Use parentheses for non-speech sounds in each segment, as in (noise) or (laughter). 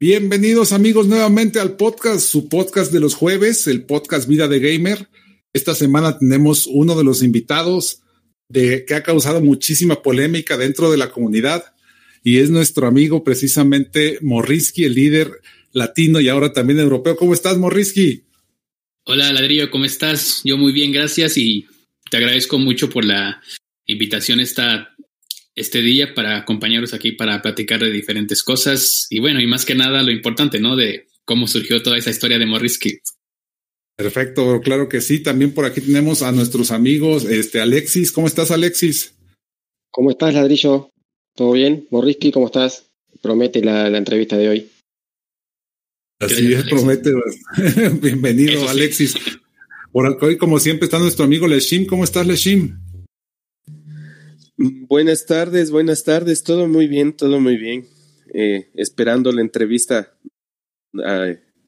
Bienvenidos amigos nuevamente al podcast, su podcast de los jueves, el podcast Vida de Gamer. Esta semana tenemos uno de los invitados de, que ha causado muchísima polémica dentro de la comunidad y es nuestro amigo precisamente Morrisky, el líder latino y ahora también europeo. ¿Cómo estás, Morrisky? Hola, Ladrillo, ¿cómo estás? Yo muy bien, gracias y te agradezco mucho por la invitación esta este día para acompañaros aquí para platicar de diferentes cosas y bueno, y más que nada lo importante, ¿no? De cómo surgió toda esa historia de Morrisky. Perfecto, claro que sí. También por aquí tenemos a nuestros amigos, este Alexis. ¿Cómo estás, Alexis? ¿Cómo estás, ladrillo? ¿Todo bien? Morrisky, ¿cómo estás? Promete la, entrevista de hoy. Así es, promete. (laughs) Bienvenido, Alexis. Por hoy, como siempre, está nuestro amigo Leshim. ¿Cómo estás, Leshim? Buenas tardes, buenas tardes, todo muy bien, todo muy bien. Eh, esperando la entrevista,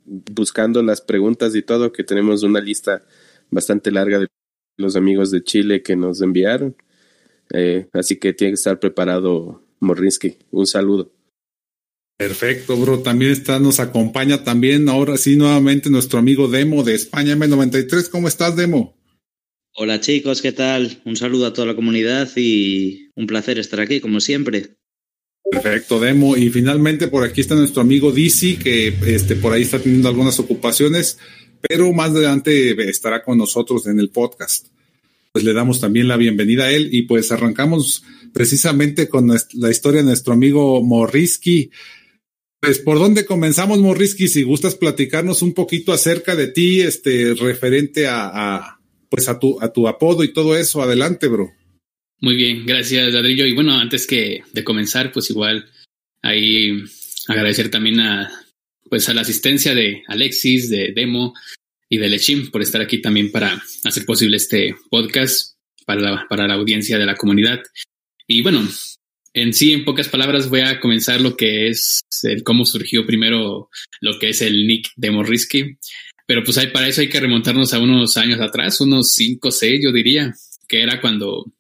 buscando las preguntas y todo, que tenemos una lista bastante larga de los amigos de Chile que nos enviaron. Eh, así que tiene que estar preparado Morrinsky. Un saludo. Perfecto, bro. También está, nos acompaña también ahora sí nuevamente nuestro amigo Demo de España M93. ¿Cómo estás, Demo? Hola chicos, ¿qué tal? Un saludo a toda la comunidad y un placer estar aquí, como siempre. Perfecto, Demo. Y finalmente por aquí está nuestro amigo Dizzy, que este, por ahí está teniendo algunas ocupaciones, pero más adelante estará con nosotros en el podcast. Pues le damos también la bienvenida a él y pues arrancamos precisamente con la historia de nuestro amigo Morrisky. Pues, ¿por dónde comenzamos, Morrisky? Si gustas platicarnos un poquito acerca de ti, este, referente a pues a tu, a tu apodo y todo eso. Adelante, bro. Muy bien, gracias, Ladrillo. Y bueno, antes que de comenzar, pues igual ahí agradecer también a pues a la asistencia de Alexis, de Demo y de Lechim por estar aquí también para hacer posible este podcast para la, para la audiencia de la comunidad. Y bueno, en sí, en pocas palabras, voy a comenzar lo que es el cómo surgió primero lo que es el nick de Morrisky. Pero pues hay, para eso hay que remontarnos a unos años atrás, unos 5 o 6 yo diría, que era cuando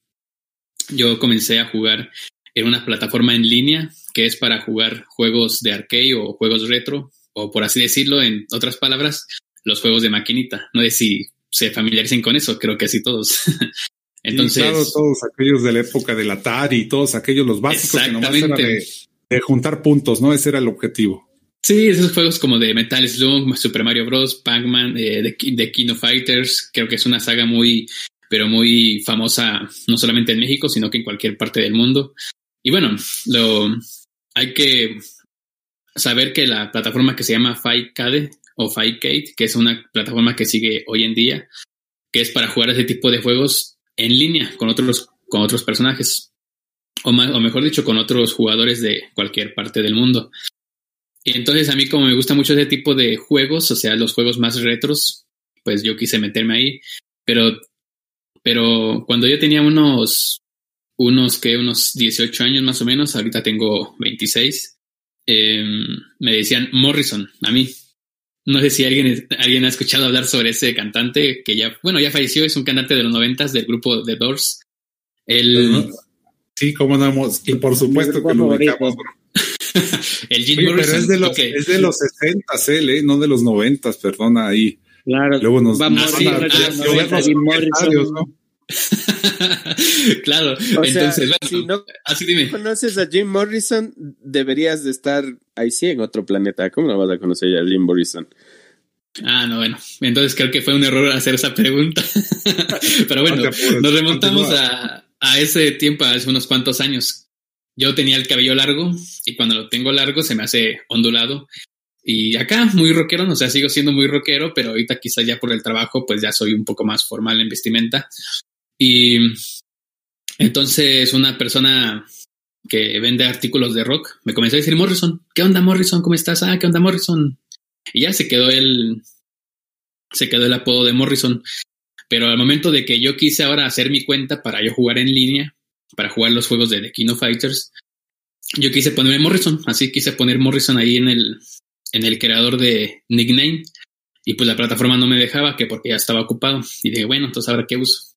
yo comencé a jugar en una plataforma en línea que es para jugar juegos de arcade o juegos retro, o por así decirlo, en otras palabras, los juegos de maquinita. No sé si se familiaricen con eso, creo que sí todos. (laughs) Entonces, claro, todos aquellos de la época del Atari, todos aquellos los básicos que nomás era de, de juntar puntos, ¿no? Ese era el objetivo. Sí, esos juegos como de Metal Slug, Super Mario Bros., Pac-Man, eh, de, King of Fighters, creo que es una saga muy, pero muy famosa, no solamente en México, sino que en cualquier parte del mundo. Y bueno, lo, hay que saber que la plataforma que se llama Fightcade o Fightcade, que es una plataforma que sigue hoy en día, que es para jugar ese tipo de juegos en línea con otros, con otros personajes, o, o mejor dicho, con otros jugadores de cualquier parte del mundo. Y entonces a mí como me gusta mucho ese tipo de juegos, o sea, los juegos más retros, pues yo quise meterme ahí, pero, pero cuando yo tenía unos, unos que unos 18 años más o menos, ahorita tengo 26, em, me decían Morrison, a mí. No sé si alguien, alguien ha escuchado hablar sobre ese cantante que ya, bueno, ya falleció, es un cantante de los noventas del grupo The Doors. El, sí, como no, y por supuesto que lo ubicamos, (laughs) el Jim Morrison. Pero es de los, es de los 60, él, ¿eh? no de los 90, perdona ahí. Claro. Luego nos vamos a, a, Jim Morrison. ¿no? (laughs) claro, o entonces, sea, si no así dime. conoces a Jim Morrison, deberías de estar ahí sí en otro planeta. ¿Cómo no vas a conocer a Jim Morrison? Ah, no, bueno. Entonces creo que fue un error hacer esa pregunta. (laughs) Pero bueno, nos remontamos a, a, ese tiempo, hace unos cuantos años. Yo tenía el cabello largo y cuando lo tengo largo se me hace ondulado. Y acá muy rockero, o sea, sigo siendo muy rockero, pero ahorita quizá ya por el trabajo pues ya soy un poco más formal en vestimenta. Y, Entonces, una persona que vende artículos de rock me comenzó a decir, Morrison, ¿qué onda, Morrison? ¿Cómo estás? Ah, ¿qué onda, Morrison? Y ya se quedó el, se quedó el apodo de Morrison. Pero al momento de que yo quise ahora hacer mi cuenta para yo jugar en línea, para jugar los juegos de The King of Fighters, yo quise ponerme Morrison, así quise poner Morrison ahí en el, en el creador de nickname. Y pues la plataforma no me dejaba que porque ya estaba ocupado. Y dije bueno entonces ahora qué uso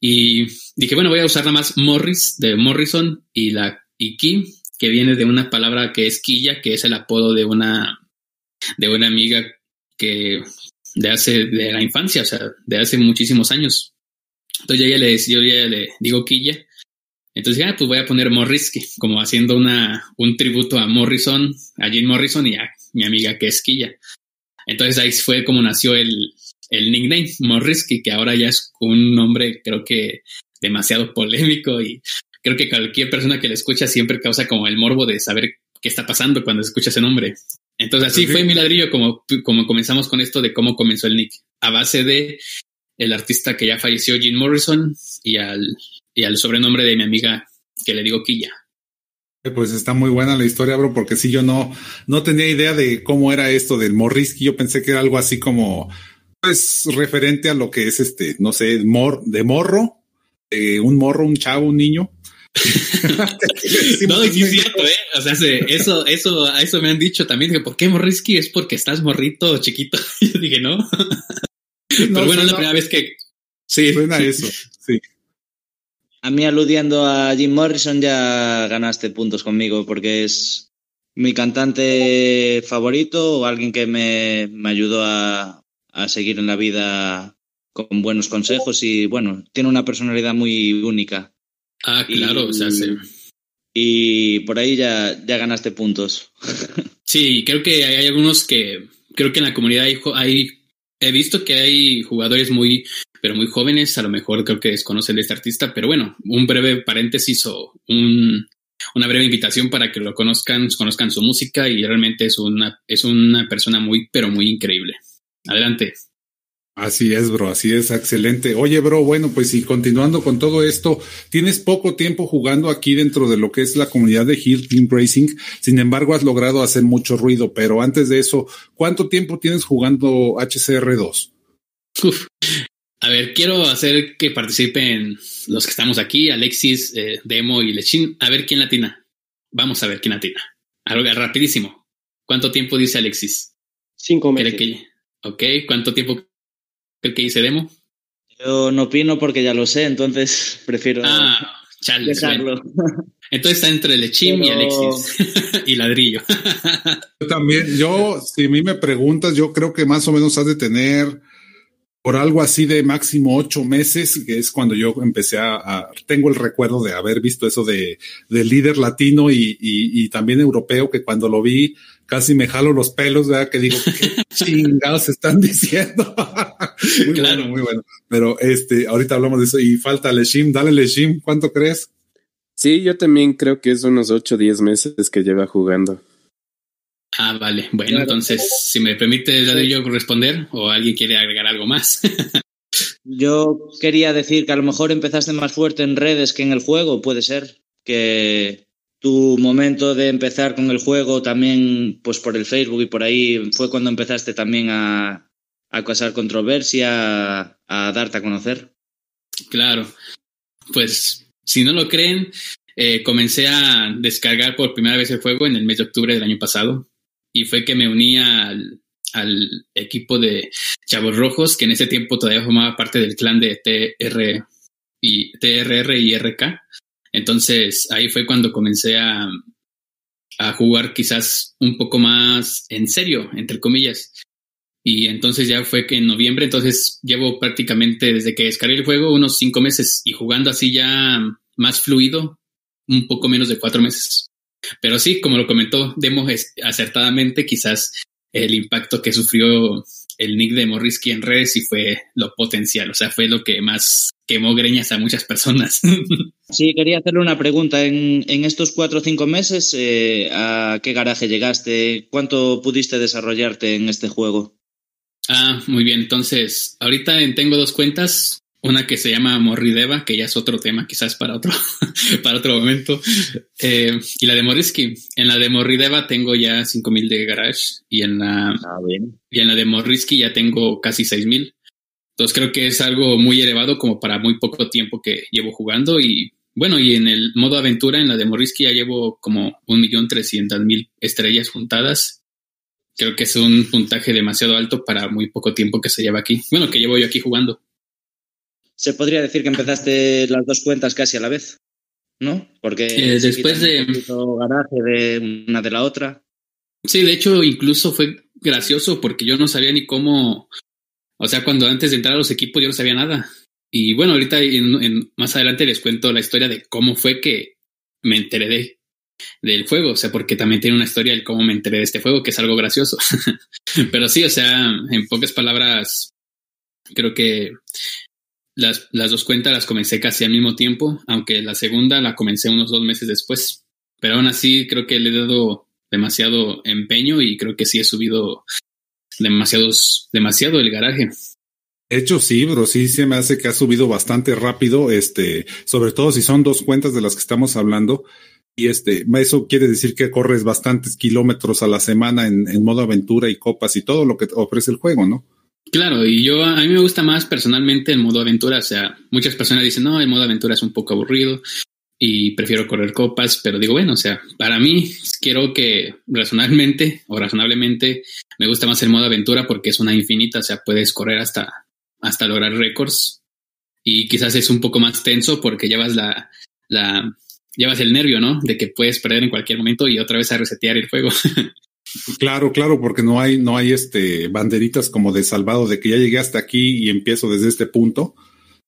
y dije bueno voy a usar nada más Morris de Morrison y la y Key que viene de una palabra que es quilla que es el apodo de una de una amiga que de hace de la infancia o sea de hace muchísimos años. Entonces ya le yo ya le digo quilla entonces ya pues voy a poner Morrisky como haciendo una un tributo a Morrison a Jim Morrison y a mi amiga que es quilla entonces ahí fue como nació el, el nickname Morrisky, que ahora ya es un nombre creo que demasiado polémico y creo que cualquier persona que le escucha siempre causa como el morbo de saber qué está pasando cuando escucha ese nombre. Entonces así fue mi ladrillo como, como comenzamos con esto de cómo comenzó el nick, a base de el artista que ya falleció, Jim Morrison, y al, y al sobrenombre de mi amiga que le digo Quilla. Pues está muy buena la historia, bro, porque sí, yo no, no tenía idea de cómo era esto del morrisky. Yo pensé que era algo así como, pues, referente a lo que es este, no sé, mor, de morro, un morro, un chavo, un niño. (laughs) no, sí es cierto, ¿eh? O sea, eso, eso, eso me han dicho también. Dije, ¿por qué morrisky? Es porque estás morrito, chiquito. (laughs) yo dije, no. Pero bueno, es la primera vez que. Sí. Suena eso, sí. A mí aludiendo a Jim Morrison ya ganaste puntos conmigo porque es mi cantante favorito o alguien que me, me ayudó a, a, seguir en la vida con buenos consejos y bueno, tiene una personalidad muy única. Ah, claro, y, o sea, sí. Y por ahí ya, ya ganaste puntos. (laughs) sí, creo que hay, algunos que, creo que en la comunidad hay, hay, he visto que hay jugadores muy pero muy jóvenes, a lo mejor creo que desconocen de este artista, pero bueno, un breve paréntesis o un, una breve invitación para que lo conozcan, conozcan su música y realmente es una, es una persona muy, pero muy increíble. Adelante. Así es, bro, así es, excelente. Oye, bro, bueno, pues y continuando con todo esto, tienes poco tiempo jugando aquí dentro de lo que es la comunidad de Hill Team Racing, sin embargo has logrado hacer mucho ruido, pero antes de eso, ¿cuánto tiempo tienes jugando HCR2? Uf, a ver, quiero hacer que participen los que estamos aquí, Alexis, eh, Demo y Lechín. A ver quién latina. Vamos a ver quién latina. Algo rapidísimo. ¿Cuánto tiempo dice Alexis? Cinco meses. Que, ok, ¿cuánto tiempo cree que dice Demo? Yo no opino porque ya lo sé, entonces (laughs) prefiero ah, chales, dejarlo. Bueno. (laughs) Entonces está entre Lechim Pero... y Alexis (laughs) y Ladrillo. yo también, yo, si a mí me preguntas, yo creo que más o menos has de tener por algo así de máximo ocho meses, que es cuando yo empecé a, a tengo el recuerdo de haber visto eso de, de líder latino y, y, y, también europeo, que cuando lo vi casi me jalo los pelos, ¿verdad? Que digo, ¿qué (laughs) chingados están diciendo? (laughs) muy claro. bueno, muy bueno. Pero este, ahorita hablamos de eso y falta Leshim, dale Leshim, ¿cuánto crees? Sí, yo también creo que es unos ocho o diez meses que lleva jugando. Ah, vale. Bueno, claro. entonces, si me permite, yo responder o alguien quiere agregar algo más. (laughs) yo quería decir que a lo mejor empezaste más fuerte en redes que en el juego, puede ser. Que tu momento de empezar con el juego también, pues por el Facebook y por ahí, fue cuando empezaste también a, a causar controversia, a, a darte a conocer. Claro. Pues, si no lo creen, eh, comencé a descargar por primera vez el juego en el mes de octubre del año pasado y fue que me uní al, equipo de Chavos Rojos, que en ese tiempo todavía formaba parte del clan de TR y, TRR y RK. Entonces ahí fue cuando comencé a, a jugar quizás un poco más en serio, entre comillas. Y entonces ya fue que en noviembre, entonces llevo prácticamente desde que descargué el juego unos cinco meses y jugando así ya más fluido, un poco menos de cuatro meses. Pero sí, como lo comentó Demo acertadamente, quizás el impacto que sufrió el nick de Morrisky en redes sí fue lo potencial, o sea, fue lo que más quemó greñas a muchas personas. (laughs) Sí, quería hacerle una pregunta. En, en estos cuatro o cinco meses, eh, ¿a qué garaje llegaste? ¿Cuánto pudiste desarrollarte en este juego? Ah, muy bien. Entonces, ahorita tengo dos cuentas. Una que se llama Morrideva, que ya es otro tema quizás para otro, (laughs) para otro momento. Eh, y la de Morrisky. En la de Morrideva tengo ya 5000 de garage y en la, Ah, bien. y en la de Morrisky ya tengo casi 6000. Entonces creo que es algo muy elevado como para muy poco tiempo que llevo jugando y bueno, y en el modo aventura, en la de Morrisky ya llevo como 1.300.000 estrellas juntadas. Creo que es un puntaje demasiado alto para muy poco tiempo que se lleva aquí. Bueno, que llevo yo aquí jugando. Se podría decir que empezaste las dos cuentas casi a la vez, ¿no? Porque Eh, después de- un garaje de una de la otra. Sí, de hecho, incluso fue gracioso porque yo no sabía ni cómo, o sea, cuando antes de entrar a los equipos yo no sabía nada. Y bueno, ahorita en- en- más adelante les cuento la historia de cómo fue que me enteré de, del juego, o sea, porque también tiene una historia de cómo me enteré de este juego, que es algo gracioso. (laughs) Pero sí, o sea, en pocas palabras, creo que las, las dos cuentas las comencé casi al mismo tiempo, aunque la segunda la comencé unos dos meses después. Pero aún así creo que le he dado demasiado empeño y creo que sí he subido demasiados, demasiado el garaje. De hecho, sí, bro, sí se me hace que ha subido bastante rápido, este, sobre todo si son dos cuentas de las que estamos hablando. Y este, eso quiere decir que corres bastantes kilómetros a la semana en, en modo aventura y copas y todo lo que te ofrece el juego, ¿no? Claro, y yo a mí me gusta más personalmente el modo aventura, o sea, muchas personas dicen, no, el modo aventura es un poco aburrido y prefiero correr copas, pero digo, bueno, o sea, para mí quiero que razonablemente o razonablemente me gusta más el modo aventura porque es una infinita, o sea, puedes correr hasta, hasta lograr récords y quizás es un poco más tenso porque llevas la, la, llevas el nervio, ¿no? De que puedes perder en cualquier momento y otra vez a resetear el juego. (laughs) Claro, claro, porque no hay, no hay este banderitas como de salvado de que ya llegué hasta aquí y empiezo desde este punto.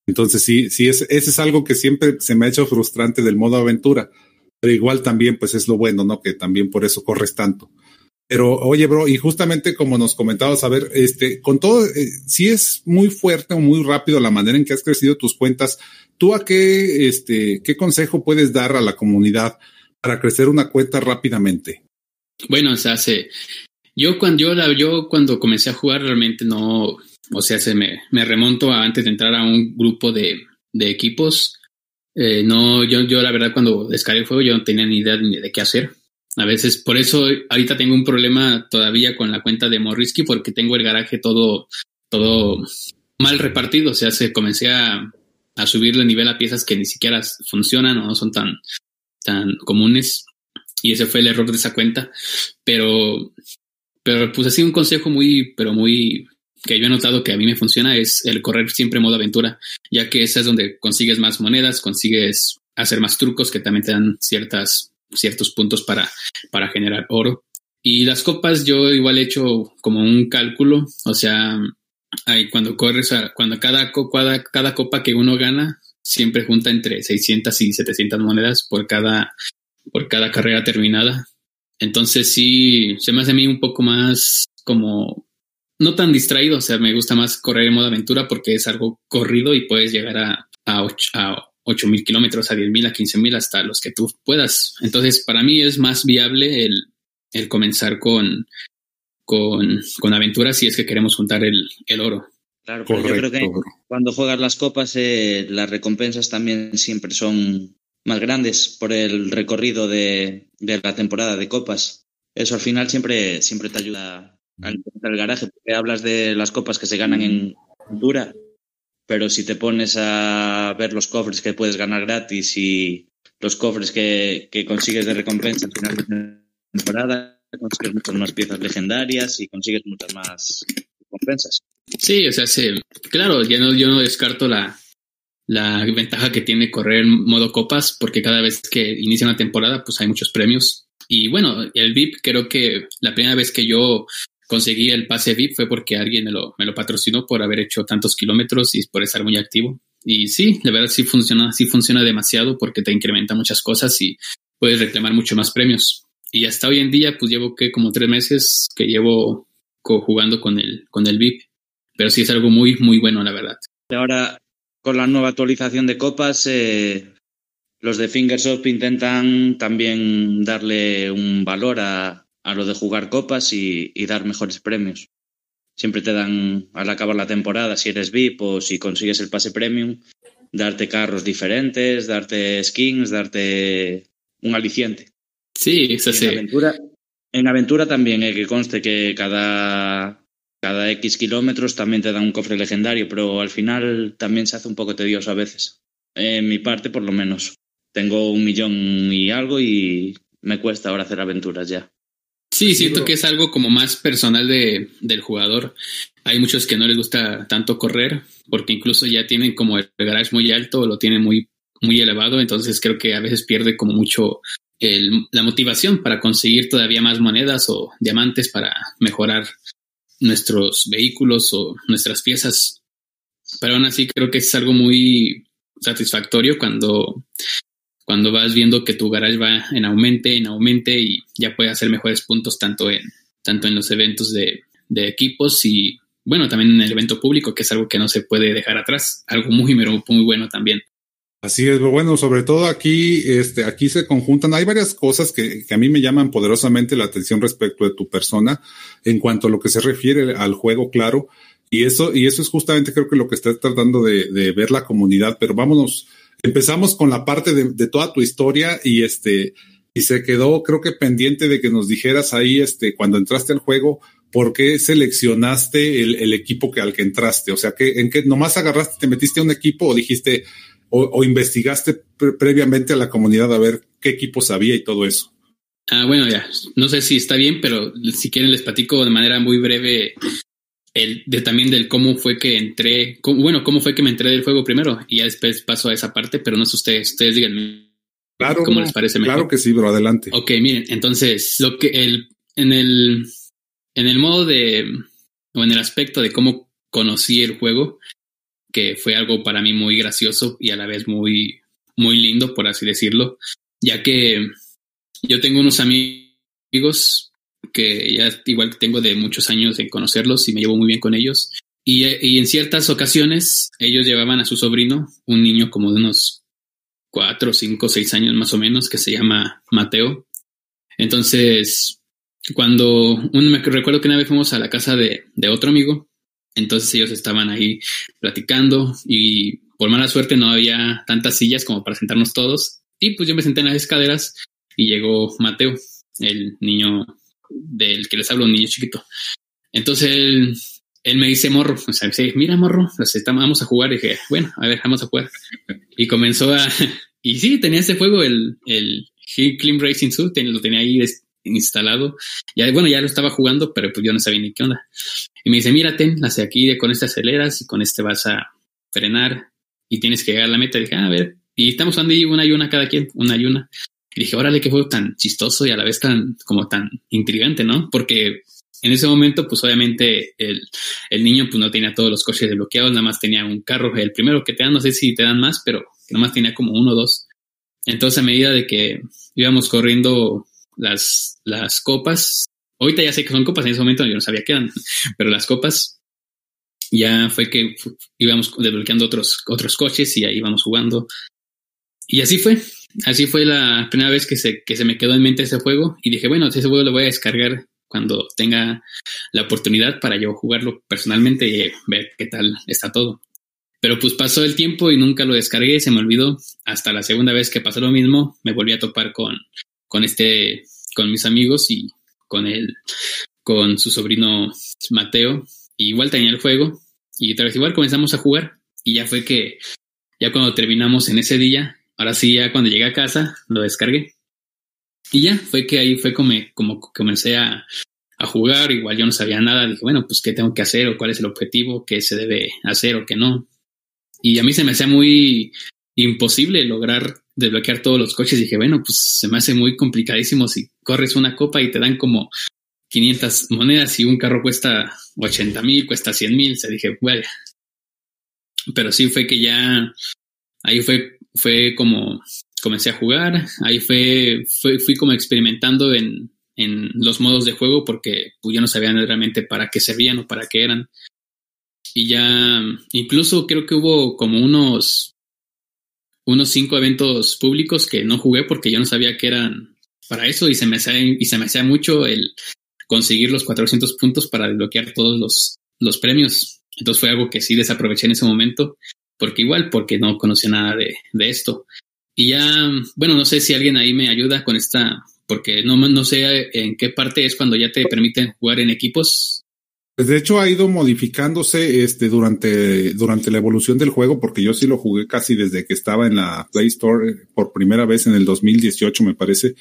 Entonces sí, sí, es, ese es algo que siempre se me ha hecho frustrante del modo aventura. Pero igual también, pues es lo bueno, ¿no? Que también por eso corres tanto. Pero oye, bro, y justamente como nos comentabas, a ver, este, con todo, eh, si es muy fuerte o muy rápido la manera en que has crecido tus cuentas, ¿tú a qué, este, qué consejo puedes dar a la comunidad para crecer una cuenta rápidamente? Bueno, o sea, se, yo cuando yo, la, yo cuando comencé a jugar realmente no, o sea, se me, remonto a antes de entrar a un grupo de, de equipos. Eh, no, yo, yo la verdad cuando descargué el juego yo no tenía ni idea ni de qué hacer. A veces, por eso ahorita tengo un problema todavía con la cuenta de Morrisky porque tengo el garaje todo, todo mal repartido. O sea, se comencé a, a subirle nivel a piezas que ni siquiera funcionan o no son tan, tan comunes. Y ese fue el error de esa cuenta. Pero, pero pues así un consejo muy, pero muy que yo he notado que a mí me funciona es el correr siempre modo aventura, ya que esa es donde consigues más monedas, consigues hacer más trucos que también te dan ciertas, ciertos puntos para, para generar oro. Y las copas yo igual he hecho como un cálculo, o sea, ahí cuando corres, cuando cada, cada, cada copa que uno gana, siempre junta entre 600 y 700 monedas por cada, por cada carrera terminada. Entonces sí, se me hace a mí un poco más como, no tan distraído, o sea, me gusta más correr en modo aventura porque es algo corrido y puedes llegar a, a, 8, a 8000 kilómetros, a 10.000, a 15.000, hasta los que tú puedas. Entonces, para mí es más viable el, el comenzar con, con, con aventuras si es que queremos juntar el, el oro. Claro, pero yo creo que cuando juegas las copas, eh, las recompensas también siempre son más grandes por el recorrido de, de, la temporada de copas. Eso al final siempre, siempre te ayuda a encontrar el garaje, porque hablas de las copas que se ganan en dura, pero si te pones a ver los cofres que puedes ganar gratis y los cofres que, que consigues de recompensa al final de temporada, consigues muchas más piezas legendarias y consigues muchas más recompensas. Sí, o sea, sí, claro, ya no, yo no descarto la, la ventaja que tiene correr en modo copas, porque cada vez que inicia una temporada, pues hay muchos premios. Y bueno, el VIP, creo que la primera vez que yo conseguí el pase VIP fue porque alguien me lo, me lo patrocinó por haber hecho tantos kilómetros y por estar muy activo. Y sí, de verdad sí funciona, sí funciona demasiado porque te incrementa muchas cosas y puedes reclamar mucho más premios. Y hasta hoy en día, pues llevo que como tres meses que llevo jugando con el, con el VIP. Pero sí es algo muy, muy bueno, la verdad. Ahora, con la nueva actualización de copas, eh, los de Fingersoft intentan también darle un valor a, a lo de jugar copas y, y dar mejores premios. siempre te dan al acabar la temporada, si eres VIP o si consigues el pase premium, darte carros diferentes, darte skins, darte un aliciente. Sí, eso sí. En aventura, en aventura también, eh, que conste que cada, cada X kilómetros también te dan un cofre legendario, pero al final también se hace un poco tedioso a veces. En mi parte, por lo menos. Tengo un millón y algo y me cuesta ahora hacer aventuras ya. Sí, siento que es algo como más personal de, del jugador. Hay muchos que no les gusta tanto correr porque incluso ya tienen como el garage muy alto, lo tienen muy, muy elevado, entonces creo que a veces pierde como mucho el, la motivación para conseguir todavía más monedas o diamantes para mejorar nuestros vehículos o nuestras piezas. Pero aún así creo que es algo muy satisfactorio cuando cuando vas viendo que tu garage va en aumente, en aumente y ya puede hacer mejores puntos tanto en, tanto en los eventos de, de equipos y bueno, también en el evento público, que es algo que no se puede dejar atrás, algo muy, muy bueno también. Así es, bueno, sobre todo aquí, este, aquí se conjuntan, hay varias cosas que, que, a mí me llaman poderosamente la atención respecto de tu persona en cuanto a lo que se refiere al juego, claro, y eso, y eso es justamente creo que lo que está tratando de, de ver la comunidad, pero vámonos empezamos con la parte de, de, toda tu historia y este, y se quedó, creo que pendiente de que nos dijeras ahí, este, cuando entraste al juego, por qué seleccionaste el, el equipo que al que entraste. O sea, que en qué nomás agarraste, te metiste a un equipo o dijiste, o, o investigaste pre previamente a la comunidad a ver qué equipos había y todo eso. Ah, bueno, ya, no sé si está bien, pero si quieren les platico de manera muy breve el, de también del cómo fue que entré, cómo, bueno, cómo fue que me entré del juego primero y ya después paso a esa parte, pero no sé ustedes, ustedes díganme claro, cómo les parece mejor. Claro que sí, pero adelante. Ok, miren, entonces, lo que el, en el, en el modo de, o en el aspecto de cómo conocí el juego, que fue algo para mí muy gracioso y a la vez muy, muy lindo, por así decirlo, ya que yo tengo unos amigos que ya igual tengo de muchos años de conocerlos y me llevo muy bien con ellos. Y, y, en ciertas ocasiones ellos llevaban a su sobrino, un niño como de unos cuatro, cinco, seis años más o menos, que se llama Mateo. Entonces, cuando un, me recuerdo que una vez fuimos a la casa de, de otro amigo, entonces ellos estaban ahí platicando y por mala suerte no había tantas sillas como para sentarnos todos. Y pues yo me senté en las escaleras y llegó Mateo, el niño del que les hablo, un niño chiquito. Entonces él, él me dice, morro, o sea, dice, mira, morro, vamos a jugar. Y dije, bueno, a ver, vamos a jugar. Y comenzó a, (laughs) y sí, tenía ese juego, el, el Clean Racing Suit, lo tenía ahí instalado. Ya, bueno, ya lo estaba jugando, pero pues yo no sabía ni qué onda. Y me dice, mírate, hacia aquí, con este aceleras y con este vas a frenar y tienes que llegar a la meta. Y dije, ah, a ver, y estamos usando una y una cada quien, una y una. Y dije, órale, qué juego tan chistoso y a la vez tan, como tan intrigante, ¿no? Porque en ese momento, pues obviamente el, el niño pues no tenía todos los coches desbloqueados, nada más tenía un carro, el primero que te dan, no sé si te dan más, pero nada más tenía como uno o dos. Entonces a medida de que íbamos corriendo las, las copas, ahorita ya sé que son copas, en ese momento yo no sabía qué eran, pero las copas ya fue que íbamos desbloqueando otros, otros coches y ahí íbamos jugando. Y así fue, así fue la primera vez que se, que se me quedó en mente ese juego y dije, bueno, ese juego lo voy a descargar cuando tenga la oportunidad para yo jugarlo personalmente y ver qué tal está todo. Pero pues pasó el tiempo y nunca lo descargué, se me olvidó. Hasta la segunda vez que pasó lo mismo, me volví a topar con, con este, con mis amigos y con él, con su sobrino Mateo. Y igual tenía el juego y otra vez igual comenzamos a jugar y ya fue que ya cuando terminamos en ese día, ahora sí, ya cuando llegué a casa, lo descargué. Y ya, fue que ahí fue como, como comencé a, a jugar, igual yo no sabía nada, dije, bueno, pues qué tengo que hacer o cuál es el objetivo, qué se debe hacer o qué no. Y a mí se me hacía muy imposible lograr desbloquear todos los coches. Dije, bueno, pues se me hace muy complicadísimo si corres una copa y te dan como 500 monedas y un carro cuesta 80 mil, cuesta 100 mil. Se dije, bueno. Pero sí fue que ya, ahí fue fue como comencé a jugar, ahí fue, fue fui como experimentando en, en, los modos de juego porque pues, yo no sabía realmente para qué servían o para qué eran. Y ya, incluso creo que hubo como unos, unos cinco eventos públicos que no jugué porque yo no sabía que eran para eso y se me hacía, y se me hacía mucho el conseguir los 400 puntos para desbloquear todos los, los premios. Entonces fue algo que sí desaproveché en ese momento, porque igual, porque no conocía nada de, de esto. Y ya, bueno, no sé si alguien ahí me ayuda con esta, porque no, no sé en qué parte es cuando ya te permiten jugar en equipos. Pues de hecho ha ido modificándose este durante, durante la evolución del juego, porque yo sí lo jugué casi desde que estaba en la Play Store eh, por primera vez en el 2018, me parece.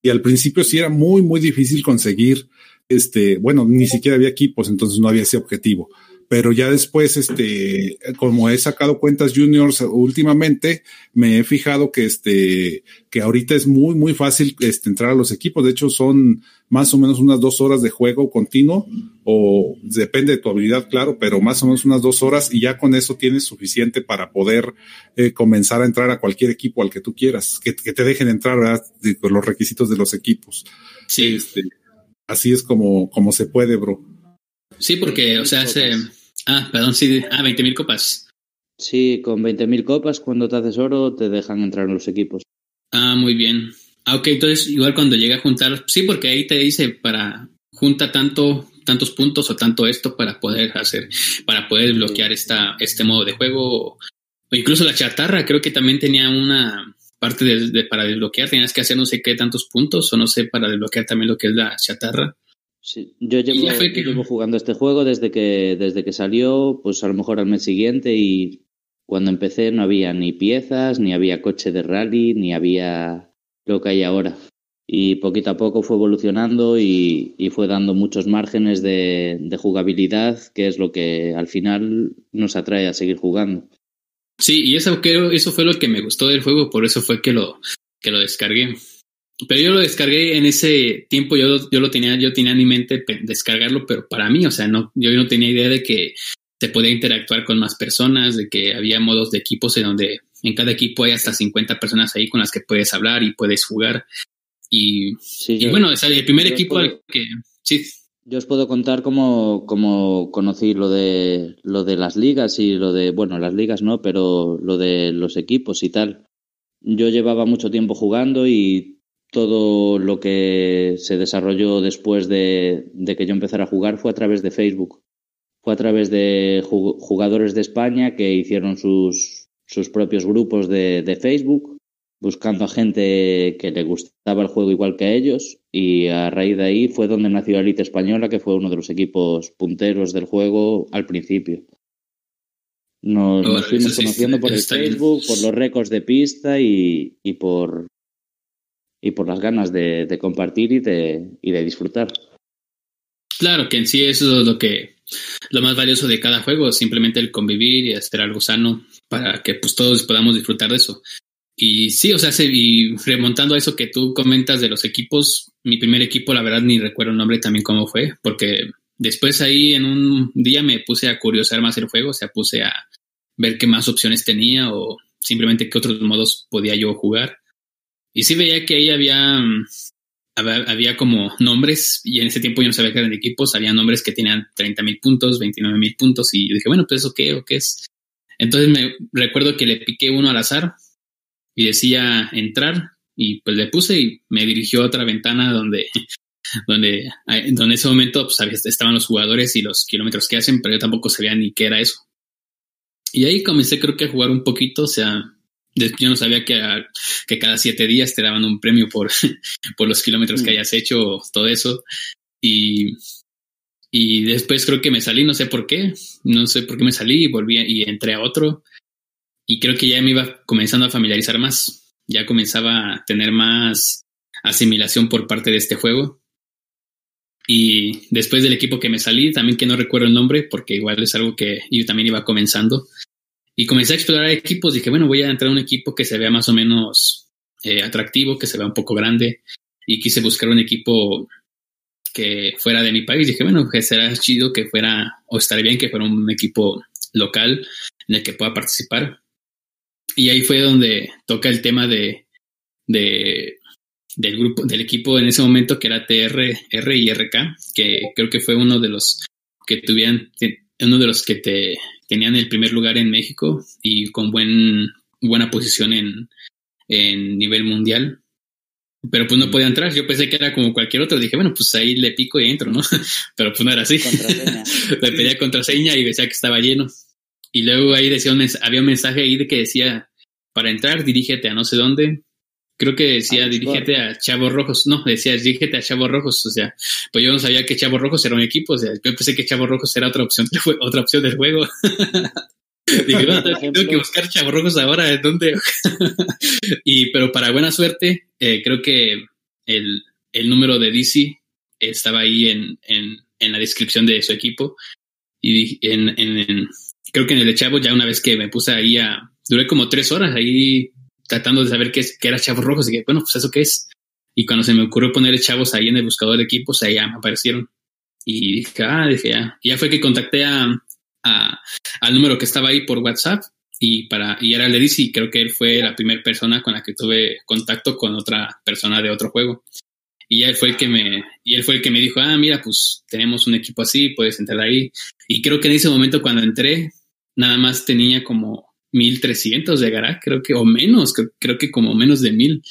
Y al principio sí era muy, muy difícil conseguir, este, bueno, ni siquiera había equipos, entonces no había ese objetivo pero ya después, este, como he sacado cuentas juniors últimamente, me he fijado que este, que ahorita es muy, muy fácil este, entrar a los equipos. De hecho, son más o menos unas dos horas de juego continuo, o depende de tu habilidad, claro, pero más o menos unas dos horas y ya con eso tienes suficiente para poder eh, comenzar a entrar a cualquier equipo al que tú quieras, que, que te dejen entrar, ¿verdad? Con los requisitos de los equipos. Sí. Este, así es como, como se puede, bro. Sí, porque, o sea, se, Ah, perdón, sí. Ah, 20.000 copas. Sí, con 20.000 copas, cuando te haces oro, te dejan entrar en los equipos. Ah, muy bien. Ah, ok, entonces igual cuando llega a juntar, sí, porque ahí te dice para junta tanto, tantos puntos o tanto esto para poder hacer, para poder bloquear esta, este modo de juego. O incluso la chatarra, creo que también tenía una parte de, para desbloquear, tenías que hacer no sé qué tantos puntos o no sé para desbloquear también lo que es la chatarra. Sí, yo llevo, yo llevo jugando este juego desde que, desde que salió, pues a lo mejor al mes siguiente y cuando empecé no había ni piezas, ni había coche de rally, ni había lo que hay ahora. Y poquito a poco fue evolucionando y, y fue dando muchos márgenes de, de, jugabilidad, que es lo que al final nos atrae a seguir jugando. Sí, y eso, creo, eso fue lo que me gustó del juego, por eso fue que lo, que lo descargué. Pero yo lo descargué en ese tiempo, yo, yo lo tenía, yo tenía en mi mente descargarlo, pero para mí, o sea, no, yo no tenía idea de que se podía interactuar con más personas, de que había modos de equipos en donde en cada equipo hay hasta 50 personas ahí con las que puedes hablar y puedes jugar. Y, sí, y bueno, o sea, el primer equipo puedo, al que sí. Yo os puedo contar cómo, cómo conocí lo de lo de las ligas y lo de, bueno, las ligas no, pero lo de los equipos y tal. Yo llevaba mucho tiempo jugando y todo lo que se desarrolló después de, de, que yo empezara a jugar fue a través de Facebook. Fue a través de jugadores de España que hicieron sus, sus propios grupos de, de, Facebook, buscando a gente que le gustaba el juego igual que a ellos. Y a raíz de ahí fue donde nació la Elite Española, que fue uno de los equipos punteros del juego al principio. Nos, nos fuimos conociendo por el Facebook, por los récords de pista y, y por, y por las ganas de, compartir y de, y de disfrutar. Claro, que en sí eso es lo que lo más valioso de cada juego, simplemente el convivir y hacer algo sano para que pues todos podamos disfrutar de eso. Y sí, o sea, y remontando a eso que tú comentas de los equipos, mi primer equipo, la verdad ni recuerdo el nombre también cómo fue, porque después ahí en un día me puse a curiosar más el juego, o sea, puse a ver qué más opciones tenía o simplemente qué otros modos podía yo jugar. Y sí veía que ahí había, mm, había, había, como nombres, y en ese tiempo yo no sabía que eran equipos, había nombres que tenían 30 mil puntos, 29 mil puntos, y dije, bueno, pues eso qué o qué es. Entonces me recuerdo que le piqué uno al azar y decía entrar, y pues le puse y me dirigió a otra ventana donde, (laughs) donde, donde en ese momento pues, estaban los jugadores y los kilómetros que hacen, pero yo tampoco sabía ni qué era eso. Y ahí comencé creo que a jugar un poquito, o sea, yo no sabía que, que cada siete días te daban un premio por, (laughs) por los kilómetros que hayas hecho, todo eso. Y, y después creo que me salí, no sé por qué, no sé por qué me salí y volví y entré a otro. Y creo que ya me iba comenzando a familiarizar más, ya comenzaba a tener más asimilación por parte de este juego. Y después del equipo que me salí, también que no recuerdo el nombre, porque igual es algo que yo también iba comenzando, y comencé a explorar equipos. Dije, bueno, voy a entrar a un equipo que se vea más o menos eh, atractivo, que se vea un poco grande. Y quise buscar un equipo que fuera de mi país. Dije, bueno, que será chido que fuera, o estaría bien que fuera un equipo local en el que pueda participar. Y ahí fue donde toca el tema de, de del grupo, del equipo en ese momento que era TR, y RK, que creo que fue uno de los que uno de los que te tenían el primer lugar en México y con buen, buena posición en, en nivel mundial. pero pues no podía entrar. Yo pensé que era como cualquier otro. Dije, bueno, pues ahí le pico y entro, ¿no? (laughs) pero pues no era así. (laughs) le pedía contraseña y decía que estaba lleno. Y luego ahí decía había un mensaje ahí de que decía, para entrar, dirígete a no sé dónde. Creo que decía, dirígete a Chavos Rojos. No, decía, dirígete a Chavos Rojos. O sea, pues yo no sabía que Chavos Rojos era un equipo. O sea, yo pensé que Chavos Rojos era otra opción, otra opción del juego. (laughs) Dije, (laughs) tengo que buscar Chavos Rojos ahora, ¿dónde? (laughs) y, pero para buena suerte, eh, creo que el, el, número de DC estaba ahí en, en, en, la descripción de su equipo. Y en, en, creo que en el de Chavos, ya una vez que me puse ahí a. Duré como tres horas ahí tratando de saber qué, es, qué era Chavos Rojos. Y que, bueno, pues eso qué es. Y cuando se me ocurrió poner Chavos ahí en el buscador de equipos, ahí ya me aparecieron. Y dije, ah, dije, ya. Y ya fue que contacté a, a, al número que estaba ahí por WhatsApp y para y era el y creo que él fue la primera persona con la que tuve contacto con otra persona de otro juego. Y él fue el que me y él fue el que me dijo, "Ah, mira, pues tenemos un equipo así, puedes entrar ahí." Y creo que en ese momento cuando entré nada más tenía como 1300 de garage, creo que o menos, creo, que como menos de 1000.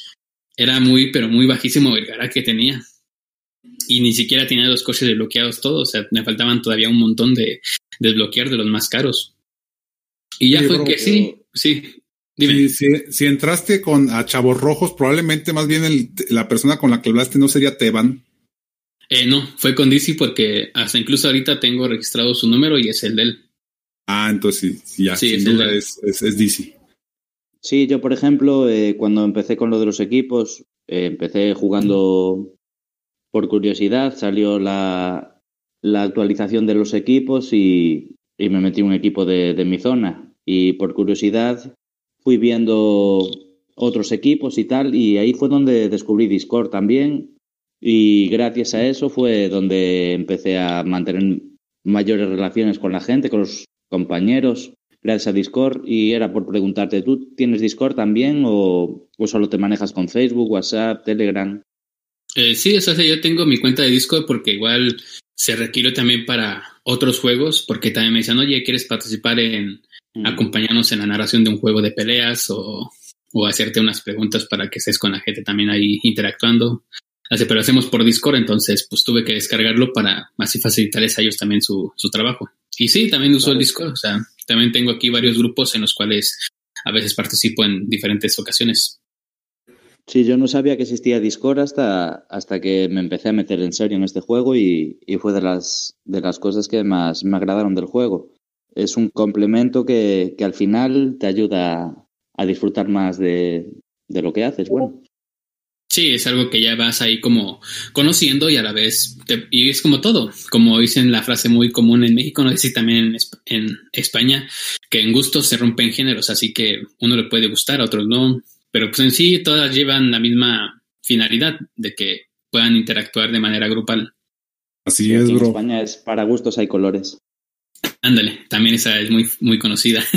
Era muy pero muy bajísimo el garage que tenía. Y ni siquiera tenía los coches desbloqueados todos, o sea, me faltaban todavía un montón de desbloquear de los más caros. Y ya fue que sí, sí. Dime. Si, entraste con a Chavos Rojos, probablemente más bien la persona con la que hablaste no sería Teban. Eh, no, fue con DC porque hasta incluso ahorita tengo registrado su número y es el de él. Ah, entonces sí, ya, sin duda es, es, DC. Sí, yo por ejemplo, eh, cuando empecé con lo de los equipos, eh, empecé jugando por curiosidad, salió la, la actualización de los equipos y, y me metí un equipo de, de, mi zona. Y por curiosidad fui viendo otros equipos y tal, y ahí fue donde descubrí Discord también. Y gracias a eso fue donde empecé a mantener mayores relaciones con la gente, con los compañeros, gracias a Discord. Y era por preguntarte, ¿tú tienes Discord también o, o solo te manejas con Facebook, WhatsApp, Telegram? Eh, sí, o sea, yo tengo mi cuenta de Discord porque igual se requiere también para otros juegos, porque también me dicen, oye, ¿quieres participar en acompañarnos en la narración de un juego de peleas o, o, hacerte unas preguntas para que estés con la gente también ahí interactuando? Así, pero hacemos por Discord, entonces pues tuve que descargarlo para así facilitarles a ellos también su, su trabajo. Y sí, también uso el Discord, o sea, también tengo aquí varios grupos en los cuales a veces participo en diferentes ocasiones. Sí, yo no sabía que existía Discord hasta, hasta que me empecé a meter en serio en este juego y, y fue de las, de las cosas que más me agradaron del juego. Es un complemento que, que al final te ayuda a disfrutar más de, de lo que haces. Bueno. Sí, es algo que ya vas ahí como conociendo y a la vez, te, y es como todo, como dicen la frase muy común en México, no sé si también en, en España, que en gustos se rompen géneros, así que uno le puede gustar, a otros no, pero pues en sí todas llevan la misma finalidad de que puedan interactuar de manera grupal. Así es, bro. En España es para gustos hay colores. Ándale, también esa es muy, muy conocida. (laughs)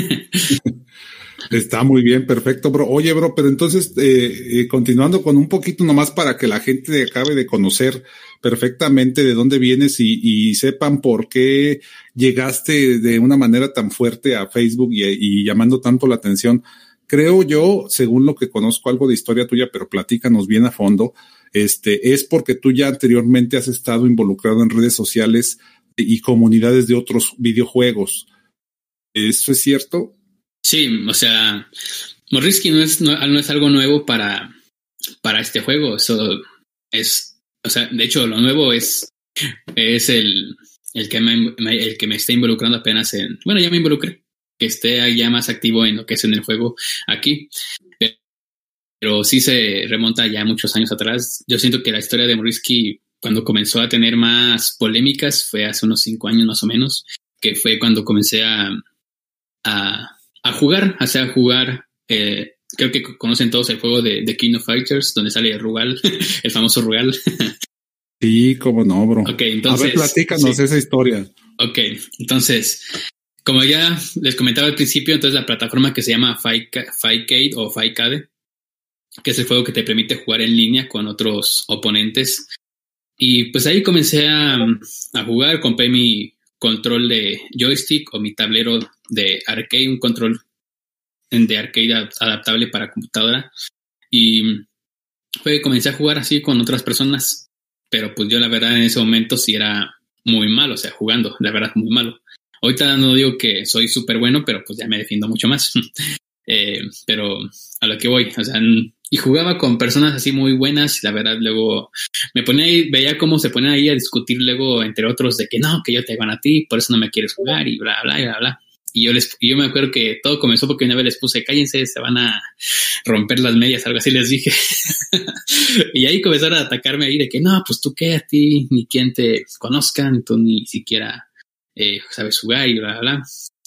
Está muy bien, perfecto, bro. Oye, bro, pero entonces, eh, eh, continuando con un poquito nomás para que la gente acabe de conocer perfectamente de dónde vienes y, sepan por qué llegaste de una manera tan fuerte a Facebook y, y llamando tanto la atención creo yo, según lo que conozco algo de historia tuya, pero platícanos bien a fondo, este, es porque tú ya anteriormente has estado involucrado en redes sociales y comunidades de otros videojuegos. ¿Eso es cierto? Sí, o sea, Morrisky no es, no, no es algo nuevo para, para este juego. Eso es, o sea, de hecho, lo nuevo es, es el, el que me, el que me está involucrando apenas en, bueno, ya me involucré que esté ya más activo en lo que es en el juego aquí. Pero sí se remonta ya muchos años atrás. Yo siento que la historia de Morisky, cuando comenzó a tener más polémicas, fue hace unos cinco años más o menos, que fue cuando comencé a, a jugar, o sea, a jugar. Eh, creo que conocen todos el juego de, de King of Fighters, donde sale Rugal, (laughs) el famoso Rugal. sí, cómo no, bro. Ok, entonces. A ver, platícanos esa historia. Ok, entonces, como ya les comentaba al principio, entonces la plataforma que se llama Fightcade o Fightcade, que es el juego que te permite jugar en línea con otros oponentes. Y pues ahí comencé a, a jugar, compré mi control de joystick o mi tablero de arcade, un control de arcade adaptable para computadora. Y fue comencé a jugar así con otras personas, pero pues yo la verdad en ese momento sí era muy malo, o sea, jugando, la verdad muy malo. Ahorita no digo que soy súper bueno, pero pues ya me defiendo mucho más. (laughs) eh, pero a lo que voy, o sea, y jugaba con personas así muy buenas y la verdad luego me ponía ahí, veía cómo se ponían ahí a discutir luego entre otros de que no, que yo te van a ti, por eso no me quieres jugar y bla, bla, bla, bla. Y yo, les, yo me acuerdo que todo comenzó porque una vez les puse, cállense, se van a romper las medias, algo así les dije. (laughs) y ahí comenzaron a atacarme ahí de que no, pues tú qué a ti, ni quien te conozcan, tú ni siquiera eh, sabes jugar y bla, bla, bla.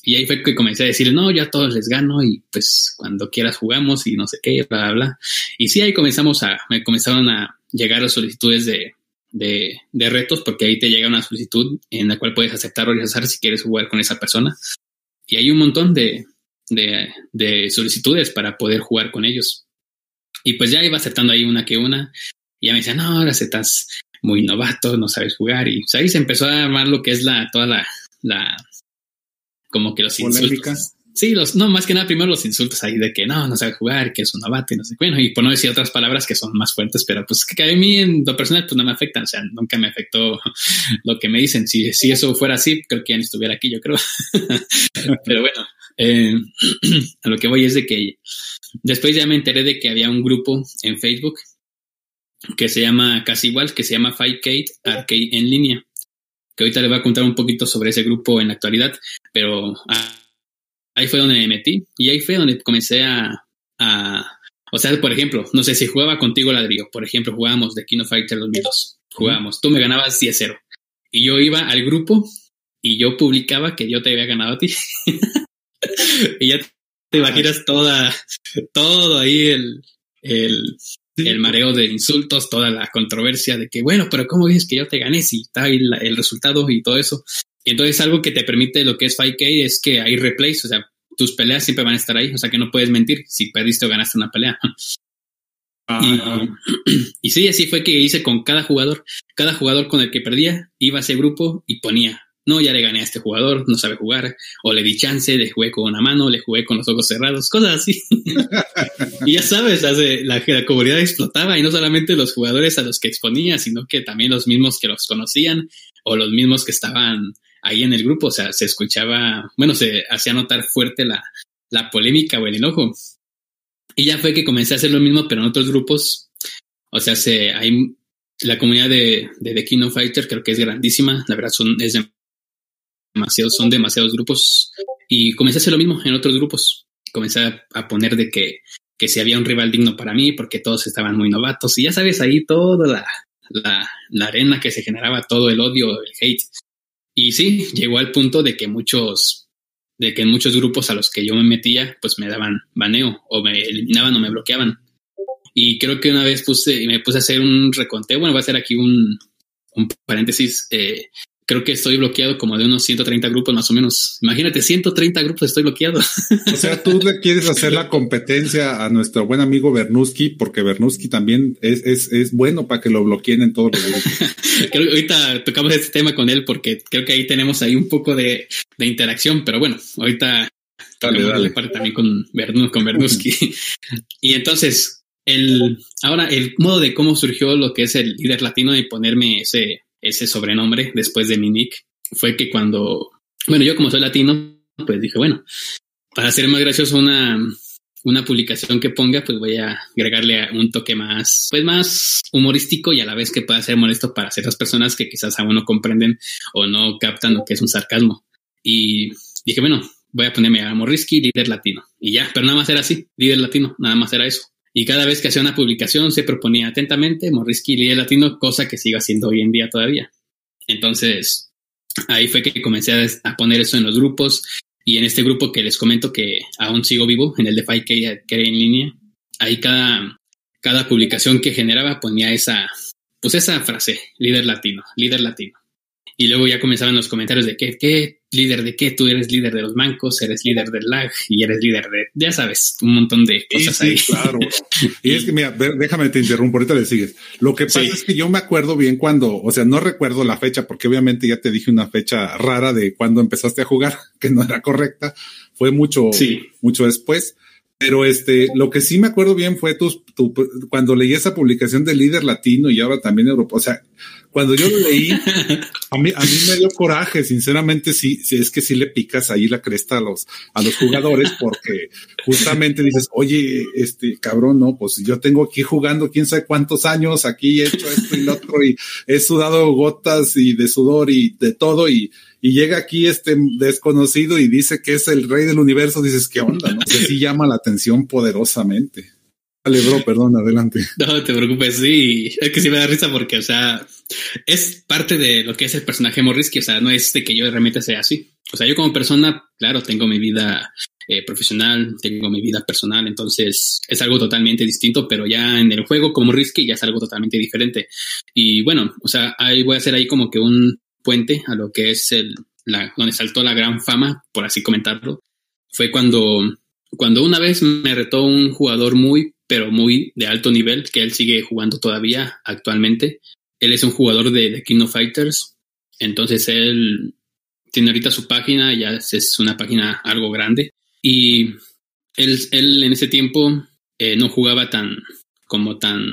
Y ahí fue que comencé a decir, no, yo a todos les gano y pues cuando quieras jugamos y no sé qué, bla, bla, bla. Y sí, ahí comenzamos a, me comenzaron a llegar las solicitudes de, de, de retos porque ahí te llega una solicitud en la cual puedes aceptar o rechazar si quieres jugar con esa persona. Y hay un montón de, de, de solicitudes para poder jugar con ellos. Y pues ya iba aceptando ahí una que una. Y ya me decían, no, ahora estás muy novato, no sabes jugar. Y pues, ahí se empezó a armar lo que es la, toda la, la, como que los Polémica. insultos. Sí, los, no, más que nada primero los insultos ahí de que no, no sabe jugar, que es un y no sé. Bueno, y por no decir otras palabras que son más fuertes, pero pues que a mí en lo personal pues no me afectan, o sea, nunca me afectó (laughs) lo que me dicen. Si, si eso fuera así, creo que ya no estuviera aquí, yo creo. (laughs) pero bueno, eh, (clears throat) a lo que voy es de que después ya me enteré de que había un grupo en Facebook que se llama casi igual, que se llama Fightcade Arcade en línea. Que ahorita les voy a contar un poquito sobre ese grupo en la actualidad, pero ah, ahí fue donde me metí y ahí fue donde comencé a, a, o sea, por ejemplo, no sé si jugaba contigo ladrillo, por ejemplo, jugábamos de Kino Fighter 2002, jugábamos, tú me ganabas 10-0 y yo iba al grupo y yo publicaba que yo te había ganado a ti (laughs) y ya te imaginas toda, todo ahí el, el, el mareo de insultos, toda la controversia de que, bueno, pero ¿cómo dices que yo te gané si está ahí la- el resultado y todo eso? Y entonces algo que te permite lo que es 5K es que hay replays, o sea, tus peleas siempre van a estar ahí, o sea que no puedes mentir si perdiste o ganaste una pelea. Ah, Y, (clears throat) y sí, así fue que hice con cada jugador. Cada jugador con el que perdía iba a ese grupo y ponía, no, ya le gané a este jugador, no sabe jugar, o le di chance, le jugué con una mano, le jugué con los ojos cerrados, cosas así. (laughs) y ya sabes, hace- la, la comunidad explotaba y no solamente los jugadores a los que exponía, sino que también los mismos que los conocían o los mismos que estaban ahí en el grupo. O sea, se escuchaba, bueno, se hacía notar fuerte la, la polémica o el enojo. Y ya fue que comencé a hacer lo mismo, pero en otros grupos. O sea, se, hay la comunidad de, de The Kingdom Fighter, creo que es grandísima. La verdad, son, es demasiados, son demasiados grupos. Y comencé a hacer lo mismo en otros grupos. Comencé a, a poner de que, que si había un rival digno para mí, porque todos estaban muy novatos. Y ya sabes, ahí toda la, la, la arena que se generaba, todo el odio, el hate. Y sí, llegó al punto de que muchos, de que en muchos grupos a los que yo me metía, pues me daban baneo o me eliminaban o me bloqueaban. Y creo que una vez puse, me puse a hacer un reconteo, bueno, va a ser aquí un, un paréntesis, eh, creo que estoy bloqueado como de unos 130 grupos más o menos. Imagínate, 130 grupos estoy bloqueado. O sea, tú le quieres hacer la competencia a nuestro buen amigo Bernuski, porque Bernuski también es, es, es bueno para que lo bloqueen en todos los grupos. (laughs) creo que ahorita tocamos este tema con él porque creo que ahí tenemos ahí un poco de, de interacción, pero bueno, ahorita Dale, dale. parte también con, Bernu, con Bernuski. (laughs) y entonces, el, ahora el modo de cómo surgió lo que es el líder latino y ponerme ese, ese sobrenombre después de mi nick fue que cuando, bueno, yo como soy latino, pues dije, bueno, para hacer más gracioso una, una publicación que ponga, pues voy a agregarle un toque más, pues más humorístico y a la vez que pueda ser molesto para ciertas personas que quizás aún no comprenden o no captan lo que es un sarcasmo. Y dije, bueno, voy a ponerme a Morrisky, líder latino. Y ya, pero nada más era así, líder latino, nada más era eso. Y cada vez que hacía una publicación se proponía atentamente Morrisky, líder latino, cosa que sigo haciendo hoy en día todavía. Entonces, ahí fue que comencé a, a poner eso en los grupos y en este grupo que les comento que aún sigo vivo, en el de 5K que era en línea, ahí cada, cada publicación que generaba ponía esa, pues esa frase, líder latino, líder latino. Y luego ya comenzaban los comentarios de que, ¿qué líder de qué? Tú eres líder de los mancos, eres líder del lag y eres líder de, ya sabes, un montón de Sí, cosas sí, ahí. claro. (laughs) Y es que, mira, déjame te interrumpo, ahorita le sigues. Lo que pasa Sí. es que yo me acuerdo bien cuando, o sea, no recuerdo la fecha, porque obviamente ya te dije una fecha rara de cuando empezaste a jugar, (laughs) que no era correcta. Fue mucho, Sí. mucho después. Pero este, lo que sí me acuerdo bien fue tu, tu, cuando leí esa publicación de líder latino y ahora también Europa. O sea, cuando yo lo leí, (laughs) a mí, a mí me dio coraje, sinceramente, sí, sí, es que sí le picas ahí la cresta a los, a los jugadores, porque justamente dices, oye, este cabrón, no, pues yo tengo aquí jugando quién sabe cuántos años, aquí he hecho esto y lo otro, y he sudado gotas y de sudor y de todo, y, y llega aquí este desconocido y dice que es el rey del universo, dices, ¿qué onda? No sé si llama la atención poderosamente. Dale, bro, perdón, adelante. (laughs) No te preocupes, sí, es que sí me da risa porque, o sea, es parte de lo que es el personaje Morrisky, o sea, no es de que yo realmente sea así. O sea, yo como persona, claro, tengo mi vida eh, profesional, tengo mi vida personal, entonces es algo totalmente distinto, pero ya en el juego como Risky ya es algo totalmente diferente. Y bueno, o sea, ahí voy a hacer ahí como que un puente a lo que es el, la, donde saltó la gran fama, por así comentarlo, fue cuando, cuando una vez me retó un jugador muy, pero muy de alto nivel, que él sigue jugando todavía actualmente. Él es un jugador de, de King of Fighters, entonces él tiene ahorita su página, ya es una página algo grande. Y él, él en ese tiempo eh, no jugaba tan como tan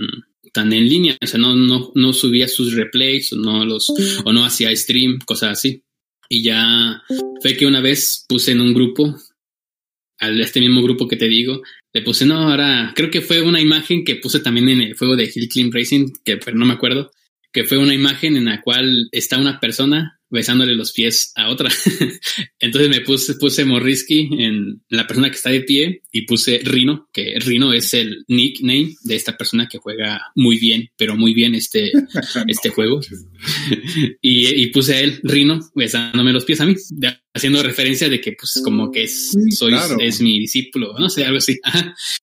tan en línea, o sea, no, no, no subía sus replays o no los, o no hacía stream, cosas así. Y ya fue que una vez puse en un grupo, a este mismo grupo que te digo, le puse, no, ahora, creo que fue una imagen que puse también en el juego de Hill Clean Racing, que pero no me acuerdo, que fue una imagen en la cual está una persona besándole los pies a otra. (laughs) Entonces me puse, puse Morrisky en la persona que está de pie y puse Rino, que Rino es el nickname de esta persona que juega muy bien, pero muy bien este, (laughs) este juego. (laughs) y, puse a él, Rino, besándome los pies a mí, haciendo referencia de que pues como que es, soy, es mi discípulo, no sé, algo así.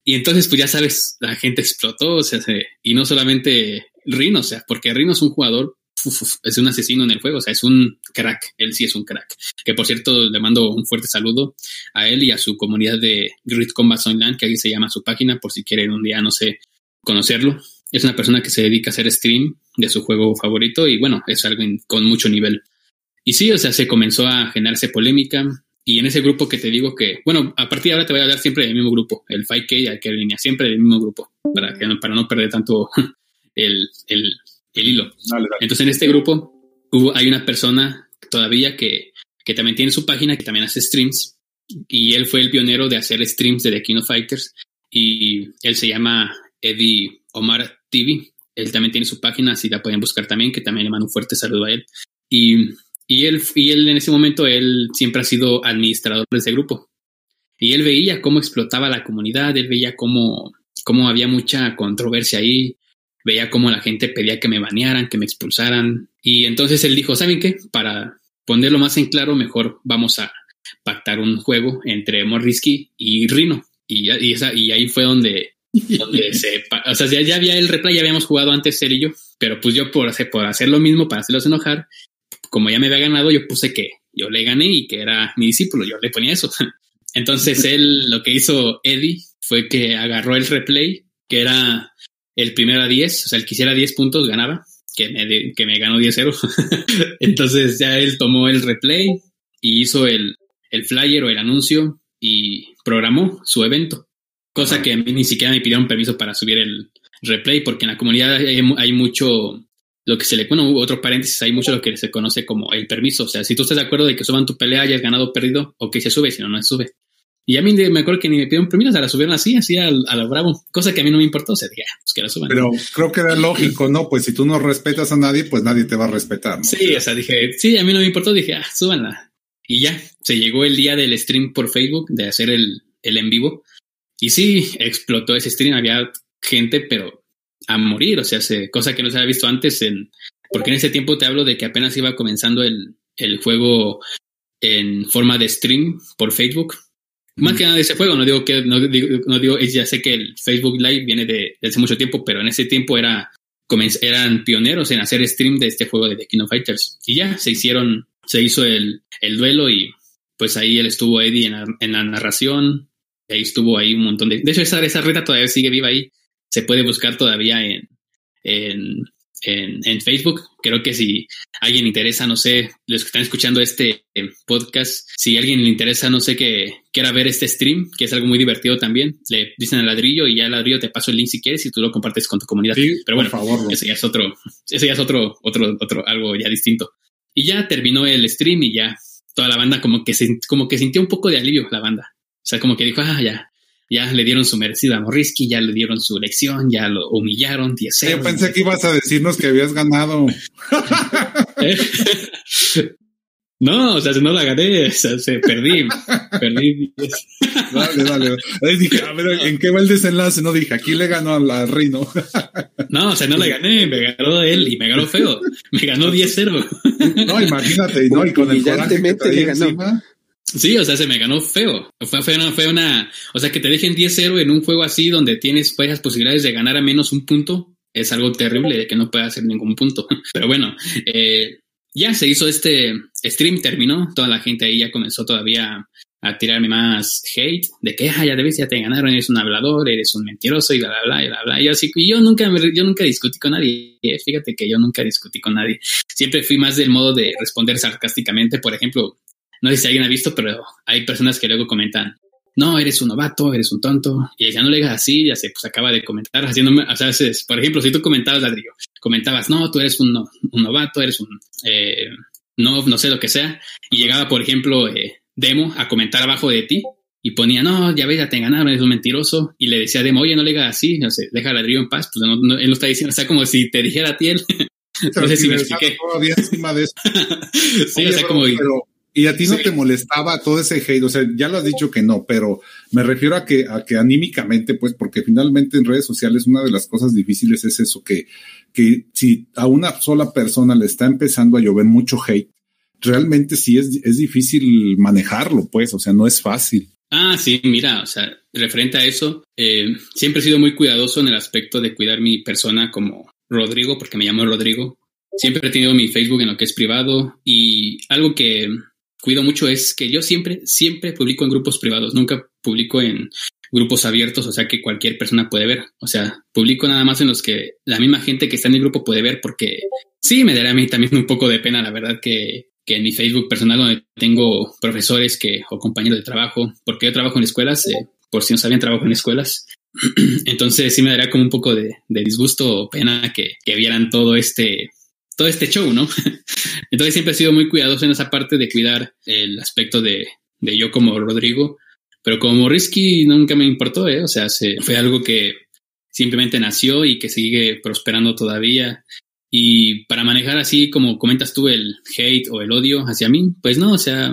Y entonces pues ya sabes, la gente explotó, o sea, y no solamente Rino, o sea, porque Rino es un jugador es un asesino en el juego, o sea, es un crack, él sí es un crack. Que por cierto, le mando un fuerte saludo a él y a su comunidad de Grid Combat Online, que ahí se llama su página, por si quieren un día, no sé, conocerlo. Es una persona que se dedica a hacer stream de su juego favorito y bueno, es alguien con mucho nivel. Y sí, o sea, se comenzó a generarse polémica. Y en ese grupo que te digo que, bueno, a partir de ahora te voy a hablar siempre del mismo grupo, el 5K al que línea, siempre del mismo grupo, para, que, para no perder tanto el, el, el hilo. Entonces en este grupo hubo, hay una persona todavía que, que también tiene su página, que también hace streams, y él fue el pionero de hacer streams de The King of Fighters, y él se llama Eddie Omar TV. Él también tiene su página, así la pueden buscar también, que también le mando un fuerte saludo a él. Y, y, él, y él en ese momento, él siempre ha sido administrador de ese grupo. Y él veía cómo explotaba la comunidad, él veía cómo, cómo había mucha controversia ahí, veía cómo la gente pedía que me banearan, que me expulsaran. Y entonces él dijo, ¿saben qué? Para ponerlo más en claro, mejor vamos a pactar un juego entre Morrisky y Rino. Y, y, ahí fue donde, donde se... O sea, ya, ya, había el replay, ya habíamos jugado antes él y yo, pero pues yo por hacer, por hacer lo mismo, para hacerlos enojar, como ya me había ganado, yo puse que yo le gané y que era mi discípulo, yo le ponía eso. (laughs) Entonces él, lo que hizo Eddie fue que agarró el replay, que era el primero a 10, o sea, el que hiciera 10 puntos ganaba, que me, que me ganó 10-0. (laughs) Entonces ya él tomó el replay y hizo el, el flyer o el anuncio y programó su evento. Cosa que a mí ni siquiera me pidieron permiso para subir el replay, porque en la comunidad hay, mucho, lo que se le, bueno, otro paréntesis, hay mucho lo que se conoce como el permiso. O sea, si tú estás de acuerdo de que suban tu pelea, hayas ganado o perdido, o que se sube, si no, no se sube. Y a mí me acuerdo que ni me pidieron permiso, se la subieron así, así a, a la bravo, cosa que a mí no me importó, o sea, dije, ah, pues que la suban. Pero creo que era lógico, ¿no? Pues si tú no respetas a nadie, pues nadie te va a respetar. ¿no? Sí, o sea, dije, sí, a mí no me importó, dije, ah, súbanla. Y ya, se llegó el día del stream por Facebook, de hacer el, el en vivo. Y sí, explotó ese stream, había gente, pero a morir, o sea, se, cosa que no se había visto antes, en, porque en ese tiempo te hablo de que apenas iba comenzando el, el juego en forma de stream por Facebook más que nada de ese juego, no digo que, no digo, no digo, ya sé que el Facebook Live viene de, hace mucho tiempo, pero en ese tiempo era, eran pioneros en hacer stream de este juego de The King of Fighters. Y ya se hicieron, se hizo el, el duelo y pues ahí él estuvo Eddie en la, en la narración, y ahí estuvo ahí un montón de... De hecho, esa, esa reta todavía sigue viva ahí, se puede buscar todavía en, en, en, en, Facebook. Creo que si alguien interesa, no sé, los que están escuchando este eh, podcast, si alguien le interesa, no sé, que quiera ver este stream, que es algo muy divertido también, le dicen al ladrillo y ya al ladrillo te paso el link si quieres y tú lo compartes con tu comunidad. Pero bueno, por favor, ese ya es otro, ese ya es otro, otro, otro, algo ya distinto. Y ya terminó el stream y ya toda la banda como que, se, como que sintió un poco de alivio la banda. O sea, como que dijo, ah, ya, ya le dieron su merecida a Morrisky, ya le dieron su lección, ya lo humillaron, 10 Yo pensé que ibas a decirnos que habías ganado. (laughs) No, o sea, no la gané, o sea, se perdí, perdí. (laughs) dale, dale. Ahí dije, a ver, ¿en qué va el desenlace? No dije, aquí le ganó al Rino. (laughs) No, o sea, no le gané, me ganó él y me ganó feo. Me ganó 10-0. No, imagínate, ¿no? Y con el coraje que traía encima. Sí, o sea, se me ganó feo. Fue, una, fue una. O sea, que te dejen 10-0 en un juego así donde tienes varias posibilidades de ganar a menos un punto. Es algo terrible de que no pueda hacer ningún punto. (laughs) Pero bueno, eh, ya se hizo este stream, terminó. Toda la gente ahí ya comenzó todavía a tirarme más hate de que ah, ya debes, ya te ganaron, eres un hablador, eres un mentiroso y bla, bla, bla, y bla, bla. Y yo, así, yo nunca, yo nunca discutí con nadie. Fíjate que yo nunca discutí con nadie. Siempre fui más del modo de responder sarcásticamente. Por ejemplo, no sé si alguien ha visto, pero hay personas que luego comentan, no, eres un novato, eres un tonto. Y ya no le digas así, ya se pues acaba de comentar, haciéndome, o sea, por ejemplo, si tú comentabas, ladrillo, comentabas, no, tú eres un, un novato, eres un, eh, no, no sé lo que sea, y llegaba, por ejemplo, eh, Demo a comentar abajo de ti y ponía, no, ya ves, ya te ganaron, eres un mentiroso, y le decía a Demo, oye, no le digas así, no sé, deja a ladrillo en paz, pues no, él lo está diciendo, o sea, como si te dijera a ti él. (laughs) no sé si me expliqué. encima de eso. (laughs) sí, o sea, como... Y a ti no te molestaba todo ese hate, o sea, ya lo has dicho que no, pero me refiero a que, a que anímicamente, pues, porque finalmente en redes sociales una de las cosas difíciles es eso, que, que si a una sola persona le está empezando a llover mucho hate, realmente sí es, es difícil manejarlo, pues, o sea, no es fácil. Ah, sí, mira, o sea, referente a eso, eh, siempre he sido muy cuidadoso en el aspecto de cuidar mi persona como Rodrigo, porque me llamo Rodrigo. Siempre he tenido mi Facebook en lo que es privado y algo que cuido mucho es que yo siempre, siempre publico en grupos privados, nunca publico en grupos abiertos, o sea que cualquier persona puede ver. O sea, publico nada más en los que la misma gente que está en el grupo puede ver, porque sí, me daría a mí también un poco de pena, la verdad, que, que en mi Facebook personal, donde tengo profesores que, o compañeros de trabajo, porque yo trabajo en escuelas, eh, por si no sabían, trabajo en escuelas. (clears throat) Entonces sí me daría como un poco de, de disgusto o pena que, que vieran todo este todo este show, ¿no? (laughs) Entonces siempre he sido muy cuidadoso en esa parte de cuidar el aspecto de, de yo como Rodrigo, pero como Risky nunca me importó, ¿eh? O sea, se, fue algo que simplemente nació y que sigue prosperando todavía. Y para manejar así, como comentas tú, el hate o el odio hacia mí, pues no, o sea,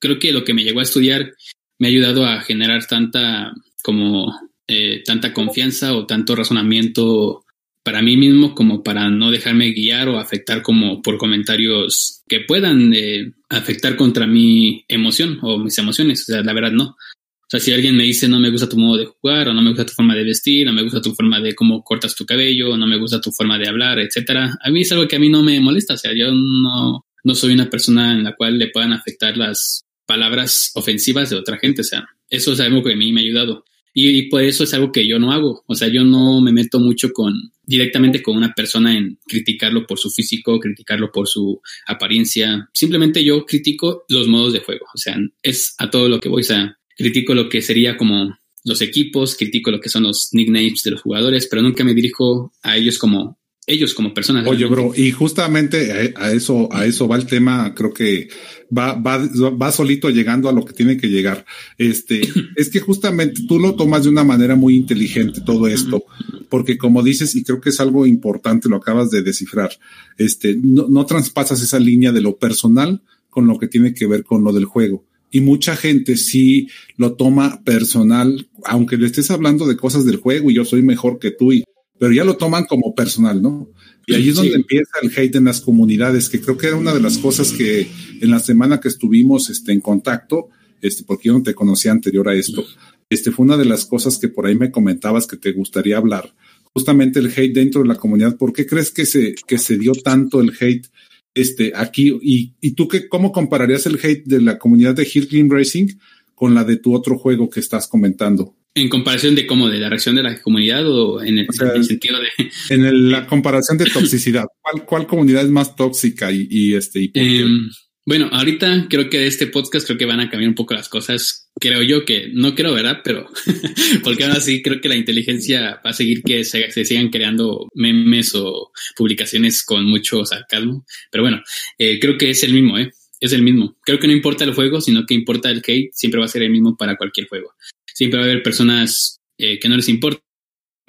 creo que lo que me llegó a estudiar me ha ayudado a generar tanta, como, eh, tanta confianza o tanto razonamiento para mí mismo como para no dejarme guiar o afectar como por comentarios que puedan eh, afectar contra mi emoción o mis emociones. O sea, la verdad no. O sea, si alguien me dice no me gusta tu modo de jugar o no me gusta tu forma de vestir, no me gusta tu forma de cómo cortas tu cabello, no me gusta tu forma de hablar, etcétera, a mí es algo que a mí no me molesta. O sea, yo no, no soy una persona en la cual le puedan afectar las palabras ofensivas de otra gente. O sea, eso es algo que a mí me ha ayudado. Y, por eso es algo que yo no hago. O sea, yo no me meto mucho con directamente con una persona en criticarlo por su físico, criticarlo por su apariencia. Simplemente yo critico los modos de juego. O sea, es a todo lo que voy. O sea, critico lo que sería como los equipos, critico lo que son los nicknames de los jugadores, pero nunca me dirijo a ellos como ellos como personas. Oye, bro, y justamente a, eso, a eso va el tema, creo que va, va, va solito llegando a lo que tiene que llegar. Este, (coughs) es que justamente tú lo tomas de una manera muy inteligente todo esto, porque como dices, y creo que es algo importante, lo acabas de descifrar, este, no, no traspasas esa línea de lo personal con lo que tiene que ver con lo del juego. Y mucha gente sí lo toma personal, aunque le estés hablando de cosas del juego y yo soy mejor que tú y pero ya lo toman como personal, ¿no? Y ahí es donde empieza el hate en las comunidades, que creo que era una de las cosas que en la semana que estuvimos este, en contacto, este, porque yo no te conocía anterior a esto, este fue una de las cosas que por ahí me comentabas que te gustaría hablar, justamente el hate dentro de la comunidad. ¿Por qué crees que se, que se dio tanto el hate este, aquí? Y, y tú qué, cómo compararías el hate de la comunidad de Hill Clean Racing con la de tu otro juego que estás comentando? ¿En comparación de cómo? ¿De la reacción de la comunidad o en el, sentido de...? En la (laughs) comparación de toxicidad. ¿Cuál, ¿Cuál, comunidad es más tóxica y, y este? Em, bueno, ahorita creo que de este podcast creo que van a cambiar un poco las cosas. Creo yo que, no creo, ¿verdad? Pero (laughs) porque ahora sí creo que la inteligencia va a seguir que se, sigan creando memes o publicaciones con mucho sarcasmo. Pero bueno, eh, creo que es el mismo, ¿eh? Es el mismo. Creo que no importa el juego, sino que importa el hate. Siempre va a ser el mismo para cualquier juego. Siempre va a haber personas eh, que no les importa.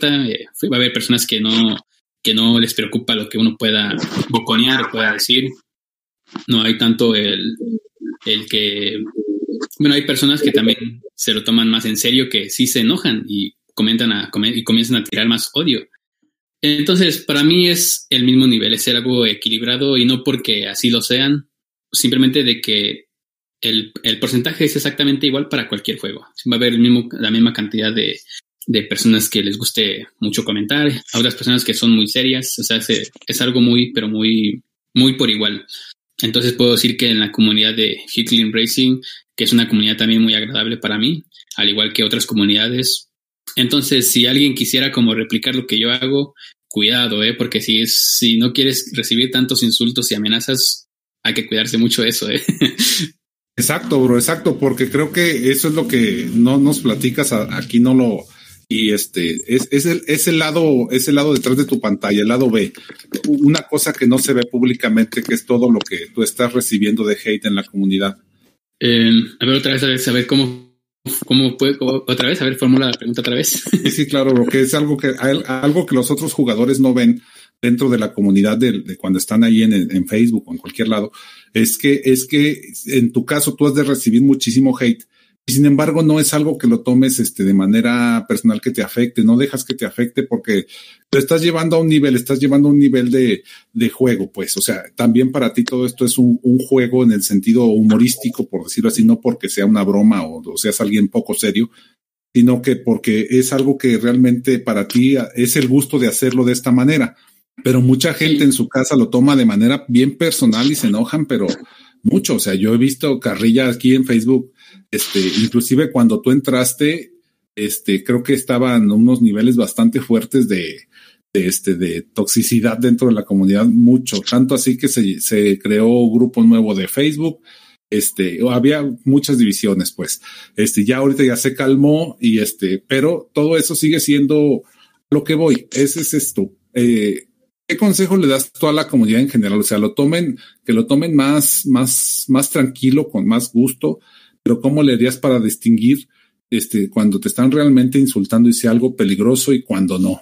Eh, va a haber personas que no, que no les preocupa lo que uno pueda boconear o pueda decir no hay tanto el, el que, bueno, hay personas que también se lo toman más en serio, que sí se enojan y comentan a, y comienzan a tirar más odio. Entonces, para mí es el mismo nivel, es algo equilibrado y no porque así lo sean, simplemente de que el, el porcentaje es exactamente igual para cualquier juego. Va a haber el mismo, la misma cantidad de, de personas que les guste mucho comentar, a otras personas que son muy serias, o sea, es, es algo muy, pero muy, muy por igual. Entonces puedo decir que en la comunidad de Hitler Racing, que es una comunidad también muy agradable para mí, al igual que otras comunidades. Entonces, si alguien quisiera como replicar lo que yo hago, cuidado, ¿eh? porque si, es, si no quieres recibir tantos insultos y amenazas, hay que cuidarse mucho de eso. ¿eh? (laughs) Exacto, bro, exacto, porque creo que eso es lo que no nos platicas, aquí no lo, y este es, es, el, es el lado es el lado detrás de tu pantalla el lado B. Una cosa que no se ve públicamente que es todo lo que tú estás recibiendo de hate en la comunidad. Eh, a ver otra vez a ver cómo cómo puede otra vez a ver formula la pregunta otra vez. Sí claro lo que es algo que algo que los otros jugadores no ven dentro de la comunidad de, de cuando están ahí en, Facebook o en cualquier lado es que es que en tu caso tú has de recibir muchísimo hate y sin embargo no es algo que lo tomes este, de manera personal que te afecte, no dejas que te afecte porque lo estás llevando a un nivel, estás llevando a un nivel de, de juego, pues, o sea, también para ti todo esto es un, juego en el sentido humorístico, por decirlo así, no porque sea una broma o seas alguien poco serio, sino que porque es algo que realmente para ti es el gusto de hacerlo de esta manera. Pero mucha gente en su casa lo toma de manera bien personal y se enojan, pero mucho. O sea, yo he visto carrilla aquí en Facebook este, inclusive cuando tú entraste, este, creo que estaban unos niveles bastante fuertes de, de, este, de toxicidad dentro de la comunidad, mucho, tanto así que se, se creó un grupo nuevo de Facebook, este, había muchas divisiones, pues, este, ya ahorita ya se calmó y este, pero todo eso sigue siendo lo que voy, ese es esto. Eh, ¿Qué consejo le das tú a la comunidad en general? O sea, lo tomen, que lo tomen más, más, más tranquilo, con más gusto, pero ¿cómo le harías para distinguir este, cuando te están realmente insultando y sea algo peligroso y cuando no?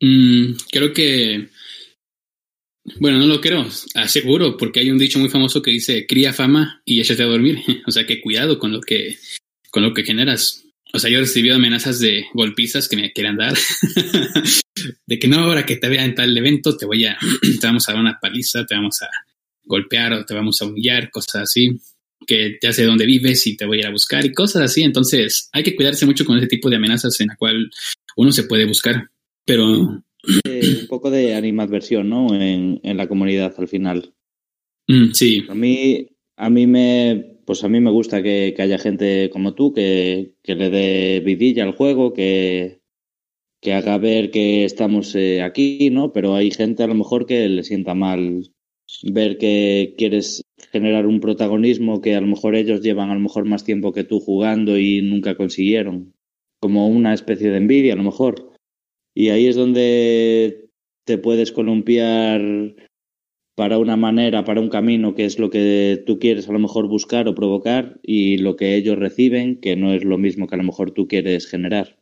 Mm, creo que, bueno, no lo creo, aseguro, porque hay un dicho muy famoso que dice cría fama y échate a dormir. (laughs) o sea que cuidado con lo que, con lo que generas. O sea, yo he recibido amenazas de golpizas que me quieran dar. (laughs) de que no, ahora que te vea en tal evento, te voy a, (clears throat) te vamos a dar una paliza, te vamos a golpear o te vamos a humillar, cosas así que ya sé dónde vives y te voy a ir a buscar y cosas así. Entonces hay que cuidarse mucho con ese tipo de amenazas en la cual uno se puede buscar. Pero... Eh, un poco de animadversión, ¿no? En, en la comunidad al final. Mm, sí. A mí, a mí me, pues a mí me gusta que, que haya gente como tú que, que, le dé vidilla al juego, que, que haga ver que estamos eh, aquí, ¿no? Pero hay gente a lo mejor que le sienta mal ver que quieres generar un protagonismo que a lo mejor ellos llevan a lo mejor más tiempo que tú jugando y nunca consiguieron. Como una especie de envidia a lo mejor. Y ahí es donde te puedes columpiar para una manera, para un camino que es lo que tú quieres a lo mejor buscar o provocar y lo que ellos reciben, que no es lo mismo que a lo mejor tú quieres generar.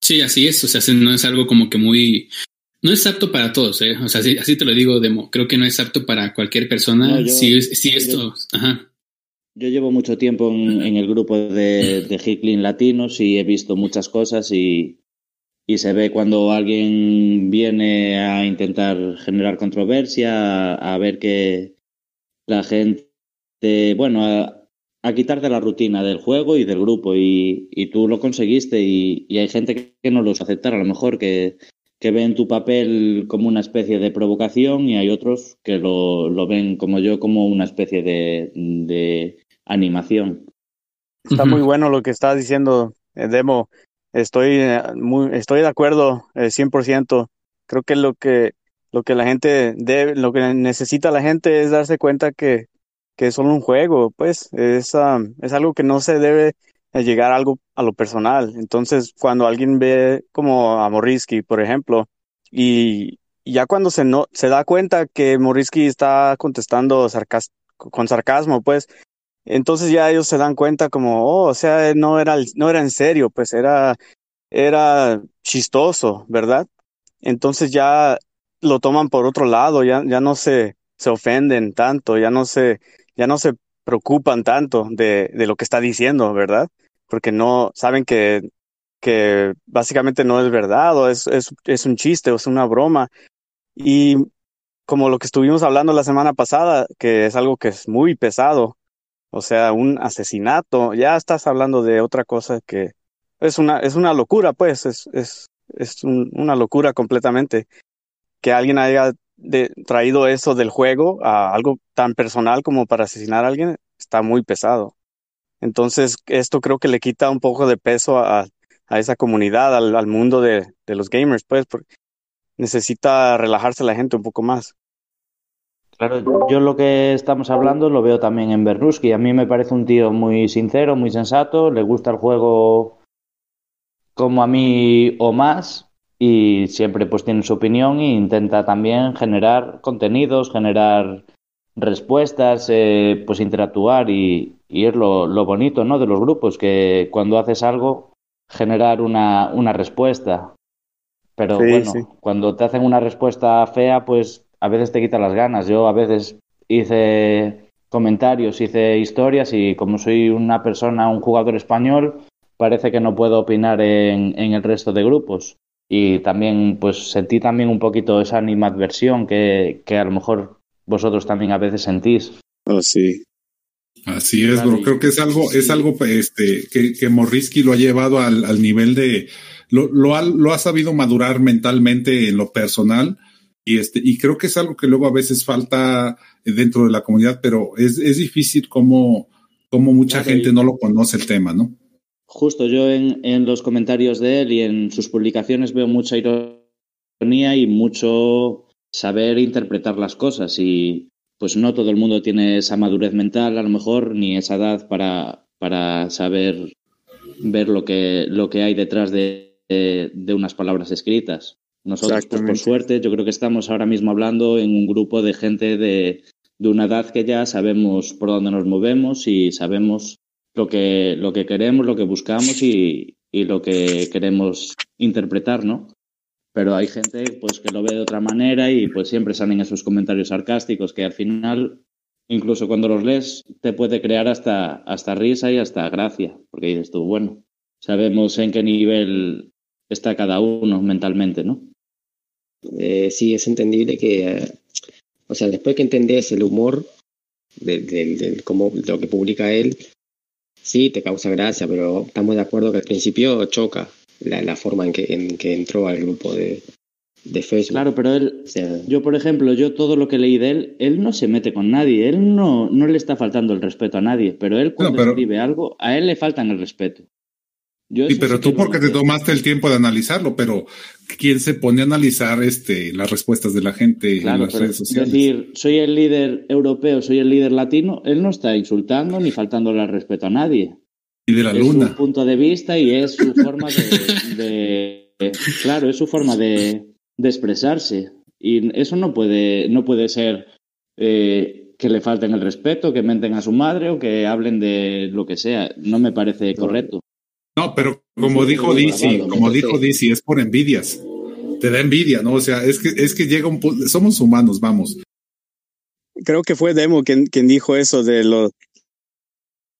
Sí, así es. O sea, no es algo como que muy no es apto para todos, ¿eh? O sea, así, te lo digo, Demo. Creo que no es apto para cualquier persona. si, esto. Yo, ajá. yo llevo mucho tiempo en, el grupo de, de Latinos y he visto muchas cosas y, y, se ve cuando alguien viene a intentar generar controversia, a, ver que la gente. Bueno, a, a quitarte la rutina del juego y del grupo y, y tú lo conseguiste y, y, hay gente que no los aceptar a lo mejor que que ven tu papel como una especie de provocación y hay otros que lo, lo ven como yo como una especie de, de animación. Está muy bueno lo que estás diciendo, eh, Demo, estoy, eh, muy, estoy de acuerdo eh, 100%. Creo que lo que lo que la gente debe, lo que necesita la gente es darse cuenta que, que es solo un juego, pues es, um, es algo que no se debe llegar a algo a lo personal. Entonces, cuando alguien ve como a Morrisky, por ejemplo, y, y ya cuando se, no, se da cuenta que Morrisky está contestando sarcas- con sarcasmo, pues entonces ya ellos se dan cuenta como, oh, o sea, no era, no era en serio, pues era, era chistoso, ¿verdad? Entonces ya lo toman por otro lado, ya, ya no se, se ofenden tanto, ya no se, ya no se preocupan tanto de, de lo que está diciendo, ¿verdad? Porque no saben que, que básicamente no es verdad o es, es, es un chiste o es una broma. Y como lo que estuvimos hablando la semana pasada, que es algo que es muy pesado, o sea, un asesinato, ya estás hablando de otra cosa que es una, es una locura, pues, es, es, es un- una locura completamente. Que alguien haya de- traído eso del juego a algo tan personal como para asesinar a alguien, está muy pesado. Entonces, esto creo que le quita un poco de peso a, a esa comunidad, al, al mundo de, de los gamers, pues, porque necesita relajarse la gente un poco más. Claro, yo lo que estamos hablando lo veo también en Bernuski. A mí me parece un tío muy sincero, muy sensato, le gusta el juego como a mí o más y siempre pues tiene su opinión e intenta también generar contenidos, generar respuestas, eh, pues interactuar y, y es lo, lo bonito, ¿no? de los grupos, que cuando haces algo generar una, una respuesta. Pero Sí, bueno, sí. cuando te hacen una respuesta fea, pues a veces te quita las ganas. Yo a veces hice comentarios, hice historias y como soy una persona, un jugador español, parece que no puedo opinar en, en el resto de grupos. Y también, pues sentí también un poquito esa animadversión que, que a lo mejor vosotros también a veces sentís. Oh, sí. Así es, bro. Creo que es algo, es algo este, que, que Morrisky lo ha llevado al, al nivel de, lo, lo, ha, lo ha sabido madurar mentalmente en lo personal. Y este, y creo que es algo que luego a veces falta dentro de la comunidad, pero es, es difícil como, como mucha Claro, gente no lo conoce el tema, ¿no? Justo yo en, en los comentarios de él y en sus publicaciones veo mucha ironía y mucho saber interpretar las cosas y pues no todo el mundo tiene esa madurez mental a lo mejor ni esa edad para, para saber ver lo que, lo que hay detrás de, de, de unas palabras escritas. Nosotros, pues, por suerte, yo creo que estamos ahora mismo hablando en un grupo de gente de, de una edad que ya sabemos por dónde nos movemos y sabemos lo que, lo que queremos, lo que buscamos y, y lo que queremos interpretar, ¿no? Pero hay gente pues que lo ve de otra manera y pues siempre salen esos comentarios sarcásticos que al final, incluso cuando los lees, te puede crear hasta, hasta risa y hasta gracia, porque dices tú, bueno, sabemos en qué nivel está cada uno mentalmente, ¿no? Eh, sí, es entendible que, eh, o sea, después que entendés el humor de, de- de cómo, de lo que publica él, sí, te causa gracia, pero estamos de acuerdo que al principio choca la, la forma en que, en que entró al grupo de, de Facebook. Claro, pero él, O sea, yo por ejemplo, yo todo lo que leí de él, él no se mete con nadie, él no, no le está faltando el respeto a nadie, pero él cuando pero- escribe algo, a él le faltan el respeto. Yo Sí, pero sí tú porque te tomaste el tiempo de analizarlo, pero ¿quién se pone a analizar este las respuestas de la gente en las redes sociales? decir, soy el líder europeo, soy el líder latino, él no está insultando ni faltándole al respeto a nadie. y de la es luna. su punto de vista y es su forma de, de- claro, es su forma de, de expresarse. Y eso no puede, no puede ser eh, que le falten el respeto, que menten a su madre o que hablen de lo que sea. No me parece correcto. No, pero como dijo Dizzy, como dijo Dizzy, es por envidias. Te da envidia, ¿no? O sea, es que, es que llega un punto, somos humanos, vamos. Creo que fue Demo quien, quien dijo eso de lo,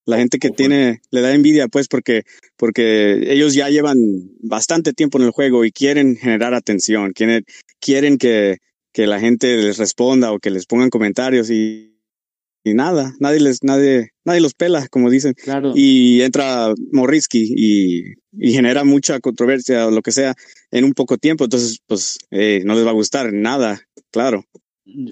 la gente que tiene, le da envidia, pues, porque, porque ellos ya llevan bastante tiempo en el juego y quieren generar atención, quieren, quieren que, que la gente les responda o que les pongan comentarios y, y nada, nadie les, nadie, nadie los pela, como dicen. Claro. Y entra Morrisky y, y genera mucha controversia o lo que sea en un poco tiempo, entonces, pues, eh, no les va a gustar nada, claro.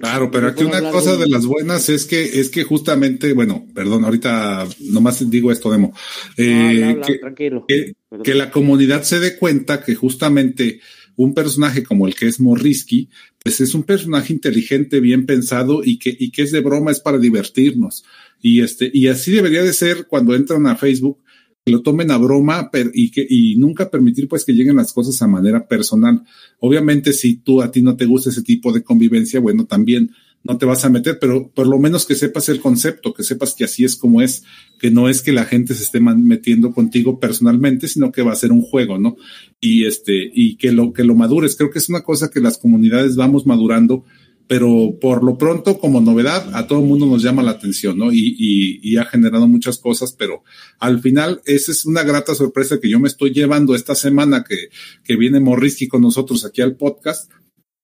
Claro, pero aquí una cosa de las buenas es que es que justamente, bueno, perdón, ahorita nomás digo esto, Demo, eh, que, que, la comunidad se dé cuenta que justamente un personaje como el que es Morrisky, pues es un personaje inteligente, bien pensado y que, y que es de broma, es para divertirnos. Y este, y así debería de ser cuando entran a Facebook, que lo tomen a broma y que, y nunca permitir pues que lleguen las cosas a manera personal. Obviamente, si tú a ti no te gusta ese tipo de convivencia, bueno, también no te vas a meter, pero por lo menos que sepas el concepto, que sepas que así es como es, que no es que la gente se esté metiendo contigo personalmente, sino que va a ser un juego, ¿no? Y este, y que lo, que lo madures. Creo que es una cosa que las comunidades vamos madurando, pero por lo pronto, como novedad, a todo el mundo nos llama la atención, ¿no? Y, y, y, ha generado muchas cosas, pero al final, esa es una grata sorpresa que yo me estoy llevando esta semana que, que viene Morrisky con nosotros aquí al podcast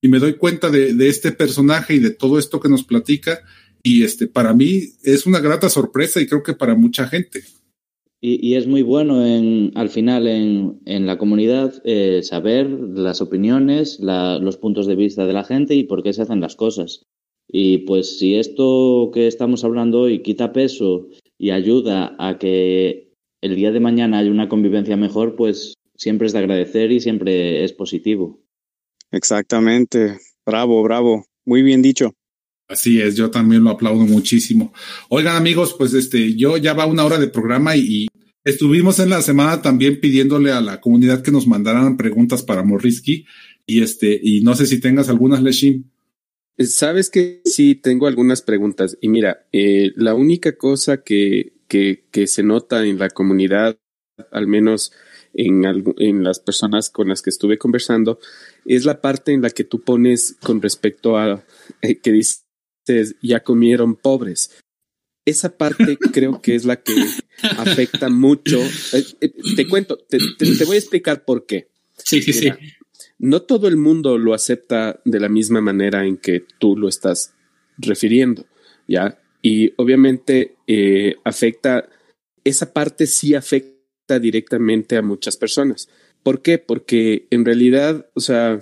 y me doy cuenta de, de, este personaje y de todo esto que nos platica. Y este, para mí es una grata sorpresa y creo que para mucha gente. Y, y es muy bueno en, al final en, en la comunidad eh, saber las opiniones, la, los puntos de vista de la gente y por qué se hacen las cosas. Y pues si esto que estamos hablando hoy quita peso y ayuda a que el día de mañana haya una convivencia mejor, pues siempre es de agradecer y siempre es positivo. Exactamente. Bravo, bravo. Muy bien dicho. Así es, yo también lo aplaudo muchísimo. Oigan, amigos, pues este, yo ya va una hora de programa y, estuvimos en la semana también pidiéndole a la comunidad que nos mandaran preguntas para Morrisky y este, y no sé si tengas algunas, Leshim. Sabes que sí, tengo algunas preguntas. Y mira, eh, la única cosa que, que, que se nota en la comunidad, al menos en, en las personas con las que estuve conversando, es la parte en la que tú pones con respecto a eh, que dices ya comieron pobres. Esa parte (laughs) creo que es la que afecta mucho. Eh, eh, te cuento, te, te, voy a explicar por qué. Sí, sí, sí. No todo el mundo lo acepta de la misma manera en que tú lo estás refiriendo, ¿ya? Y obviamente afecta, esa parte sí afecta directamente a muchas personas. ¿Por qué? Porque en realidad, o sea,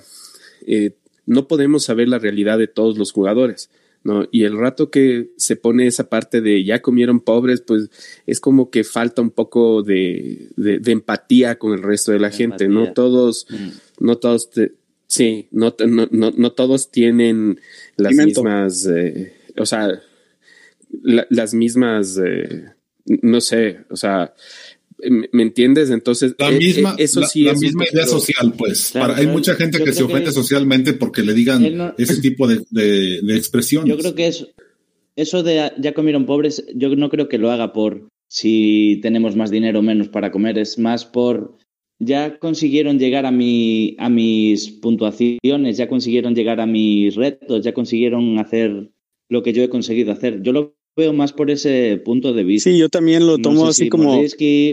eh, no podemos saber la realidad de todos los jugadores. ¿no? Y el rato que se pone esa parte de ya comieron pobres, pues es como que falta un poco de, de, empatía con el resto de la gente. No todos, mm. no todos, sí, no, no, no, todos tienen las mismas, eh, o sea, las mismas, eh, no sé, o sea, ¿Me entiendes? Entonces, la eh, misma, eh, eso sí la, misma idea social, pues. hay mucha gente que se ofende socialmente porque le digan ese tipo de, de, expresiones. Yo creo que es, eso de ya comieron pobres, yo no creo que lo haga por si tenemos más dinero o menos para comer, es más por ya consiguieron llegar a, mi, a mis puntuaciones, ya consiguieron llegar a mis retos, ya consiguieron hacer lo que yo he conseguido hacer. Yo lo veo más por ese punto de vista. Sí, yo también lo tomo así como,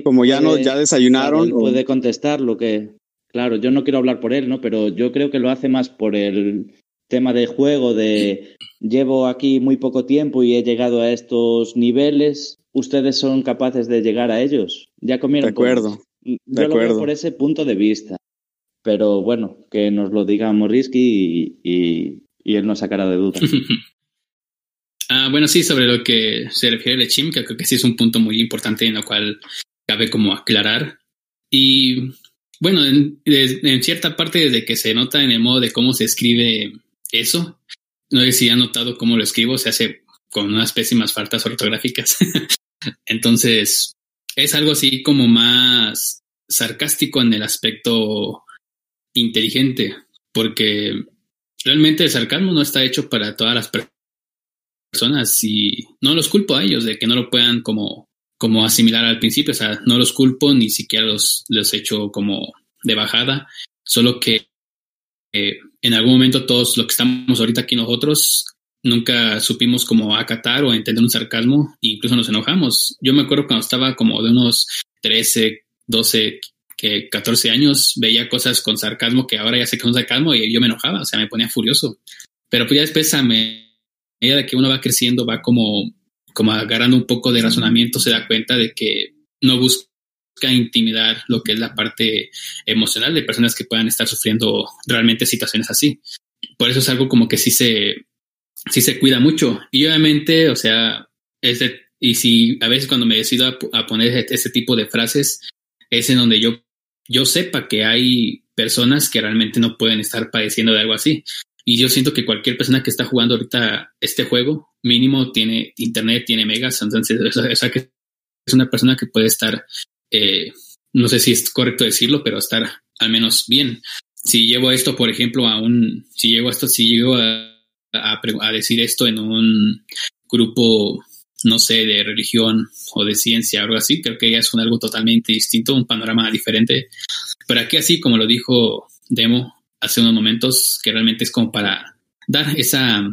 como ya no, ya desayunaron. Puede contestar lo que, claro, yo no quiero hablar por él, ¿no? Pero yo creo que lo hace más por el tema de juego, de llevo aquí muy poco tiempo y he llegado a estos niveles, ustedes son capaces de llegar a ellos. Ya comieron. De acuerdo. Yo lo veo por ese punto de vista. Pero bueno, que nos lo diga Morrisky y, y, y él nos sacará de dudas. (laughs) Ah, bueno, sí, sobre lo que se refiere a Chim, que creo que sí es un punto muy importante en lo cual cabe como aclarar. Y bueno, en, cierta parte desde que se nota en el modo de cómo se escribe eso, no sé si han notado cómo lo escribo, se hace con unas pésimas faltas ortográficas. (laughs) Entonces, es algo así como más sarcástico en el aspecto inteligente, porque realmente el sarcasmo no está hecho para todas las personas personas y no los culpo a ellos de que no lo puedan como, como asimilar al principio, o sea, no los culpo ni siquiera los, los echo como de bajada, solo que eh, en algún momento todos los que estamos ahorita aquí nosotros nunca supimos como acatar o entender un sarcasmo e incluso nos enojamos. Yo me acuerdo cuando estaba como de unos 13, 12, que 14 años veía cosas con sarcasmo que ahora ya sé que son sarcasmo y yo me enojaba, o sea, me ponía furioso. Pero pues ya después me medida de que uno va creciendo, va como, como agarrando un poco de razonamiento, se da cuenta de que no busca intimidar lo que es la parte emocional de personas que puedan estar sufriendo realmente situaciones así. Por eso es algo como que sí se, sí se cuida mucho. Y obviamente, o sea, ese, y si a veces cuando me decido a, poner ese tipo de frases, es en donde yo, yo sepa que hay personas que realmente no pueden estar padeciendo de algo así. Y yo siento que cualquier persona que está jugando ahorita este juego, mínimo tiene internet, tiene megas, entonces, o sea, que es una persona que puede estar, eh, no sé si es correcto decirlo, pero estar al menos bien. Si llevo esto, por ejemplo, a un, si llevo esto, si llego a, a, decir esto en un grupo, no sé, de religión o de ciencia, algo así, creo que es un algo totalmente distinto, un panorama diferente. Pero aquí así, como lo dijo Demo hace unos momentos, que realmente es como para dar esa,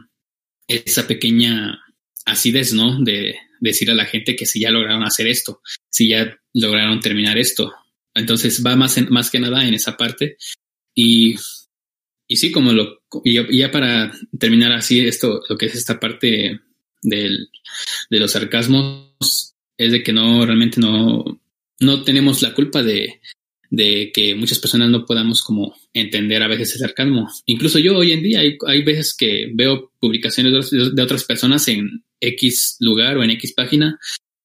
esa pequeña acidez, ¿no? De decir a la gente que si ya lograron hacer esto, si ya lograron terminar esto. Entonces va más, más que nada en esa parte. Y, y sí, como lo, y ya para terminar así esto, lo que es esta parte del, de los sarcasmos, es de que no, realmente no, no tenemos la culpa de, de que muchas personas no podamos como entender a veces el sarcasmo. Incluso yo hoy en día hay, hay veces que veo publicaciones de, otras personas en X lugar o en X página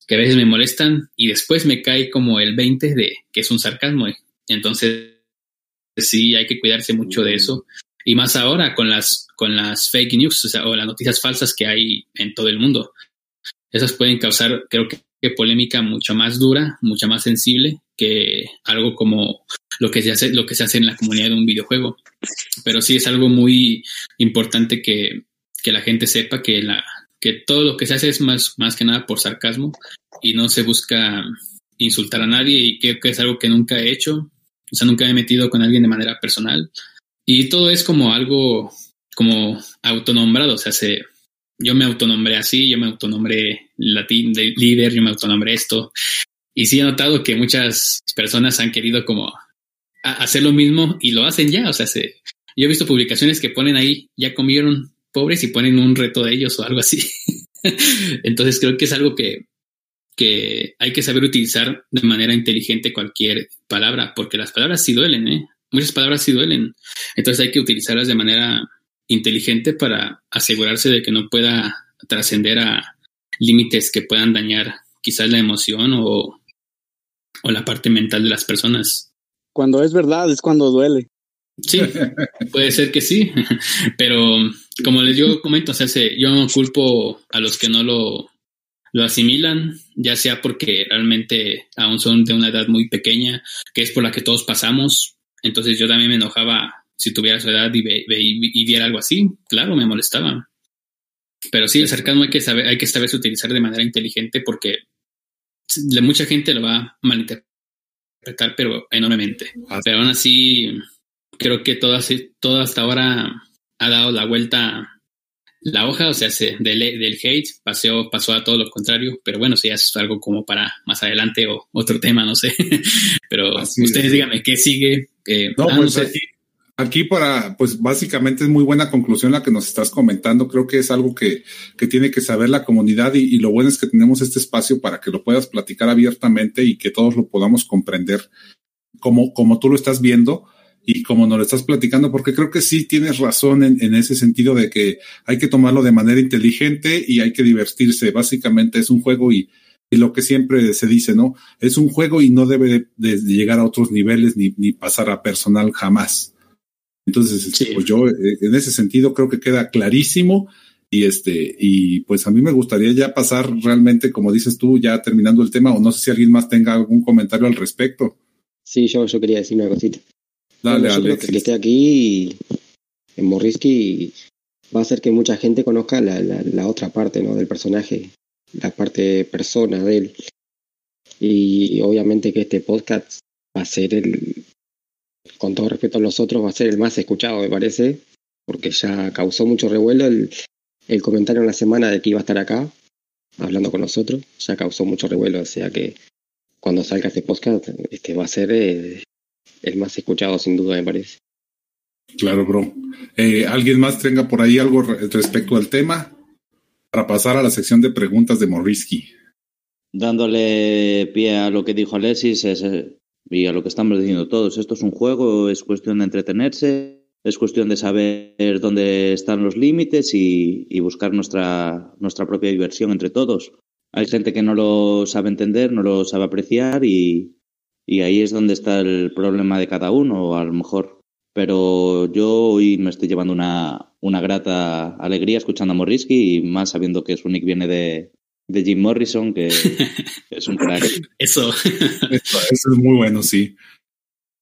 que a veces me molestan y después me cae como el 20 de que es un sarcasmo. Entonces, sí, hay que cuidarse mucho de eso. Y más ahora con las, con las fake news o, sea, o las noticias falsas que hay en todo el mundo. Esas pueden causar, creo que, polémica mucho más dura, mucho más sensible que algo como lo que se hace, lo que se hace en la comunidad de un videojuego. Pero sí es algo muy importante que, que la gente sepa que la, que todo lo que se hace es más, más que nada por sarcasmo y no se busca insultar a nadie y creo que es algo que nunca he hecho. O sea, nunca me he metido con alguien de manera personal. Y todo es como algo como autonombrado. O sea, se, yo me autonombré así, yo me autonombré latín, de líder, yo me autonombré esto. Y sí he notado que muchas personas han querido como hacer lo mismo y lo hacen ya. O sea, se, yo he visto publicaciones que ponen ahí, ya comieron pobres y ponen un reto de ellos o algo así. (laughs) Entonces creo que es algo que, que hay que saber utilizar de manera inteligente cualquier palabra, porque las palabras sí duelen, ¿eh? Muchas palabras sí duelen. Entonces hay que utilizarlas de manera inteligente para asegurarse de que no pueda trascender a límites que puedan dañar quizás la emoción o, o la parte mental de las personas. Cuando es verdad es cuando duele. Sí, (laughs) puede ser que sí, (laughs) pero como les digo, comento, o sea, yo no culpo a los que no lo, lo asimilan, ya sea porque realmente aún son de una edad muy pequeña, que es por la que todos pasamos. Entonces yo también me enojaba si tuviera su edad y, y, viera algo así, claro, me molestaba. Pero sí, el sarcasmo hay que saber, hay que saberse utilizar de manera inteligente porque mucha gente lo va a malinterpretar, pero enormemente. Pero aún así, creo que todo, todo hasta ahora ha dado la vuelta la hoja, o sea, se, del, del hate pasó, pasó a todo lo contrario, pero bueno, si es algo como para más adelante o otro tema, no sé. (laughs) pero ustedes díganme qué sigue. Eh, no, ah, pues aquí, aquí, para, pues básicamente es muy buena conclusión la que nos estás comentando. Creo que es algo que, que tiene que saber la comunidad y, y lo bueno es que tenemos este espacio para que lo puedas platicar abiertamente y que todos lo podamos comprender como, como tú lo estás viendo y como nos lo estás platicando, porque creo que sí tienes razón en, ese sentido de que hay que tomarlo de manera inteligente y hay que divertirse. Básicamente es un juego y, lo que siempre se dice, ¿no? Es un juego y no debe de, llegar a otros niveles ni, ni, pasar a personal jamás. Entonces, este, pues yo eh, en ese sentido creo que queda clarísimo y este, y pues a mí me gustaría ya pasar realmente, como dices tú, ya terminando el tema, o no sé si alguien más tenga algún comentario al respecto. Sí, yo, yo quería decir una cosita. Dale, bueno, que esté aquí en Morrisky va a hacer que mucha gente conozca la, la, otra parte ¿no? del personaje, la parte persona de él. Y obviamente que este podcast va a ser el, con todo respeto a los otros, va a ser el más escuchado, me parece, porque ya causó mucho revuelo el, el comentario en la semana de que iba a estar acá, hablando con nosotros, ya causó mucho revuelo, o sea que cuando salga este podcast, este va a ser eh, el más escuchado sin duda, me parece. Claro, bro. Eh, ¿Alguien más tenga por ahí algo respecto al tema? Para pasar a la sección de preguntas de Morrisky. Dándole pie a lo que dijo Alexis eh, y a lo que estamos diciendo todos. Esto es un juego, es cuestión de entretenerse Es cuestión de saber dónde están los límites y, y buscar nuestra, nuestra propia diversión entre todos. Hay gente que no lo sabe entender, no lo sabe apreciar y, y ahí es donde está el problema de cada uno, a lo mejor. Pero yo hoy me estoy llevando una, una grata alegría escuchando a Morrisky y más sabiendo que su nick viene de, de Jim Morrison, que (laughs) es un crack. Eso. Eso, eso es muy bueno, sí.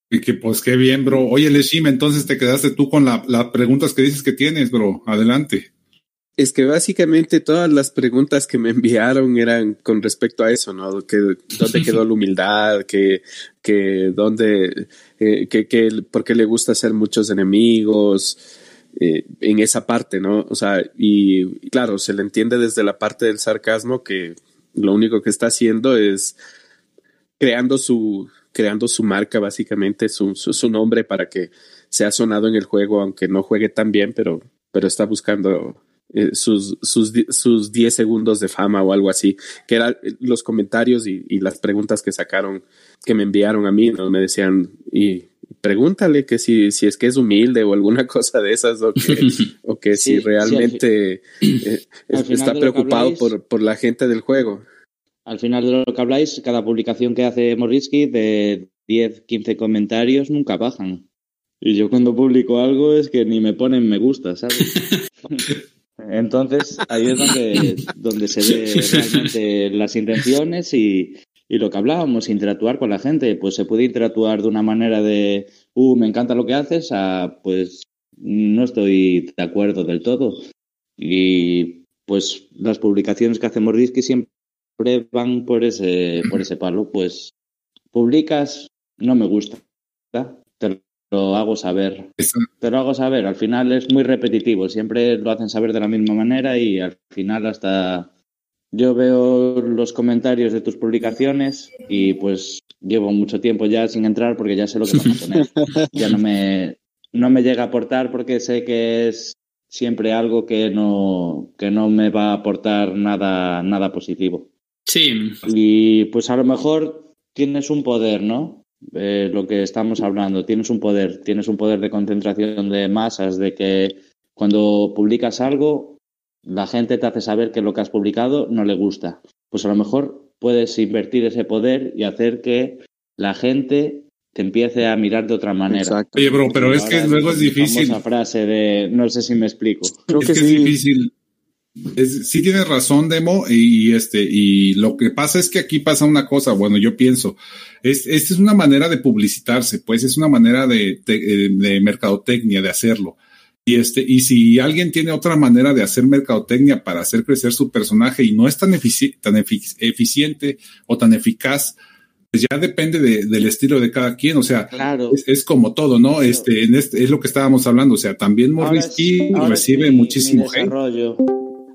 Y que pues qué bien, bro. Oye, Leshim, entonces te quedaste tú con las la preguntas que dices que tienes, bro. Adelante. Es que básicamente todas las preguntas que me enviaron eran con respecto a eso, ¿no? Que dónde quedó la humildad, que, que dónde, eh, que, que, por qué le gusta hacer muchos enemigos, eh, en esa parte, ¿no? O sea, y, claro, se le entiende desde la parte del sarcasmo que lo único que está haciendo es creando su, creando su marca, básicamente, su, su, nombre para que sea sonado en el juego, aunque no juegue tan bien, pero, pero está buscando eh, sus, sus, sus 10 segundos de fama o algo así, que eran los comentarios y, y, las preguntas que sacaron, que me enviaron a mí, ¿no? Me decían, y pregúntale que si, si es que es humilde o alguna (laughs) cosa de esas, o que, (laughs) o que sí, si realmente sí, eh, está preocupado habláis, por, por la gente del juego al final de lo que habláis, cada publicación que hace Morisky de 10, 15 comentarios nunca bajan. Y yo cuando publico algo es que ni me ponen me gusta, ¿sabes? (laughs) Entonces, ahí es donde, donde se ve realmente las intenciones y, y, lo que hablábamos, interactuar con la gente. Pues se puede interactuar de una manera de, uh, me encanta lo que haces, a, pues, no estoy de acuerdo del todo. Y, pues, las publicaciones que hace Morisky siempre van por ese, por ese palo, pues publicas, no me gusta, te lo hago saber. Te lo hago saber, al final es muy repetitivo, siempre lo hacen saber de la misma manera y al final hasta yo veo los comentarios de tus publicaciones y pues llevo mucho tiempo ya sin entrar porque ya sé lo que van a (laughs) poner. ya no me, no me llega a aportar porque sé que es siempre algo que no, que no me va a aportar nada, nada positivo. Sí. Y pues a lo mejor tienes un poder, ¿no? Eh, lo que estamos hablando, tienes un poder, tienes un poder de concentración de masas, de que cuando publicas algo, la gente te hace saber que lo que has publicado no le gusta. Pues a lo mejor puedes invertir ese poder y hacer que la gente te empiece a mirar de otra manera. Exacto. Oye, bro, pero es que luego es difícil. Esa frase de, no sé si me explico. Creo es que, que sí. es difícil es, sí tienes razón, Demo, y este, y lo que pasa es que aquí pasa una cosa, bueno, yo pienso, es, esta es una manera de publicitarse, pues es una manera de, de, de, mercadotecnia de hacerlo. Y este, y si alguien tiene otra manera de hacer mercadotecnia para hacer crecer su personaje y no es tan, efici tan efic eficiente o tan eficaz, pues ya depende de, del estilo de cada quien, o sea, claro. es, es, como todo, ¿no? Este, en este, es lo que estábamos hablando, o sea, también Morrisky recibe mi, muchísimo mi desarrollo.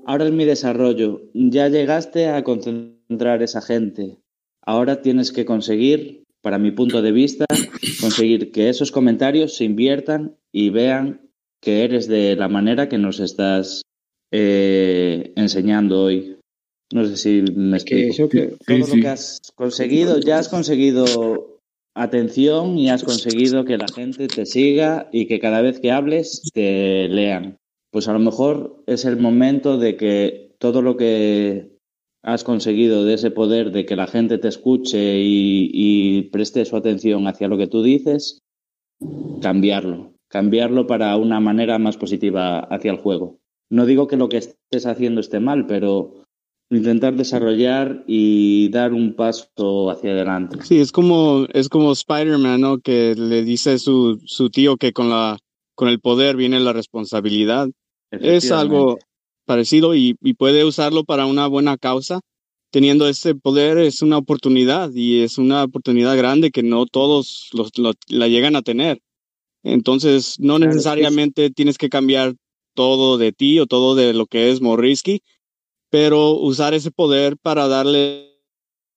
Ahora es mi desarrollo. Ya llegaste a concentrar esa gente. Ahora tienes que conseguir, para mi punto de vista, conseguir que esos comentarios se inviertan y vean que eres de la manera que nos estás eh, enseñando hoy. No sé si me explico. Que, Todo sí, lo sí. que has conseguido, ya has conseguido atención y has conseguido que la gente te siga y que cada vez que hables te lean pues a lo mejor es el momento de que todo lo que has conseguido de ese poder de que la gente te escuche y, y, preste su atención hacia lo que tú dices, cambiarlo, cambiarlo para una manera más positiva hacia el juego. No digo que lo que estés haciendo esté mal, pero intentar desarrollar y dar un paso hacia adelante. Sí, es como, es como Spider-Man, ¿no? Que le dice a su, su tío que con, la, con el poder viene la responsabilidad es algo parecido y, y, puede usarlo para una buena causa. Teniendo ese poder es una oportunidad y es una oportunidad grande que no todos los, lo, la llegan a tener. Entonces, no claro, necesariamente es... tienes que cambiar todo de ti o todo de lo que es Morrisky, pero usar ese poder para darle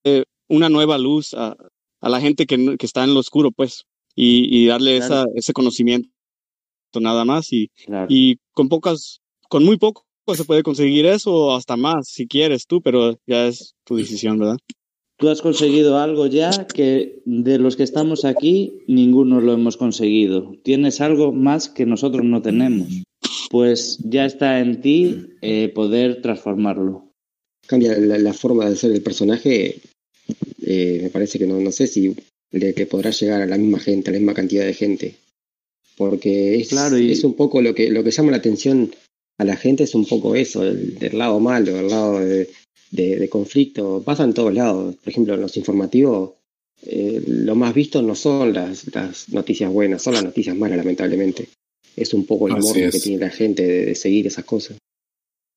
eh, una nueva luz a, a la gente que, que, está en lo oscuro, pues, y, y darle claro. esa, ese conocimiento nada más y, claro. y con pocas, con muy poco se puede conseguir eso o hasta más si quieres tú, pero ya es tu decisión, ¿verdad? Tú has conseguido algo ya que de los que estamos aquí, ninguno lo hemos conseguido. Tienes algo más que nosotros no tenemos. Pues ya está en ti eh, poder transformarlo. Cambia la, forma de ser el personaje. Eh, me parece que no, no sé si de que podrá llegar a la misma gente, a la misma cantidad de gente. Porque es, claro, y... es un poco lo que, lo que llama la atención a la gente, es un poco eso, el, del lado malo, el lado de, de, conflicto. Pasa en todos lados. Por ejemplo, en los informativos, eh, lo más visto no son las, las noticias buenas, son las noticias malas, lamentablemente. Es un poco el amor que tiene la gente de, seguir esas cosas.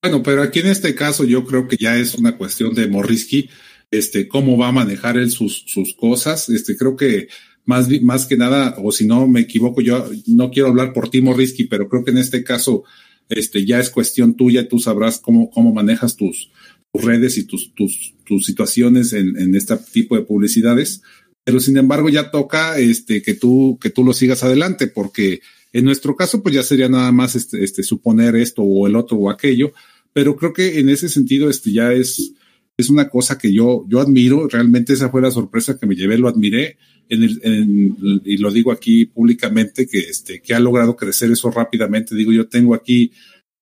Bueno, pero aquí en este caso yo creo que ya es una cuestión de Morrisky, este, cómo va a manejar él sus, sus cosas. Este, creo que más, más que nada, o si no me equivoco, yo no quiero hablar por ti, Morrisky, pero creo que en este caso, este, ya es cuestión tuya, tú sabrás cómo, cómo manejas tus redes y tus, tus, tus situaciones en, en este tipo de publicidades. Pero sin embargo, ya toca este, que tú, que tú lo sigas adelante, porque en nuestro caso, pues ya sería nada más este, este, suponer esto o el otro o aquello. Pero creo que en ese sentido, este ya es, es una cosa que yo, yo admiro. Realmente esa fue la sorpresa que me llevé, lo admiré. En el, en, y lo digo aquí públicamente, que, este, que ha logrado crecer eso rápidamente. Digo, yo tengo aquí,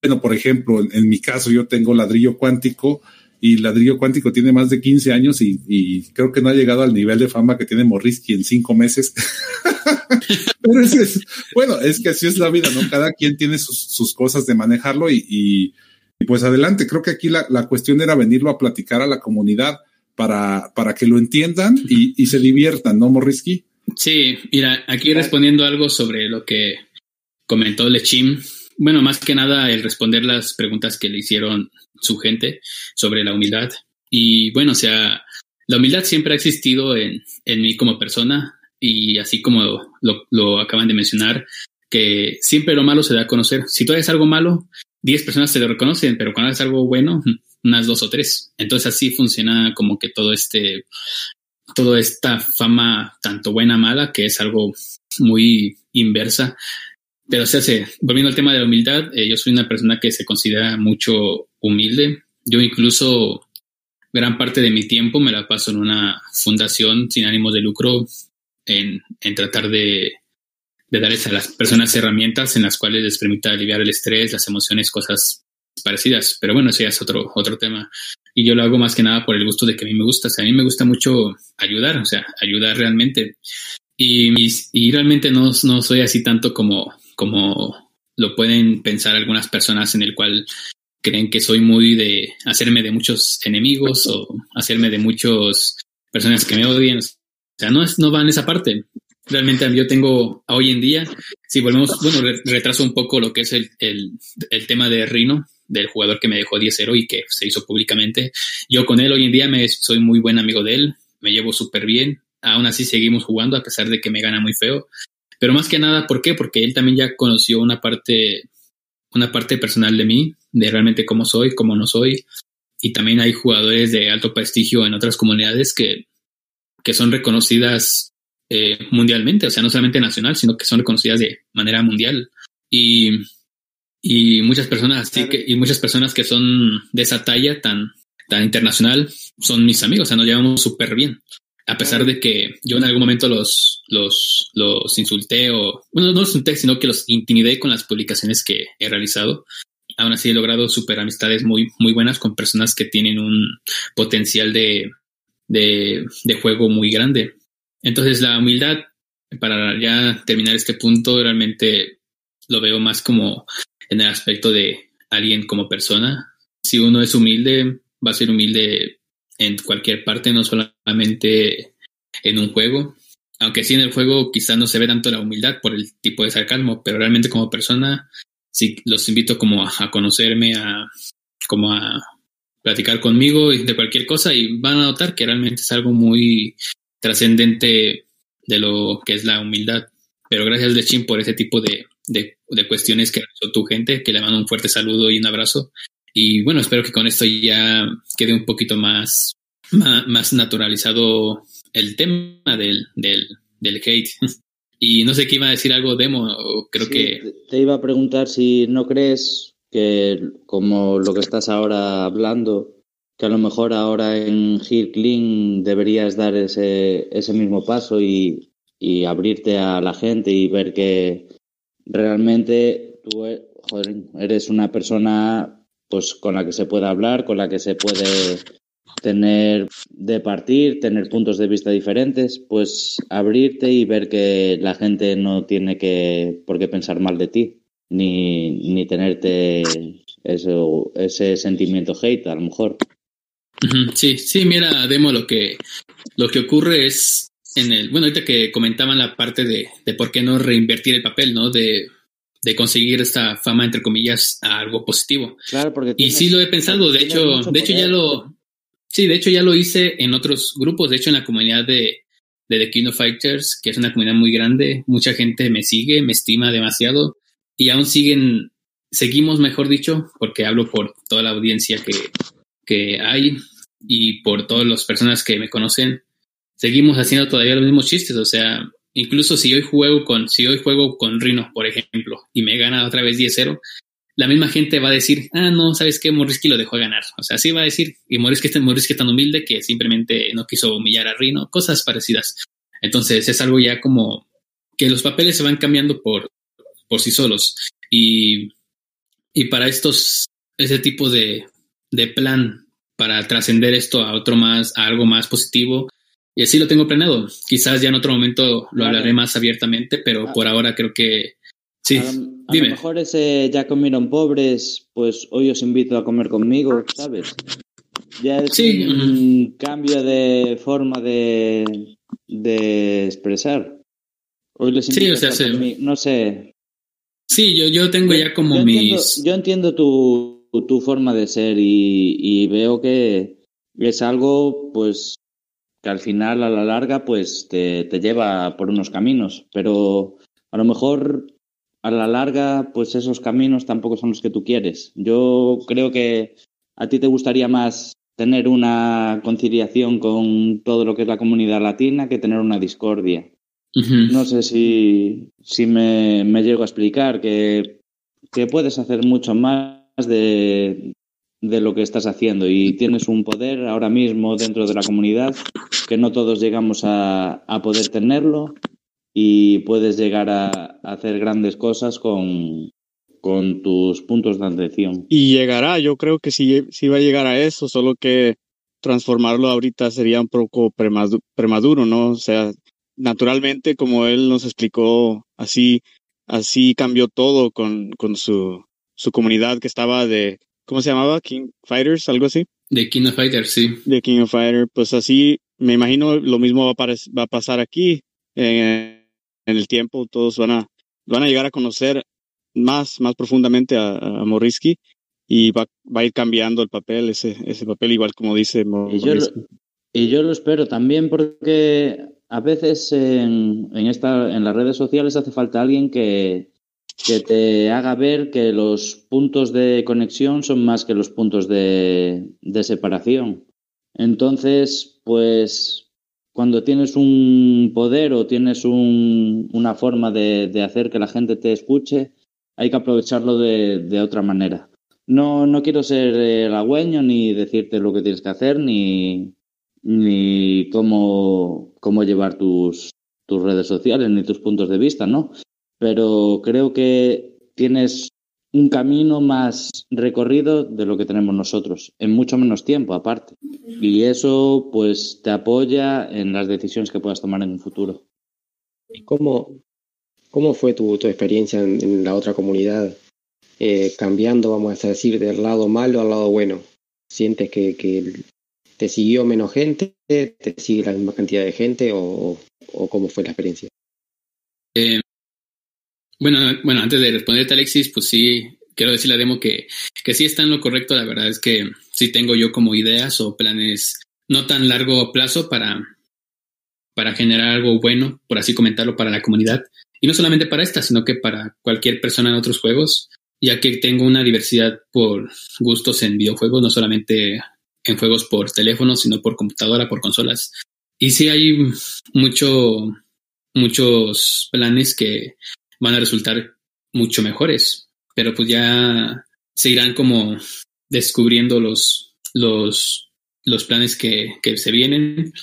bueno, por ejemplo, en, en mi caso, yo tengo ladrillo cuántico y Ladrillo Cuántico tiene más de 15 años y, creo que no ha llegado al nivel de fama que tiene Morrisky en cinco meses. (laughs) Pero es, bueno, es que así es la vida, ¿no? Cada quien tiene sus, cosas de manejarlo y, pues adelante. Creo que aquí la, cuestión era venirlo a platicar a la comunidad para, para que lo entiendan y, se diviertan, ¿no, Morrisky? Sí, mira, aquí respondiendo algo sobre lo que comentó Lechim, bueno, más que nada el responder las preguntas que le hicieron su gente sobre la humildad. Y bueno, o sea, la humildad siempre ha existido en, en mí como persona y así como lo, lo, acaban de mencionar, que siempre lo malo se da a conocer. Si tú haces algo malo, 10 personas te lo reconocen, pero cuando haces algo bueno, unas dos o tres. Entonces así funciona como que todo este, toda esta fama, tanto buena, mala, que es algo muy inversa, pero, o sea, volviendo al tema de la humildad, eh, yo soy una persona que se considera mucho humilde. Yo incluso gran parte de mi tiempo me la paso en una fundación sin ánimos de lucro, en, en tratar de, de darles a las personas herramientas en las cuales les permita aliviar el estrés, las emociones, cosas parecidas. Pero bueno, ese ya es otro, otro tema. Y yo lo hago más que nada por el gusto de que a mí me gusta. O sea, a mí me gusta mucho ayudar, o sea, ayudar realmente. Y, y realmente no, no soy así tanto como como lo pueden pensar algunas personas en el cual creen que soy muy de hacerme de muchos enemigos o hacerme de muchas personas que me odian. O sea, no, es, no va en esa parte. Realmente yo tengo hoy en día, si volvemos, bueno, retraso un poco lo que es el, el, el tema de Rino, del jugador que me dejó 10-0 y que se hizo públicamente. Yo con él hoy en día me, soy muy buen amigo de él, me llevo súper bien. Aún así seguimos jugando a pesar de que me gana muy feo. Pero más que nada, ¿por qué? Porque él también ya conoció una parte, una parte personal de mí, de realmente cómo soy, cómo no soy. Y también hay jugadores de alto prestigio en otras comunidades que, que son reconocidas eh, mundialmente, o sea, no solamente nacional, sino que son reconocidas de manera mundial. Y, y muchas personas así que, y muchas personas que son de esa talla tan, tan internacional son mis amigos, o sea, nos llevamos súper bien a pesar de que yo en algún momento los, los, los insulté o, bueno, no los insulté, sino que los intimidé con las publicaciones que he realizado. Aún así he logrado super amistades muy, muy buenas con personas que tienen un potencial de, de, de juego muy grande. Entonces la humildad, para ya terminar este punto, realmente lo veo más como en el aspecto de alguien como persona. Si uno es humilde, va a ser humilde en cualquier parte, no solamente en un juego. Aunque sí en el juego quizás no se ve tanto la humildad por el tipo de sarcasmo, pero realmente como persona sí los invito como a, conocerme, a como a platicar conmigo de cualquier cosa y van a notar que realmente es algo muy trascendente de lo que es la humildad. Pero gracias Lechín por ese tipo de, de, de cuestiones que hizo tu gente, que le mando un fuerte saludo y un abrazo. Y bueno, espero que con esto ya quede un poquito más, más, naturalizado el tema del, del, del hate. (laughs) Y no sé qué iba a decir algo demo, creo que... Te iba a preguntar si no crees que como lo que estás ahora hablando, que a lo mejor ahora en Heal Clean deberías dar ese, ese mismo paso y, y abrirte a la gente y ver que realmente tú e, eres una persona pues con la que se puede hablar, con la que se puede tener de partir, tener puntos de vista diferentes, pues abrirte y ver que la gente no tiene que por qué pensar mal de ti, ni, ni tenerte eso, ese sentimiento hate a lo mejor. Sí, sí, mira, Demo, lo que, lo que ocurre es en el, bueno, ahorita que comentaban la parte de, de por qué no reinvertir el papel, ¿no? De, de conseguir esta fama, entre comillas, a algo positivo. Claro, porque y sí lo he pensado, de hecho, de hecho ya lo, sí, de hecho ya lo hice en otros grupos, de hecho en la comunidad de, de The King of Fighters, que es una comunidad muy grande, mucha gente me sigue, me estima demasiado y aún siguen, seguimos, mejor dicho, porque hablo por toda la audiencia que, que hay y por todas las personas que me conocen, seguimos haciendo todavía los mismos chistes, o sea, Incluso si hoy juego con, si hoy juego con Rino, por ejemplo, y me gana otra vez 10-0, la misma gente va a decir, ah, no, ¿sabes qué? Morrisky lo dejó ganar. O sea, sí va a decir, y Morrisky, es tan humilde que simplemente no quiso humillar a Rino, cosas parecidas. Entonces es algo ya como que los papeles se van cambiando por, por sí solos. Y, y para estos, ese tipo de, de plan para trascender esto a otro más, a algo más positivo, y así lo tengo planeado. Quizás ya en otro momento lo hablaré más abiertamente, pero ah. por ahora creo que sí. A lo, mejor ese ya comieron pobres, pues hoy os invito a comer conmigo, ¿sabes? Ya es un cambio de forma de, de expresar. Hoy les invito sí, o sea, no sé. Sí, yo, yo tengo ya como mis. yo entiendo tu, tu forma de ser y, y veo que es algo, pues, que al final, a la larga, pues te, te lleva por unos caminos, pero a lo mejor a la larga, pues esos caminos tampoco son los que tú quieres. Yo creo que a ti te gustaría más tener una conciliación con todo lo que es la comunidad latina que tener una discordia. No sé si, si me, me, llego a explicar que, que puedes hacer mucho más de, de lo que estás haciendo y tienes un poder ahora mismo dentro de la comunidad que no todos llegamos a, a poder tenerlo y puedes llegar a, hacer grandes cosas con, con tus puntos de atención. Y llegará, yo creo que sí, sí va a llegar a eso, solo que transformarlo ahorita sería un poco premaduro, ¿no? O sea, naturalmente, como él nos explicó, así, así cambió todo con, con su, su comunidad que estaba de ¿cómo se llamaba? King Fighters, algo así. De King of Fighters, sí. De King of Fighters, pues así, me imagino lo mismo va a, va a pasar aquí en, el tiempo, todos van a, van a llegar a conocer más, más profundamente a, a y va, va, a ir cambiando el papel, ese, ese papel igual como dice Y yo, lo, y yo lo espero también porque a veces en, en, esta, en las redes sociales hace falta alguien que, que te haga ver que los puntos de conexión son más que los puntos de, de separación. Entonces, pues cuando tienes un poder o tienes un, una forma de, de, hacer que la gente te escuche, hay que aprovecharlo de, de otra manera. No, no quiero ser el ni decirte lo que tienes que hacer ni, ni cómo, cómo llevar tus, tus redes sociales ni tus puntos de vista, ¿no? Pero creo que tienes un camino más recorrido de lo que tenemos nosotros, en mucho menos tiempo aparte. Y eso pues te apoya en las decisiones que puedas tomar en un futuro. ¿Cómo, cómo fue tu, tu experiencia en, la otra comunidad? Eh, cambiando, vamos a decir, del lado malo al lado bueno. ¿Sientes que, que te siguió menos gente? ¿Te sigue la misma cantidad de gente? ¿O, o cómo fue la experiencia? Eh, bueno, bueno, antes de responderte, Alexis, pues sí, quiero decirle a Demo que, que sí está en lo correcto. La verdad es que sí tengo yo como ideas o planes no tan largo plazo para, para generar algo bueno, por así comentarlo, para la comunidad. Y no solamente para esta, sino que para cualquier persona en otros juegos, ya que tengo una diversidad por gustos en videojuegos, no solamente en juegos por teléfono, sino por computadora, por consolas. Y sí hay mucho, muchos planes que van a resultar mucho mejores, pero pues ya se irán como descubriendo los, los, los planes que, que se vienen.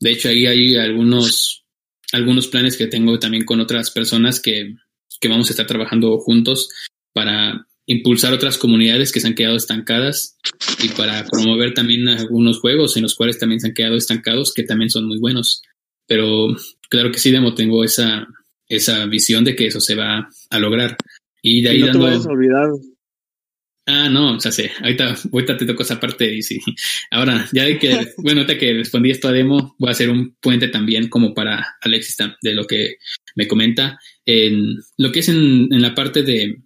De hecho, ahí hay algunos, algunos planes que tengo también con otras personas que, que vamos a estar trabajando juntos para impulsar otras comunidades que se han quedado estancadas y para promover también algunos juegos en los cuales también se han quedado estancados que también son muy buenos. Pero claro que sí, Demo, tengo esa, esa visión de que eso se va a lograr. Y de ahí no dando... te vayas a olvidar. Ah, no, o sea, sí, ahorita, ahorita te toco esa parte y sí. Ahora, ya de que, (laughs) bueno, ahorita que respondí esto a Demo, voy a hacer un puente también como para Alexis de lo que me comenta. En lo que es en, en la parte de,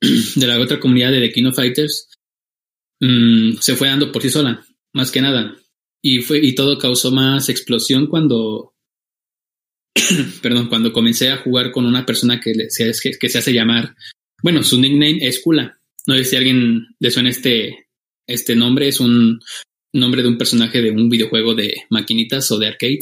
(clears throat) de la otra comunidad de The King of Fighters, mmm, se fue dando por sí sola, más que nada. Y fue, y todo causó más explosión cuando, (clears throat) perdón, cuando comencé a jugar con una persona que, se, hace llamar, bueno, su nickname es Kula. No sé si alguien le suena este, este nombre, es un nombre de un personaje de un videojuego de maquinitas o de arcade.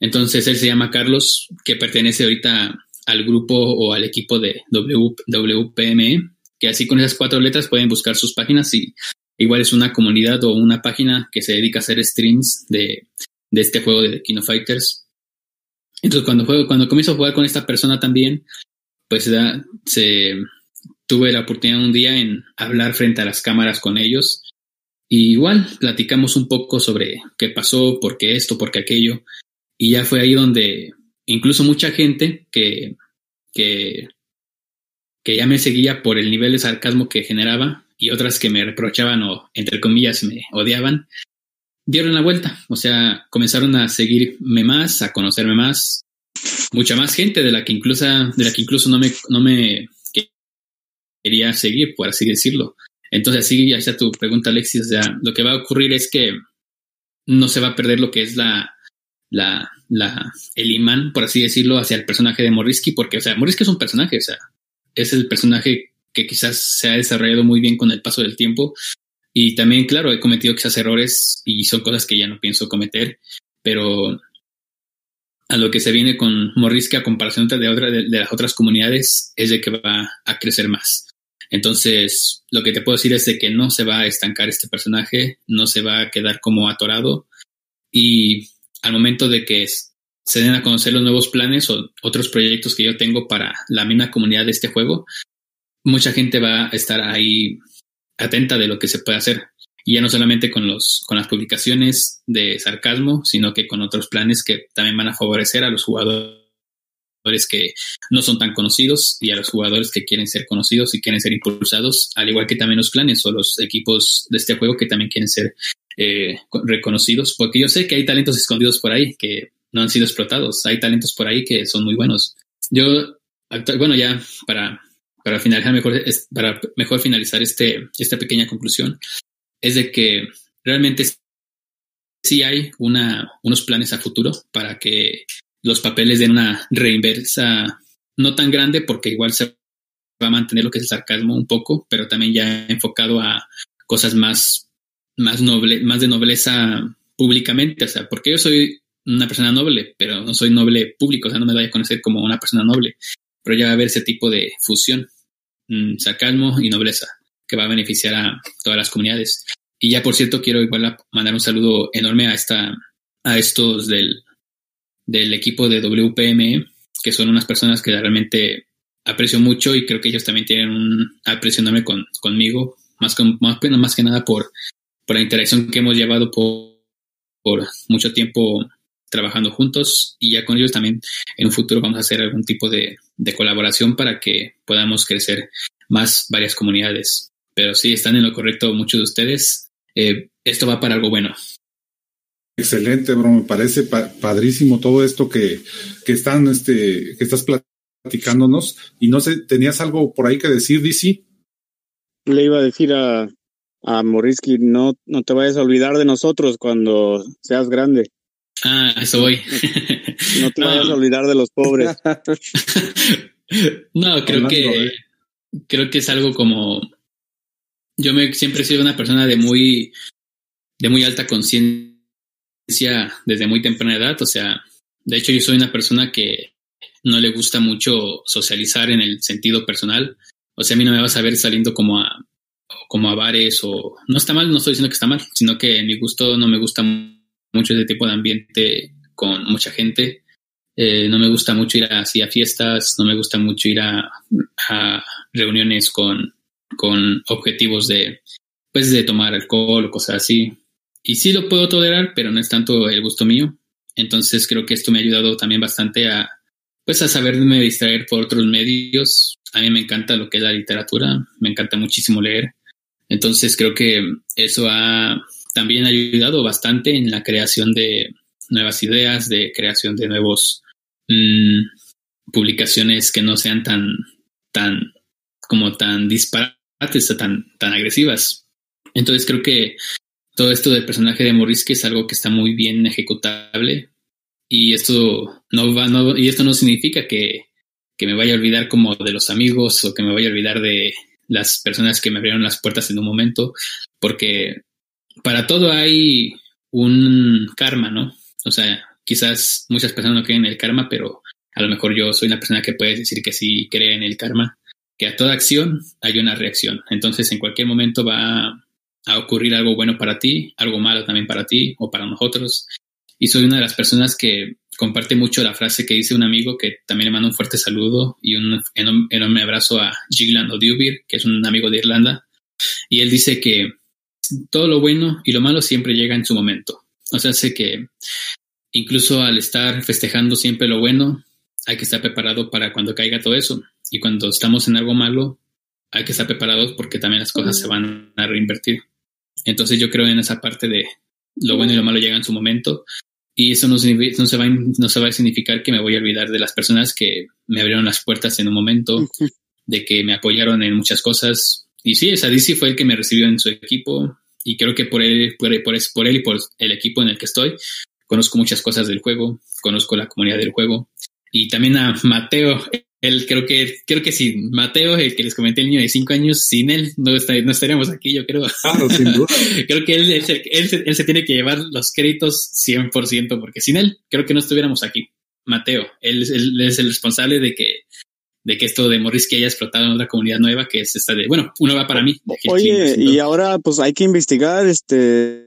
Entonces él se llama Carlos, que pertenece ahorita al grupo o al equipo de w, WPME, que así con esas cuatro letras pueden buscar sus páginas y igual es una comunidad o una página que se dedica a hacer streams de, de este juego de Kino Fighters. Entonces cuando juego, cuando comienzo a jugar con esta persona también, pues se tuve la oportunidad un día en hablar frente a las cámaras con ellos. Y igual platicamos un poco sobre qué pasó, por qué esto, por qué aquello. Y ya fue ahí donde incluso mucha gente que, que, que ya me seguía por el nivel de sarcasmo que generaba y otras que me reprochaban o, entre comillas, me odiaban, dieron la vuelta. O sea, comenzaron a seguirme más, a conocerme más. Mucha más gente de la que incluso, de la que incluso no me, no me quería seguir, por así decirlo. Entonces, así, ya sea tu pregunta, Alexis, o sea, lo que va a ocurrir es que no se va a perder lo que es la, la, la, el imán, por así decirlo, hacia el personaje de Morisky, porque, o sea, Morisky es un personaje, o sea, es el personaje que quizás se ha desarrollado muy bien con el paso del tiempo. Y también, claro, he cometido quizás errores y son cosas que ya no pienso cometer, pero a lo que se viene con Morisky a comparación de, otra, de, de las otras comunidades es de que va a crecer más. Entonces, lo que te puedo decir es de que no se va a estancar este personaje, no se va a quedar como atorado y al momento de que se den a conocer los nuevos planes o otros proyectos que yo tengo para la misma comunidad de este juego, mucha gente va a estar ahí atenta de lo que se puede hacer. Y ya no solamente con, los, con las publicaciones de sarcasmo, sino que con otros planes que también van a favorecer a los jugadores que no son tan conocidos y a los jugadores que quieren ser conocidos y quieren ser impulsados, al igual que también los clanes o los equipos de este juego que también quieren ser eh, reconocidos, porque yo sé que hay talentos escondidos por ahí que no han sido explotados, hay talentos por ahí que son muy buenos. Yo, bueno, ya para, para finalizar mejor, para mejor finalizar este, esta pequeña conclusión, es de que realmente sí hay una, unos planes a futuro para que los papeles den una reinversa no tan grande porque igual se va a mantener lo que es el sarcasmo un poco, pero también ya enfocado a cosas más, más noble, más de nobleza públicamente, o sea, porque yo soy una persona noble, pero no soy noble público, o sea, no me voy a conocer como una persona noble, pero ya va a haber ese tipo de fusión, mmm, sarcasmo y nobleza, que va a beneficiar a todas las comunidades. Y ya, por cierto, quiero igual mandar un saludo enorme a esta, a estos del, del equipo de WPM, que son unas personas que realmente aprecio mucho y creo que ellos también tienen un aprecio enorme con, conmigo, más, con, más, más que nada por, por la interacción que hemos llevado por, por mucho tiempo trabajando juntos y ya con ellos también en un futuro vamos a hacer algún tipo de, de colaboración para que podamos crecer más varias comunidades. Pero sí, están en lo correcto muchos de ustedes. Eh, esto va para algo bueno. Excelente, bro. Me parece pa padrísimo todo esto que, que están, este, que estás platicándonos. Y no sé, ¿tenías algo por ahí que decir, DC? Le iba a decir a, a Morisky, no, no te vayas a olvidar de nosotros cuando seas grande. Ah, eso voy. No te no. (laughs) vayas a olvidar de los pobres. (laughs) no, creo que creo que es algo como yo me siempre he sido una persona de muy de muy alta conciencia desde muy temprana edad, o sea, de hecho yo soy una persona que no le gusta mucho socializar en el sentido personal, o sea, a mí no me vas a ver saliendo como a, como a bares o no está mal, no estoy diciendo que está mal, sino que en mi gusto no me gusta mucho ese tipo de ambiente con mucha gente. Eh, no me gusta mucho ir así a fiestas, no me gusta mucho ir a, a reuniones con, con objetivos de, pues, de tomar alcohol o cosas así. Y sí lo puedo tolerar, pero no es tanto el gusto mío. Entonces creo que esto me ha ayudado también bastante a, pues, a saberme distraer por otros medios. A mí me encanta lo que es la literatura, me encanta muchísimo leer. Entonces creo que eso ha también ayudado bastante en la creación de nuevas ideas, de creación de nuevos mmm, publicaciones que no sean tan, tan, como tan disparates o tan, tan agresivas. Entonces creo que todo esto del personaje de Morrisky es algo que está muy bien ejecutable y esto no va, no, y esto no significa que, que me vaya a olvidar como de los amigos o que me vaya a olvidar de las personas que me abrieron las puertas en un momento, porque para todo hay un karma, ¿no? O sea, quizás muchas personas no creen en el karma, pero a lo mejor yo soy una persona que puede decir que sí cree en el karma, que a toda acción hay una reacción. Entonces, en cualquier momento va a ocurrir algo bueno para ti, algo malo también para ti o para nosotros. Y soy una de las personas que comparte mucho la frase que dice un amigo que también le mando un fuerte saludo y un enorme abrazo a Gigland O'Dubir, que es un amigo de Irlanda. Y él dice que todo lo bueno y lo malo siempre llega en su momento. O sea, sé que incluso al estar festejando siempre lo bueno, hay que estar preparado para cuando caiga todo eso. Y cuando estamos en algo malo, hay que estar preparados porque también las cosas se van a reinvertir. Entonces yo creo en esa parte de lo bueno y lo malo llega en su momento. Y eso no, no, se va, no se va a significar que me voy a olvidar de las personas que me abrieron las puertas en un momento, de que me apoyaron en muchas cosas. Y sí, esa DC fue el que me recibió en su equipo. Y creo que por él, por, por, por él y por el equipo en el que estoy, conozco muchas cosas del juego, conozco la comunidad del juego. Y también a Mateo, él creo que, creo que sin Mateo, el que les comenté el niño de cinco años, sin él no, no estaríamos aquí, yo creo. Claro, sin duda. (laughs) creo que él, él, él, él, se tiene que llevar los créditos 100%, porque sin él creo que no estuviéramos aquí. Mateo, él es el responsable de que de que esto de Morris que haya explotado en otra comunidad nueva que es esta de, bueno, una va para mí. Oye, y ahora pues hay que investigar este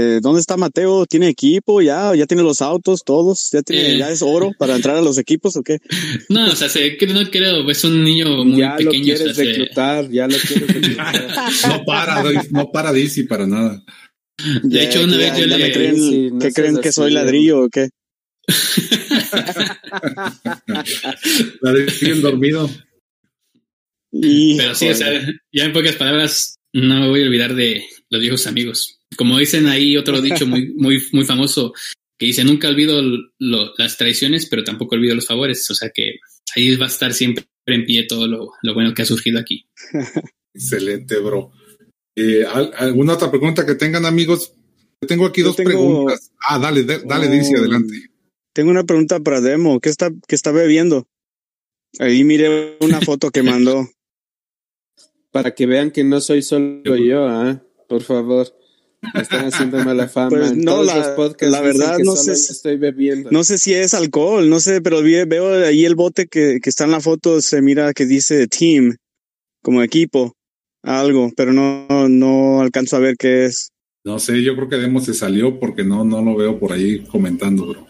eh, ¿Dónde está Mateo? ¿Tiene equipo ya? ¿Ya tiene los autos todos? ¿Ya tiene, eh. ya es oro para entrar a los equipos o qué? (laughs) No, o sea, se, no creo, es un niño muy ya pequeño. Lo quieres o sea, reclutar, ya lo quieres (laughs) reclutar. no para, no para DC para nada. De hecho, una vez yo le... Creen, sí, no ¿Qué creen así, que soy ladrillo o qué? (laughs) ladrillo dormido. Pero sí, o sea, ya en pocas palabras, no me voy a olvidar de los viejos amigos como dicen ahí otro dicho muy, muy, muy famoso, que dice, nunca olvido lo, las traiciones, pero tampoco olvido los favores. O sea que ahí va a estar siempre en pie todo lo, lo bueno que ha surgido aquí. Excelente, bro. Eh, ¿Alguna otra pregunta que tengan, amigos? Tengo aquí Yo dos tengo... preguntas. Ah, dale, dale, oh, dice adelante. Tengo una pregunta para Demo. ¿Qué está, qué está bebiendo? Ahí miré una foto que mandó. (laughs) Para que vean que no soy solo yo, ¿eh? Por favor. Me están haciendo mala (laughs) fama. Pues no, la, la verdad no sé, estoy bebiendo. no sé si es alcohol, no sé, pero veo ahí el bote que, que está en la foto, se mira que dice team, como equipo, algo, pero no, no alcanzo a ver qué es. No sé, yo creo que Demo se salió porque no, no lo veo por ahí comentando, bro.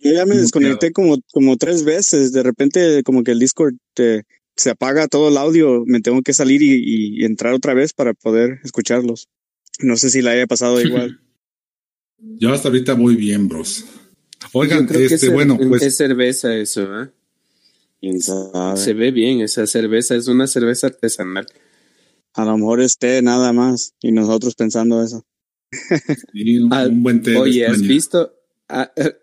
Yo ya me desconecté como, como tres veces, de repente como que el Discord te, se apaga todo el audio, me tengo que salir y, y entrar otra vez para poder escucharlos. No sé si la haya pasado (laughs) igual. Yo hasta ahorita muy bien, bros. Oigan, este, es, bueno, pues. Es cerveza eso, ¿eh? Se ve bien esa cerveza, es una cerveza artesanal. A lo mejor es té nada más, y nosotros pensando eso. Sí, un, un, buen té. Oye, ¿has visto,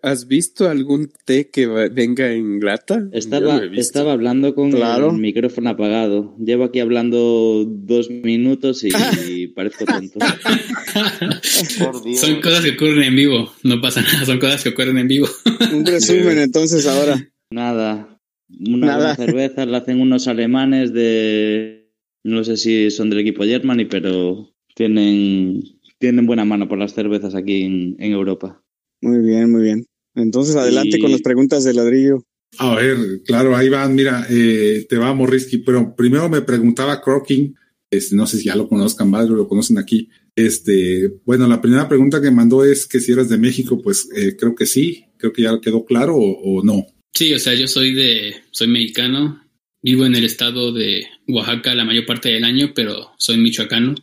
¿Has visto algún té que venga en lata? Estaba, estaba hablando con claro. el micrófono apagado. Llevo aquí hablando dos minutos y, y (laughs) parezco tonto. (laughs) Son cosas que ocurren en vivo. No pasa nada, son cosas que ocurren en vivo. (laughs) Un resumen entonces ahora. Nada. Una nada. cerveza la hacen unos alemanes de... No sé si son del equipo Germany, pero tienen, tienen buena mano por las cervezas aquí en, en Europa. Muy bien, muy bien. Entonces, adelante y... con las preguntas de ladrillo. A ver, claro, ahí van, mira, eh, te va Morrisky, pero primero me preguntaba Croking Este, no sé si ya lo conozcan, o lo conocen aquí. Este, bueno, la primera pregunta que mandó es que si eras de México, pues eh, creo que sí, creo que ya quedó claro o, no. Sí, o sea, yo soy de, soy mexicano, vivo en el estado de Oaxaca la mayor parte del año, pero soy michoacano.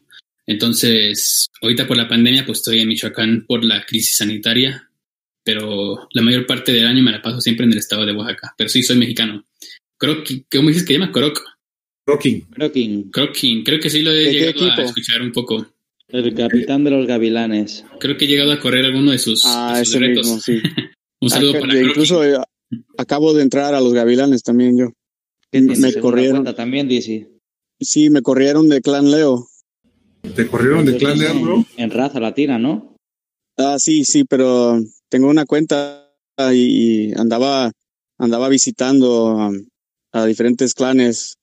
Entonces, ahorita por la pandemia, pues estoy en Michoacán por la crisis sanitaria, pero la mayor parte del año me la paso siempre en el estado de Oaxaca. Pero sí, soy mexicano. Croc, ¿cómo dices que llama? Croc. Crocking. Crocking. Crocking. Creo que sí lo he llegado a escuchar un poco. El capitán de los gavilanes. Creo que he llegado a correr alguno de sus, ah, ese retos. Mismo, sí. (laughs) un saludo Acá, para Incluso eh, acabo de entrar a los gavilanes también yo. Me corrieron. También, DC. Sí, me corrieron de Clan Leo. ¿Te corrieron de Clan Leo, bro? En raza latina, ¿no? Ah, sí, sí, pero tengo una cuenta y andaba, andaba visitando a diferentes clanes.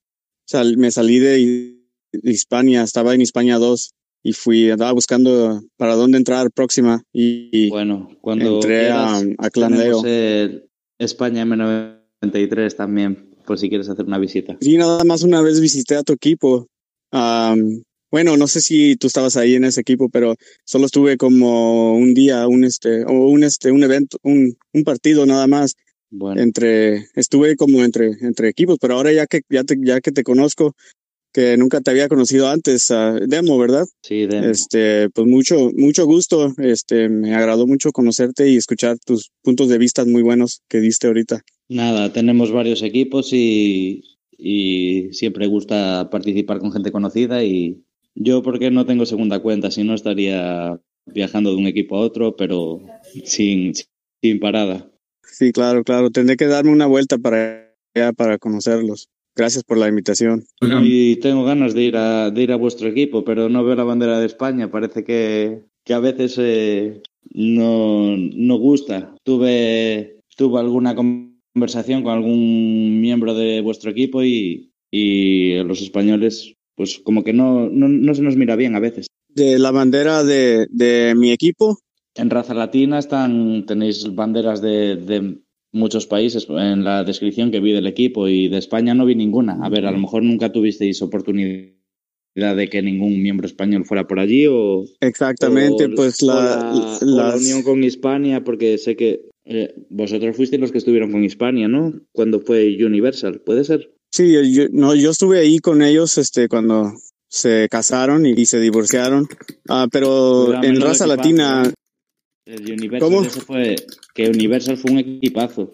Sal, me salí de, Hispania, estaba en Hispania 2 y fui, andaba buscando para dónde entrar próxima y bueno, cuando entré a, a, Clan Leo. España M93 también, por si quieres hacer una visita. Sí, nada más una vez visité a tu equipo. Um, bueno, no sé si tú estabas ahí en ese equipo, pero solo estuve como un día, un este, o un este, un evento, un, un partido nada más. Bueno. Entre, estuve como entre, entre equipos, pero ahora ya que, ya te, ya que te conozco, que nunca te había conocido antes, uh, Demo, ¿verdad? Sí, Demo. Este, pues mucho, mucho gusto. Este, me agradó mucho conocerte y escuchar tus puntos de vista muy buenos que diste ahorita. Nada, tenemos varios equipos y, y siempre gusta participar con gente conocida y yo porque no tengo segunda cuenta, si no estaría viajando de un equipo a otro, pero sin, sin parada. Sí, claro, claro. Tendré que darme una vuelta para para conocerlos. Gracias por la invitación. Y tengo ganas de ir a, de ir a vuestro equipo, pero no veo la bandera de España. Parece que, que a veces eh, no, no gusta. Tuve, tuve alguna conversación con algún miembro de vuestro equipo y, y los españoles, pues como que no, no, no, se nos mira bien a veces. ¿De la bandera de, de mi equipo? En raza latina están, tenéis banderas de, de muchos países en la descripción que vi del equipo y de España no vi ninguna. A ver, a lo mejor nunca tuvisteis oportunidad de que ningún miembro español fuera por allí o exactamente pues la, la, unión con Hispania porque sé que eh, vosotros fuisteis los que estuvieron con Hispania no cuando fue Universal puede ser sí yo, no yo estuve ahí con ellos este cuando se casaron y, se divorciaron ah, pero en raza latina el Universal ¿Cómo? fue que Universal fue un equipazo.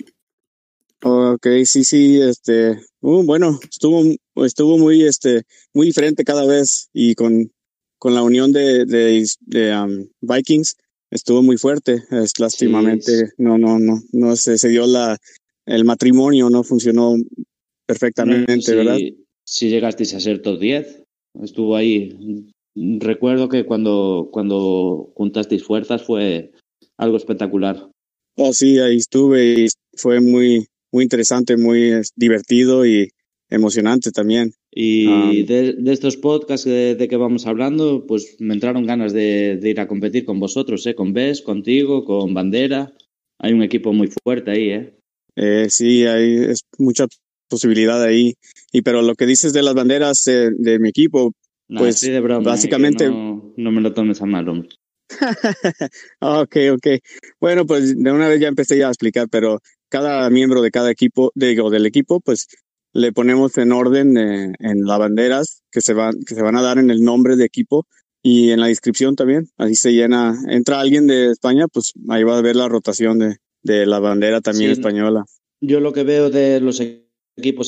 Ok, sí, sí, este, uh, bueno, estuvo, estuvo muy, este, muy diferente cada vez y con, con la unión de, de, de um, Vikings estuvo muy fuerte. Es lástimamente, sí. no, no, no, no se, se dio la, el matrimonio no funcionó perfectamente, no, si, ¿verdad? Si llegasteis a ser top 10, estuvo ahí. Recuerdo que cuando, cuando juntasteis fuerzas fue algo espectacular. Oh, sí, ahí estuve y fue muy, muy interesante, muy divertido y emocionante también. Y um, de, de, estos podcasts de, de, que vamos hablando, pues me entraron ganas de, de, ir a competir con vosotros, ¿eh? con Bes, contigo, con Bandera. Hay un equipo muy fuerte ahí, ¿eh? eh sí, hay es mucha posibilidad ahí. Y pero lo que dices de las banderas de, de mi equipo, no, pues sí de broma, básicamente... ¿eh? No, no, me lo tomes a mal, hombre. (laughs) ok, ok. Bueno, pues de una vez ya empecé ya a explicar, pero cada miembro de cada equipo, digo, del equipo, pues le ponemos en orden eh, en las banderas que se van, que se van a dar en el nombre de equipo y en la descripción también. Así se llena. Entra alguien de España, pues ahí va a ver la rotación de, de la bandera también sí, española. Yo lo que veo de los equipos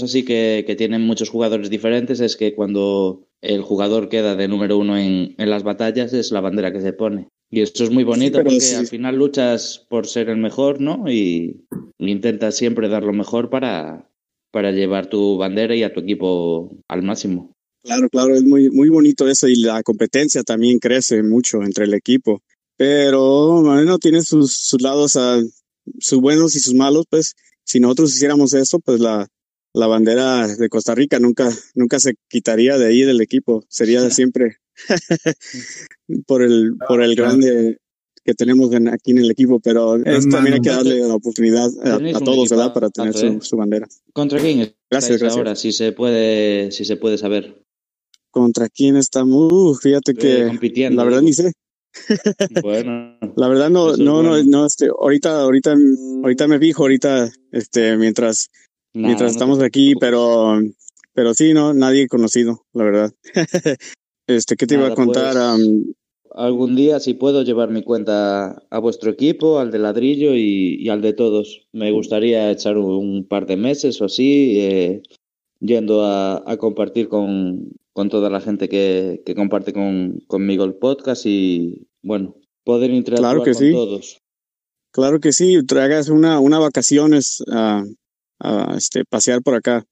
así que, que, tienen muchos jugadores diferentes es que cuando el jugador queda de número uno en, en las batallas es la bandera que se pone. Y esto es muy bonito sí, porque sí. al final luchas por ser el mejor, ¿no? Y intentas siempre dar lo mejor para, para llevar tu bandera y a tu equipo al máximo. Claro, claro, es muy, muy bonito eso y la competencia también crece mucho entre el equipo. Pero, bueno, tiene sus, sus lados, uh, sus buenos y sus malos, pues si nosotros hiciéramos eso, pues la, la bandera de Costa Rica nunca, nunca se quitaría de ahí del equipo. Sería siempre (laughs) por el, por el grande que tenemos en, aquí en el equipo, pero es, también hay que darle la oportunidad a, a todos, ¿verdad? Para tener su, su, bandera. ¿Contra quién gracias, gracias. ahora, si se puede, si se puede saber? ¿Contra quién estamos? Uh, fíjate que compitiendo, la verdad digo. ni sé. (laughs) Bueno, La verdad no, no, no, no, este, ahorita, ahorita, ahorita me fijo, ahorita, este, mientras, nada, mientras no te estamos aquí, pero, pero sí, no, nadie conocido, la verdad. (laughs) este, ¿qué te iba a Nada, contar? pues, Am, Algún día, si puedo, llevar mi cuenta a vuestro equipo, al de ladrillo y, y al de todos. Me gustaría echar un par de meses o así, eh, yendo a, a compartir con, con toda la gente que, que comparte con, conmigo el podcast y, bueno, poder interactuar Claro que con sí. todos. claro que sí, traigas una, una vacaciones a, a, este, pasear por acá.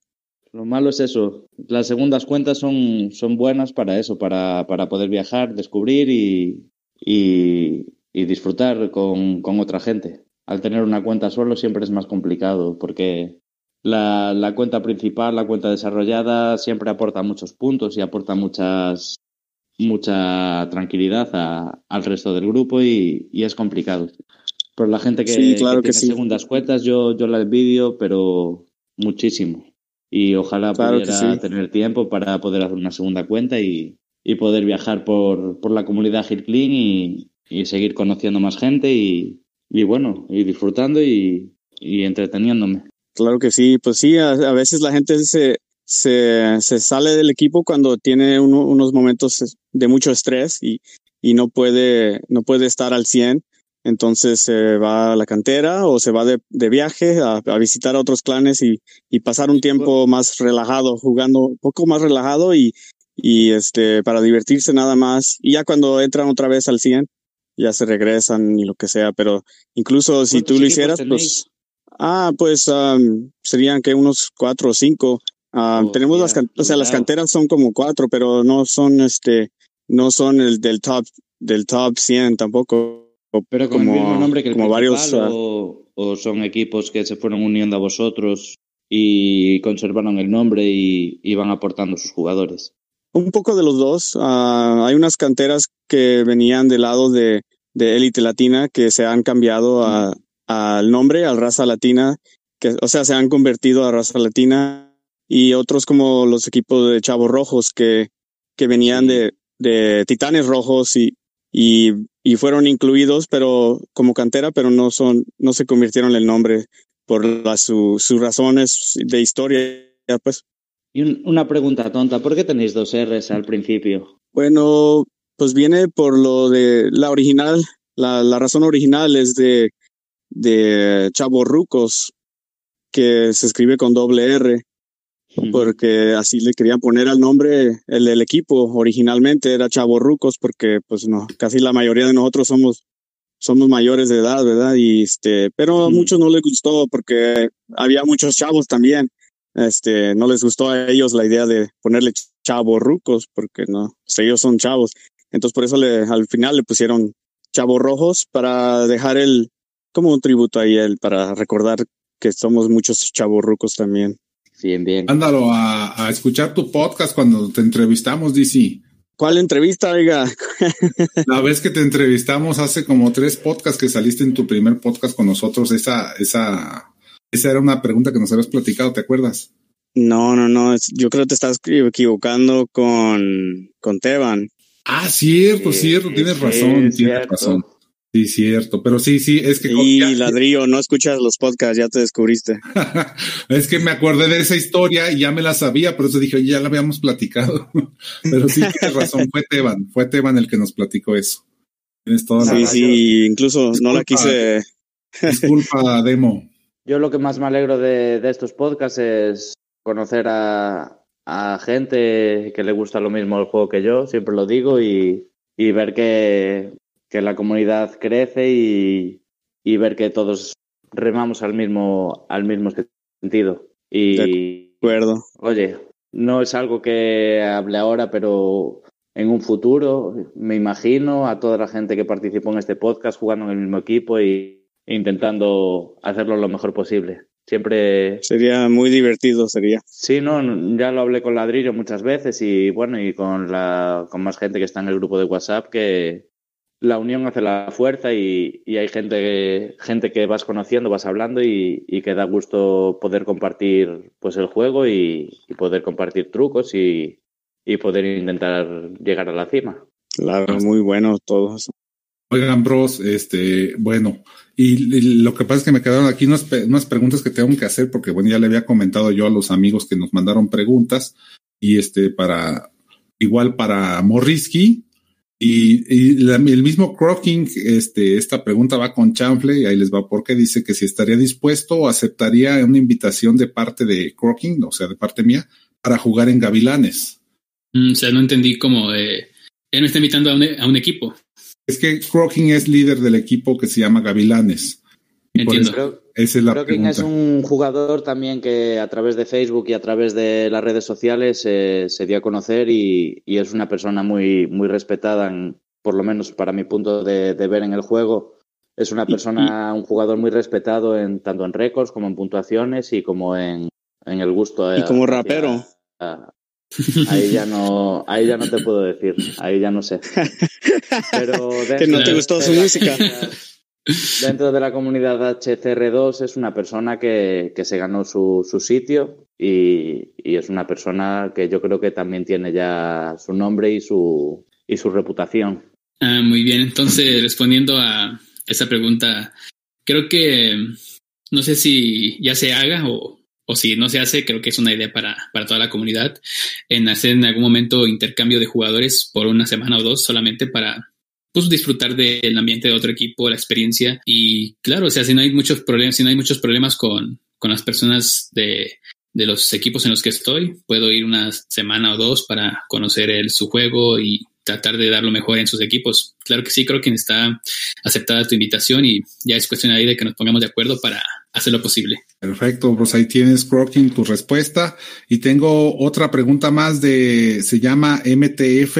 Lo malo es eso. Las segundas cuentas son, son buenas para eso, para, para poder viajar, descubrir y, y, disfrutar con, con otra gente. Al tener una cuenta solo siempre es más complicado porque la, la cuenta principal, la cuenta desarrollada, siempre aporta muchos puntos y aporta muchas, mucha tranquilidad al resto del grupo y, y es complicado. Pero la gente que, Sí, claro que tiene sí. segundas cuentas, yo, yo la envidio, pero muchísimo. Y ojalá Claro que pudiera sí. tener tiempo para poder hacer una segunda cuenta y, y poder viajar por, por la comunidad Hit Clean y, y seguir conociendo más gente y, y bueno, y disfrutando y, y entreteniéndome. Claro que sí, pues sí, a, a veces la gente se, se, se sale del equipo cuando tiene uno- unos momentos de mucho estrés y, y no puede, no puede estar al 100. Entonces se va a la cantera o se va de, de viaje a, a visitar a otros clanes y, y pasar un tiempo más relajado, jugando un poco más relajado y, y este, para divertirse nada más. Y ya cuando entran otra vez al 100, ya se regresan y lo que sea. Pero incluso si ¿Cuántos tú lo hicieras, pues Ah, pues am, serían que unos cuatro o cinco. Oh, tenemos las, ya, can- o sea, las canteras son como cuatro, pero no son este, no son el del top, del top 100 tampoco. Pero con como, el mismo nombre que el como varios. ah, o, o son equipos que se fueron uniendo a vosotros y conservaron el nombre y, van aportando sus jugadores. un poco de los dos. Ah, hay unas canteras que venían del lado de, de élite latina que se han cambiado a- al nombre, al raza latina, que, o sea, se han convertido a raza latina y otros como los equipos de chavos rojos que, que venían de, de titanes rojos y, y, y fueron incluidos, pero como cantera, pero no son, no se convirtieron en el nombre por las su- sus razones de historia, pues. Y un- una pregunta tonta, ¿por qué tenéis dos R's al principio? Bueno, pues viene por lo de la original, la, la razón original es de, de Chavo Rucos, que se escribe con doble R, porque así le querían poner al nombre el del equipo. Originalmente era Chavo Rucos, porque pues no, casi la mayoría de nosotros somos, somos mayores de edad, ¿verdad? Y este, pero a muchos no les gustó porque había muchos chavos también. Este, no les gustó a ellos la idea de ponerle Chavo Rucos, porque no, pues ellos son chavos. Entonces por eso le, al final le pusieron Chavos Rojos para dejar el, como un tributo ahí, el, para recordar que somos muchos chavos rucos también. Bien, bien. Ándalo a, a escuchar tu podcast cuando te entrevistamos, DC. ¿Cuál entrevista, oiga? (laughs) La vez que te entrevistamos hace como tres podcasts que saliste en tu primer podcast con nosotros, esa, esa, esa era una pregunta que nos habías platicado, ¿te acuerdas? No, no, no, yo creo que te estás equivocando con, con Teban. Ah, cierto, Sí, cierto, tienes sí, razón, tienes cierto. razón. Sí, cierto, pero sí, sí, es que Y ya- ladrillo, no escuchas los podcasts, ya te descubriste. (laughs) es que me acordé de esa historia y ya me la sabía, por eso dije, oye, ya la habíamos platicado. (laughs) pero sí tienes razón, fue Teban, fue Teban el que nos platicó eso. Tienes toda la Sí, razón. sí, incluso no la quise. Disculpa, (laughs) Demo. Yo lo que más me alegro de, de estos podcasts es conocer a, a gente que le gusta lo mismo el juego que yo, siempre lo digo, y, y ver que, que la comunidad crece y, y ver que todos remamos al mismo, al mismo sentido. Y, De acuerdo. Oye, no es algo que hable ahora, pero en un futuro me imagino a toda la gente que participó en este podcast jugando en el mismo equipo y e intentando hacerlo lo mejor posible. Siempre, Sería muy divertido, sería. sí, no, ya lo hablé con Ladrillo muchas veces y bueno, y con la, con más gente que está en el grupo de WhatsApp que la unión hace la fuerza y, y hay gente que, gente que vas conociendo, vas hablando y, y que da gusto poder compartir pues el juego y, y poder compartir trucos y, y poder intentar llegar a la cima. Claro, muy bueno todos. Oigan, bros, este, bueno, y, lo que pasa es que me quedaron aquí unas, unas, preguntas que tengo que hacer, porque bueno, ya le había comentado yo a los amigos que nos mandaron preguntas, y este, para, igual para Morrisky, y, y el mismo Crocking, este, esta pregunta va con Chanfle, y ahí les va porque dice que si estaría dispuesto o aceptaría una invitación de parte de Crocking, o sea, de parte mía, para jugar en Gavilanes. Mm, o sea, no entendí cómo, eh, él me está invitando a un, a un equipo. Es que Crocking es líder del equipo que se llama Gavilanes. Entiendo. Esa es la pregunta. es un jugador también que a través de Facebook y a través de las redes sociales eh, se dio a conocer y, y, es una persona muy, muy respetada, en, por lo menos para mi punto de, de ver en el juego. Es una persona, un jugador muy respetado en tanto en récords como en puntuaciones y como en, en el gusto. Y como rapero. A, Ahí ya no, ahí ya no te puedo decir, ahí ya no sé. (laughs) Pero que no te gustó su música. Dentro de la comunidad HCR2 es una persona que, que se ganó su, su sitio y, y, es una persona que yo creo que también tiene ya su nombre y su, y su reputación. Ah, muy bien, entonces respondiendo a esa pregunta, creo que no sé si ya se haga o, o si no se hace, creo que es una idea para, para toda la comunidad, en hacer en algún momento intercambio de jugadores por una semana o dos solamente para pues disfrutar del ambiente de otro equipo, la experiencia y claro, o sea, si no hay muchos problemas, si no hay muchos problemas con, con las personas de, de los equipos en los que estoy, puedo ir una semana o dos para conocer su juego y tratar de dar lo mejor en sus equipos. Claro que sí, creo que está aceptada tu invitación y ya es cuestión ahí de que nos pongamos de acuerdo para hacer lo posible. Perfecto, pues ahí tienes, Crocking, tu respuesta. Y tengo otra pregunta más de, se llama MTF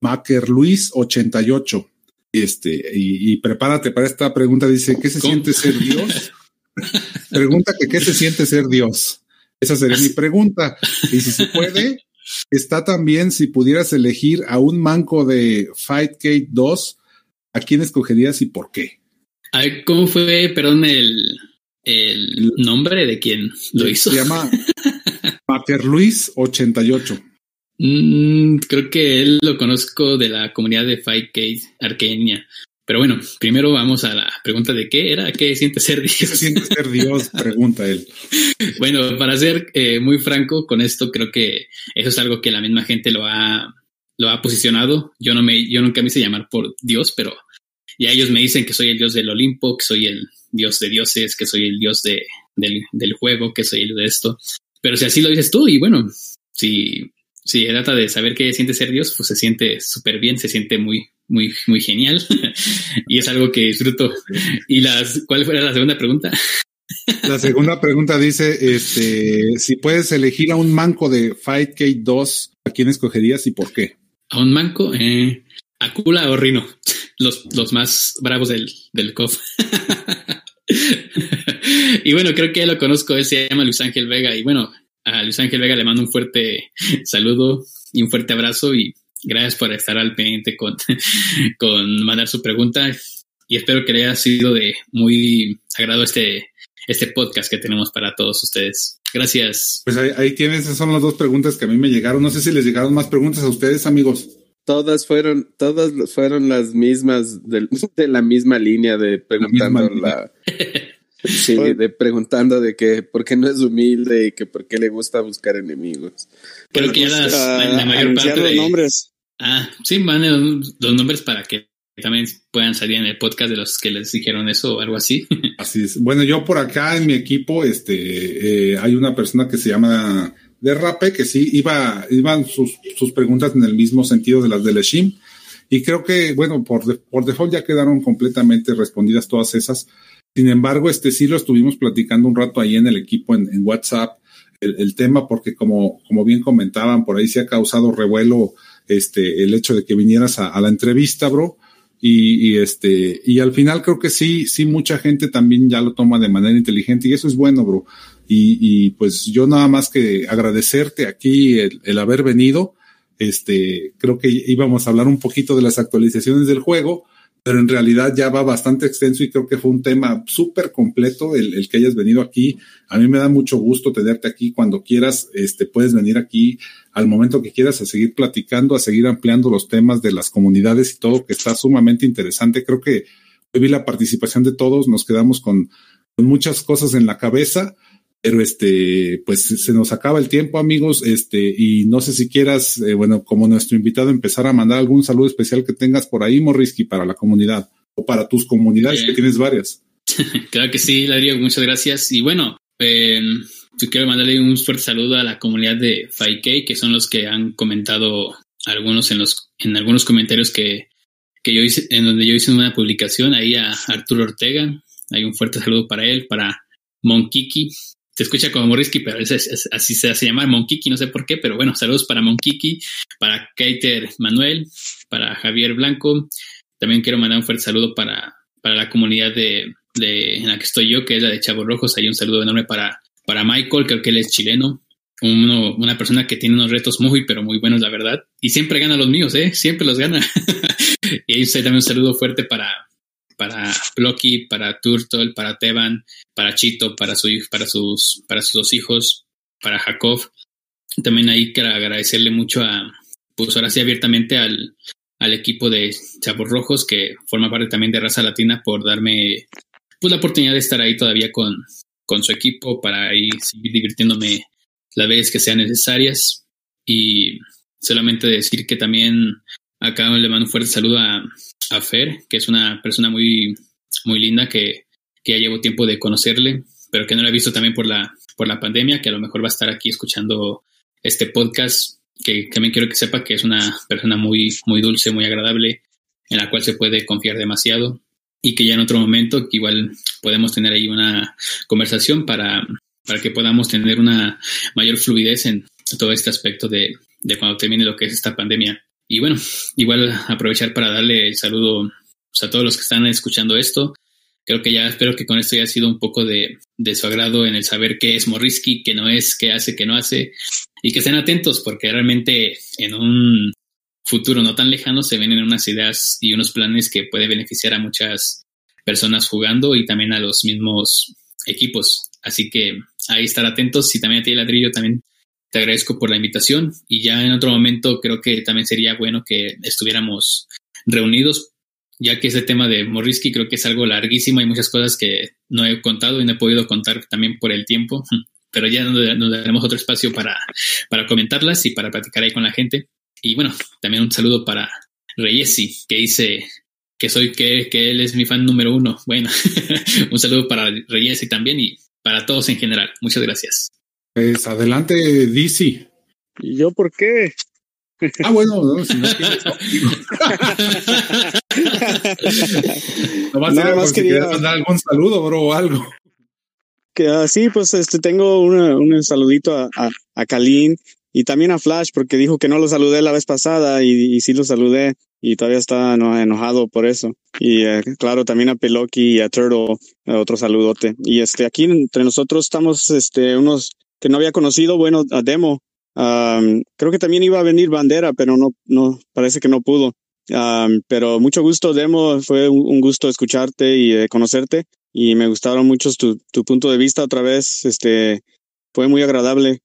Macker Luis 88. Este, y, y, prepárate para esta pregunta. Dice, ¿qué se ¿Cómo? siente ser Dios? (laughs) Pregunta que qué se siente ser Dios. Esa sería mi pregunta. Y si se puede, está también si pudieras elegir a un manco de Fightgate 2, ¿a quién escogerías y por qué? A ver, ¿cómo fue, perdón, el, el nombre de quien lo hizo? Se llama (laughs) Macker Luis 88. Mm, creo que él lo conozco de la comunidad de Fightgate Arquenia. Pero bueno, primero vamos a la pregunta de qué era, qué siente ser Dios. ¿Qué se siente ser Dios? (laughs) Pregunta él. bueno, para ser eh, muy franco con esto, creo que eso es algo que la misma gente lo ha, lo ha posicionado. Yo no me, yo nunca me hice llamar por Dios, pero ya ellos me dicen que soy el Dios del Olimpo, que soy el Dios de dioses, que soy el Dios de, del, del juego, que soy el de esto. Pero si así lo dices tú, y bueno, si si trata de saber qué siente ser Dios, pues se siente súper bien, se siente muy, muy, muy genial. (laughs) y es algo que disfruto. ¿Y las, cuál fue la segunda pregunta? (laughs) La segunda pregunta dice, este, si puedes elegir a un manco de Fightgate 2, ¿a quién escogerías y por qué? A un manco, eh, a Kula o Rino, los, los más bravos del, del COF. (laughs) y bueno, creo que lo conozco, él se llama Luis Ángel Vega y bueno, a Luis Ángel Vega le mando un fuerte (laughs) saludo y un fuerte abrazo y gracias por estar al pendiente con, (laughs) con mandar su pregunta y espero que le haya sido de muy agrado este, este podcast que tenemos para todos ustedes. Gracias. Pues ahí, ahí tienes, esas son las dos preguntas que a mí me llegaron. No sé si les llegaron más preguntas a ustedes, amigos. Todas fueron, todas fueron las mismas, de, (laughs) de la misma línea de preguntando la, la Sí, de preguntando de que por qué no es humilde y que por qué le gusta buscar enemigos. Creo que ya las, uh, la mayor parte los de... nombres. Ah, sí, van los nombres para que también puedan salir en el podcast de los que les dijeron eso o algo así. (laughs) Así es. Bueno, yo por acá en mi equipo, este, eh, hay una persona que se llama Derrape, que sí, iba, iban sus, sus preguntas en el mismo sentido de las de Leshim. Y creo que, bueno, por, de, por default ya quedaron completamente respondidas todas esas. Sin embargo, este sí lo estuvimos platicando un rato ahí en el equipo en, WhatsApp, el, tema, porque como, como bien comentaban, por ahí se ha causado revuelo este, el hecho de que vinieras a, la entrevista, bro. Y, y, este, y al final creo que sí, sí, mucha gente también ya lo toma de manera inteligente y eso es bueno, bro. Y, y pues yo nada más que agradecerte aquí el haber venido. Este, creo que íbamos a hablar un poquito de las actualizaciones del juego, pero en realidad ya va bastante extenso y creo que fue un tema súper completo el, el, que hayas venido aquí. A mí me da mucho gusto tenerte aquí cuando quieras, este, puedes venir aquí al momento que quieras a seguir platicando, a seguir ampliando los temas de las comunidades y todo, que está sumamente interesante. Creo que hoy vi la participación de todos, nos quedamos con, con muchas cosas en la cabeza pero este, pues se nos acaba el tiempo, amigos, este, y no sé si quieras, eh, bueno, como nuestro invitado, empezar a mandar algún saludo especial que tengas por ahí, Morrisky, para la comunidad o para tus comunidades, que tienes varias. (laughs) claro que sí, Ladrillo, muchas gracias. Y bueno, eh, quiero mandarle un fuerte saludo a la comunidad de FIK, que son los que han comentado algunos en los, en algunos comentarios que, que yo hice, en donde yo hice una publicación ahí a Arturo Ortega. Hay un fuerte saludo para él, para Monkiki, se escucha como Morrisky, pero así se hace llamar Monkiki, no sé por qué, pero bueno, saludos para Monkiki, para Keiter Manuel, para Javier Blanco. También quiero mandar un fuerte saludo para, para la comunidad de, en la que estoy yo, que es la de Chavos Rojos. Hay un saludo enorme para, para Michael, creo que él es chileno. Uno, una persona que tiene unos retos muy, pero muy buenos, la verdad. Y siempre gana los míos, ¿eh? Siempre los gana. (laughs) y ahí también un saludo fuerte para, para Blocky, para Turtle, para Teban, para Chito, para, su, para, sus, para sus dos hijos, para Jacob. También ahí quiero agradecerle mucho a, pues ahora sí abiertamente al, al equipo de Chavos Rojos, que forma parte también de Raza Latina, por darme pues, la oportunidad de estar ahí todavía con, con su equipo para ahí seguir divirtiéndome las veces que sean necesarias. Y solamente decir que también acá le mando un fuerte saludo a, a Fer, que es una persona muy, muy linda que, que ya llevo tiempo de conocerle, pero que no la he visto también por la, por la pandemia, que a lo mejor va a estar aquí escuchando este podcast, que también quiero que sepa que es una persona muy, muy dulce, muy agradable, en la cual se puede confiar demasiado y que ya en otro momento igual podemos tener ahí una conversación para, para que podamos tener una mayor fluidez en todo este aspecto de, de cuando termine lo que es esta pandemia. Y bueno, igual aprovechar para darle el saludo a todos los que están escuchando esto. Creo que ya espero que con esto haya sido un poco de, de su agrado en el saber qué es Morrisky, qué no es, qué hace, qué no hace. Y que estén atentos porque realmente en un futuro no tan lejano se vienen unas ideas y unos planes que puede beneficiar a muchas personas jugando y también a los mismos equipos. Así que ahí estar atentos. Y también a ti, Ladrillo, también te agradezco por la invitación y ya en otro momento creo que también sería bueno que estuviéramos reunidos, ya que ese tema de Morrisky creo que es algo larguísimo, hay muchas cosas que no he contado y no he podido contar también por el tiempo, (laughs) pero ya nos, daremos otro espacio para, para comentarlas y para platicar ahí con la gente. Y bueno, también un saludo para Reyesi, que dice que soy, que, que él es mi fan número uno. Bueno, (laughs) un saludo para Reyesi también y para todos en general. Muchas gracias. Pues adelante, DC. ¿Y yo por qué? Ah, bueno, no, si no quieres. (laughs) Nomás Nada más quería mandar algún saludo, bro, o algo. Que así, ah, pues este tengo una, un saludito a, a, a Kalin y también a Flash, porque dijo que no lo saludé la vez pasada y, y sí lo saludé y todavía está enojado por eso. Y eh, claro, también a Peloki y a Turtle, eh, otro saludote. Y este, aquí entre nosotros estamos este, unos que no había conocido, bueno, a Demo. creo que también iba a venir Bandera, pero no, no, parece que no pudo. pero mucho gusto, Demo. Fue un, gusto escucharte y eh, conocerte. Y me gustaron mucho tu, tu, punto de vista otra vez. Este, fue muy agradable.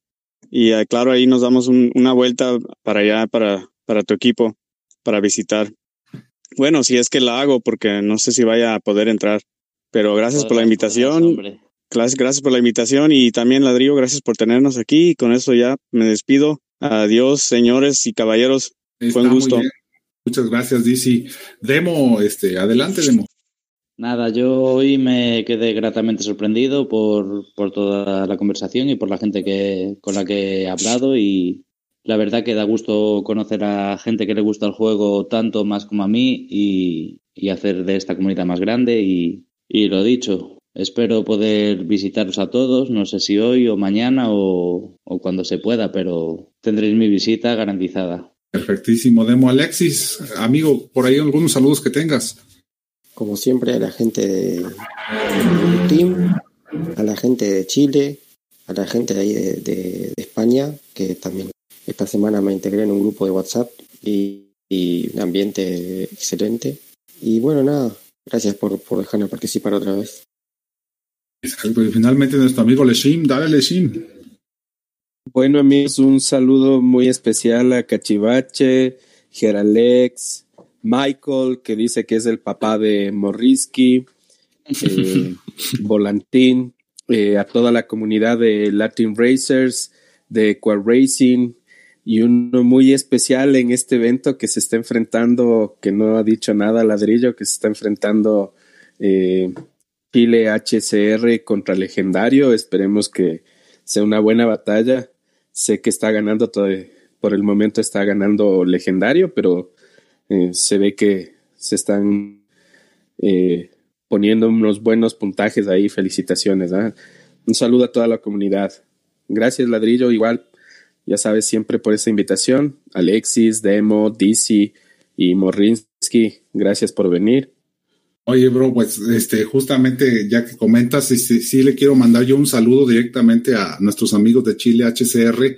Y eh, claro, ahí nos damos una vuelta para allá, para, para tu equipo, para visitar. Bueno, si es que la hago, porque no sé si vaya a poder entrar. Pero gracias por la invitación. Gracias, gracias por la invitación y también Ladrillo, gracias por tenernos aquí. Y con eso ya me despido. Adiós, señores y caballeros. Fue un gusto. Muchas gracias, Dizzy. Demo, este, adelante, Demo. Nada, yo hoy me quedé gratamente sorprendido por, por toda la conversación y por la gente que, con la que he hablado y la verdad que da gusto conocer a gente que le gusta el juego tanto más como a mí y, y hacer de esta comunidad más grande y, y lo dicho, Espero poder visitaros a todos, no sé si hoy o mañana o, cuando se pueda, pero tendréis mi visita garantizada. Perfectísimo, Demo Alexis. Amigo, por ahí algunos saludos que tengas. Como siempre, a la gente de, Team, a la gente de Chile, a la gente de ahí de, España, que también esta semana me integré en un grupo de WhatsApp y, y un ambiente excelente. Y bueno, nada, gracias por, por dejarme participar otra vez. Exacto, y finalmente nuestro amigo Leshim, dale Leshim. Bueno amigos, un saludo muy especial a Cachivache, Geralex, Michael, que dice que es el papá de Morrisky, eh, (laughs) Volantín, eh, a toda la comunidad de Latin Racers, de Quad Racing, y uno muy especial en este evento que se está enfrentando, que no ha dicho nada ladrillo, que se está enfrentando eh, Chile HCR contra Legendario. Esperemos que sea una buena batalla. Sé que está ganando todo, por el momento está ganando Legendario, pero eh, se ve que se están eh, poniendo unos buenos puntajes ahí. Felicitaciones. ¿ah? Un saludo a toda la comunidad. Gracias, Ladrillo. Igual ya sabes, siempre por esa invitación. Alexis, Demo, DC y Morrinsky, gracias por venir. Oye, bro, pues este, justamente ya que comentas, este, sí le quiero mandar yo un saludo directamente a nuestros amigos de Chile HCR.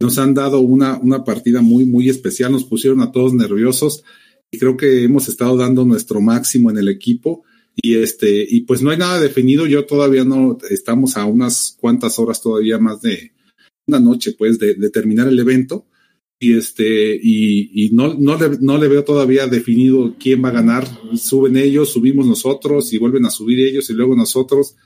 Nos han dado una, una partida muy, muy especial, nos pusieron a todos nerviosos y creo que hemos estado dando nuestro máximo en el equipo. Y este, y pues no hay nada definido, yo todavía no, estamos a unas cuantas horas todavía más de, una noche, pues, de, terminar el evento. Y este, y, no, no, le, no le veo todavía definido quién va a ganar. Suben ellos, subimos nosotros y vuelven a subir ellos y luego nosotros.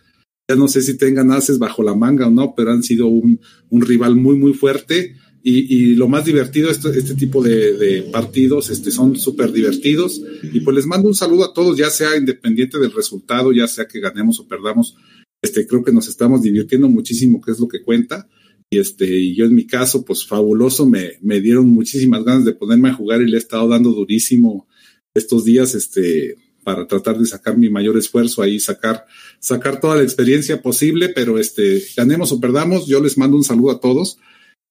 Ya no sé si tengan haces bajo la manga o no, pero han sido un, un rival muy, muy fuerte. Y, y, lo más divertido, este, este tipo de, de partidos este, son súper divertidos. Y pues les mando un saludo a todos, ya sea independiente del resultado, ya sea que ganemos o perdamos. Este, creo que nos estamos divirtiendo muchísimo, que es lo que cuenta. Y este, y yo en mi caso, pues fabuloso, me, me dieron muchísimas ganas de ponerme a jugar y le he estado dando durísimo estos días, este, para tratar de sacar mi mayor esfuerzo ahí, sacar, sacar toda la experiencia posible, pero este, ganemos o perdamos, yo les mando un saludo a todos.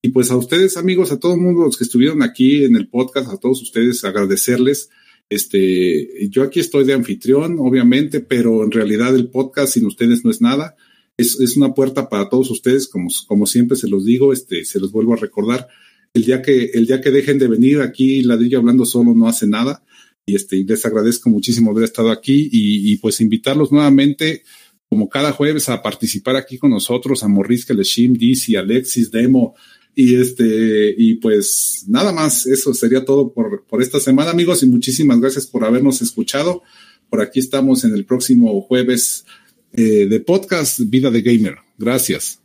Y pues a ustedes, amigos, a todo el mundo, los que estuvieron aquí en el podcast, a todos ustedes, agradecerles. Este, yo aquí estoy de anfitrión, obviamente, pero en realidad el podcast sin ustedes no es nada es, es una puerta para todos ustedes, como, como siempre se los digo, este, se los vuelvo a recordar. El día que, el día que dejen de venir aquí, Ladrillo hablando solo no hace nada. Y este, les agradezco muchísimo haber estado aquí y, y pues invitarlos nuevamente, como cada jueves, a participar aquí con nosotros, a Morris Leshim, Dizzy, Alexis, Demo, y este, y pues nada más, eso sería todo por, por esta semana, amigos, y muchísimas gracias por habernos escuchado. Por aquí estamos en el próximo jueves eh, de podcast Vida de Gamer. Gracias.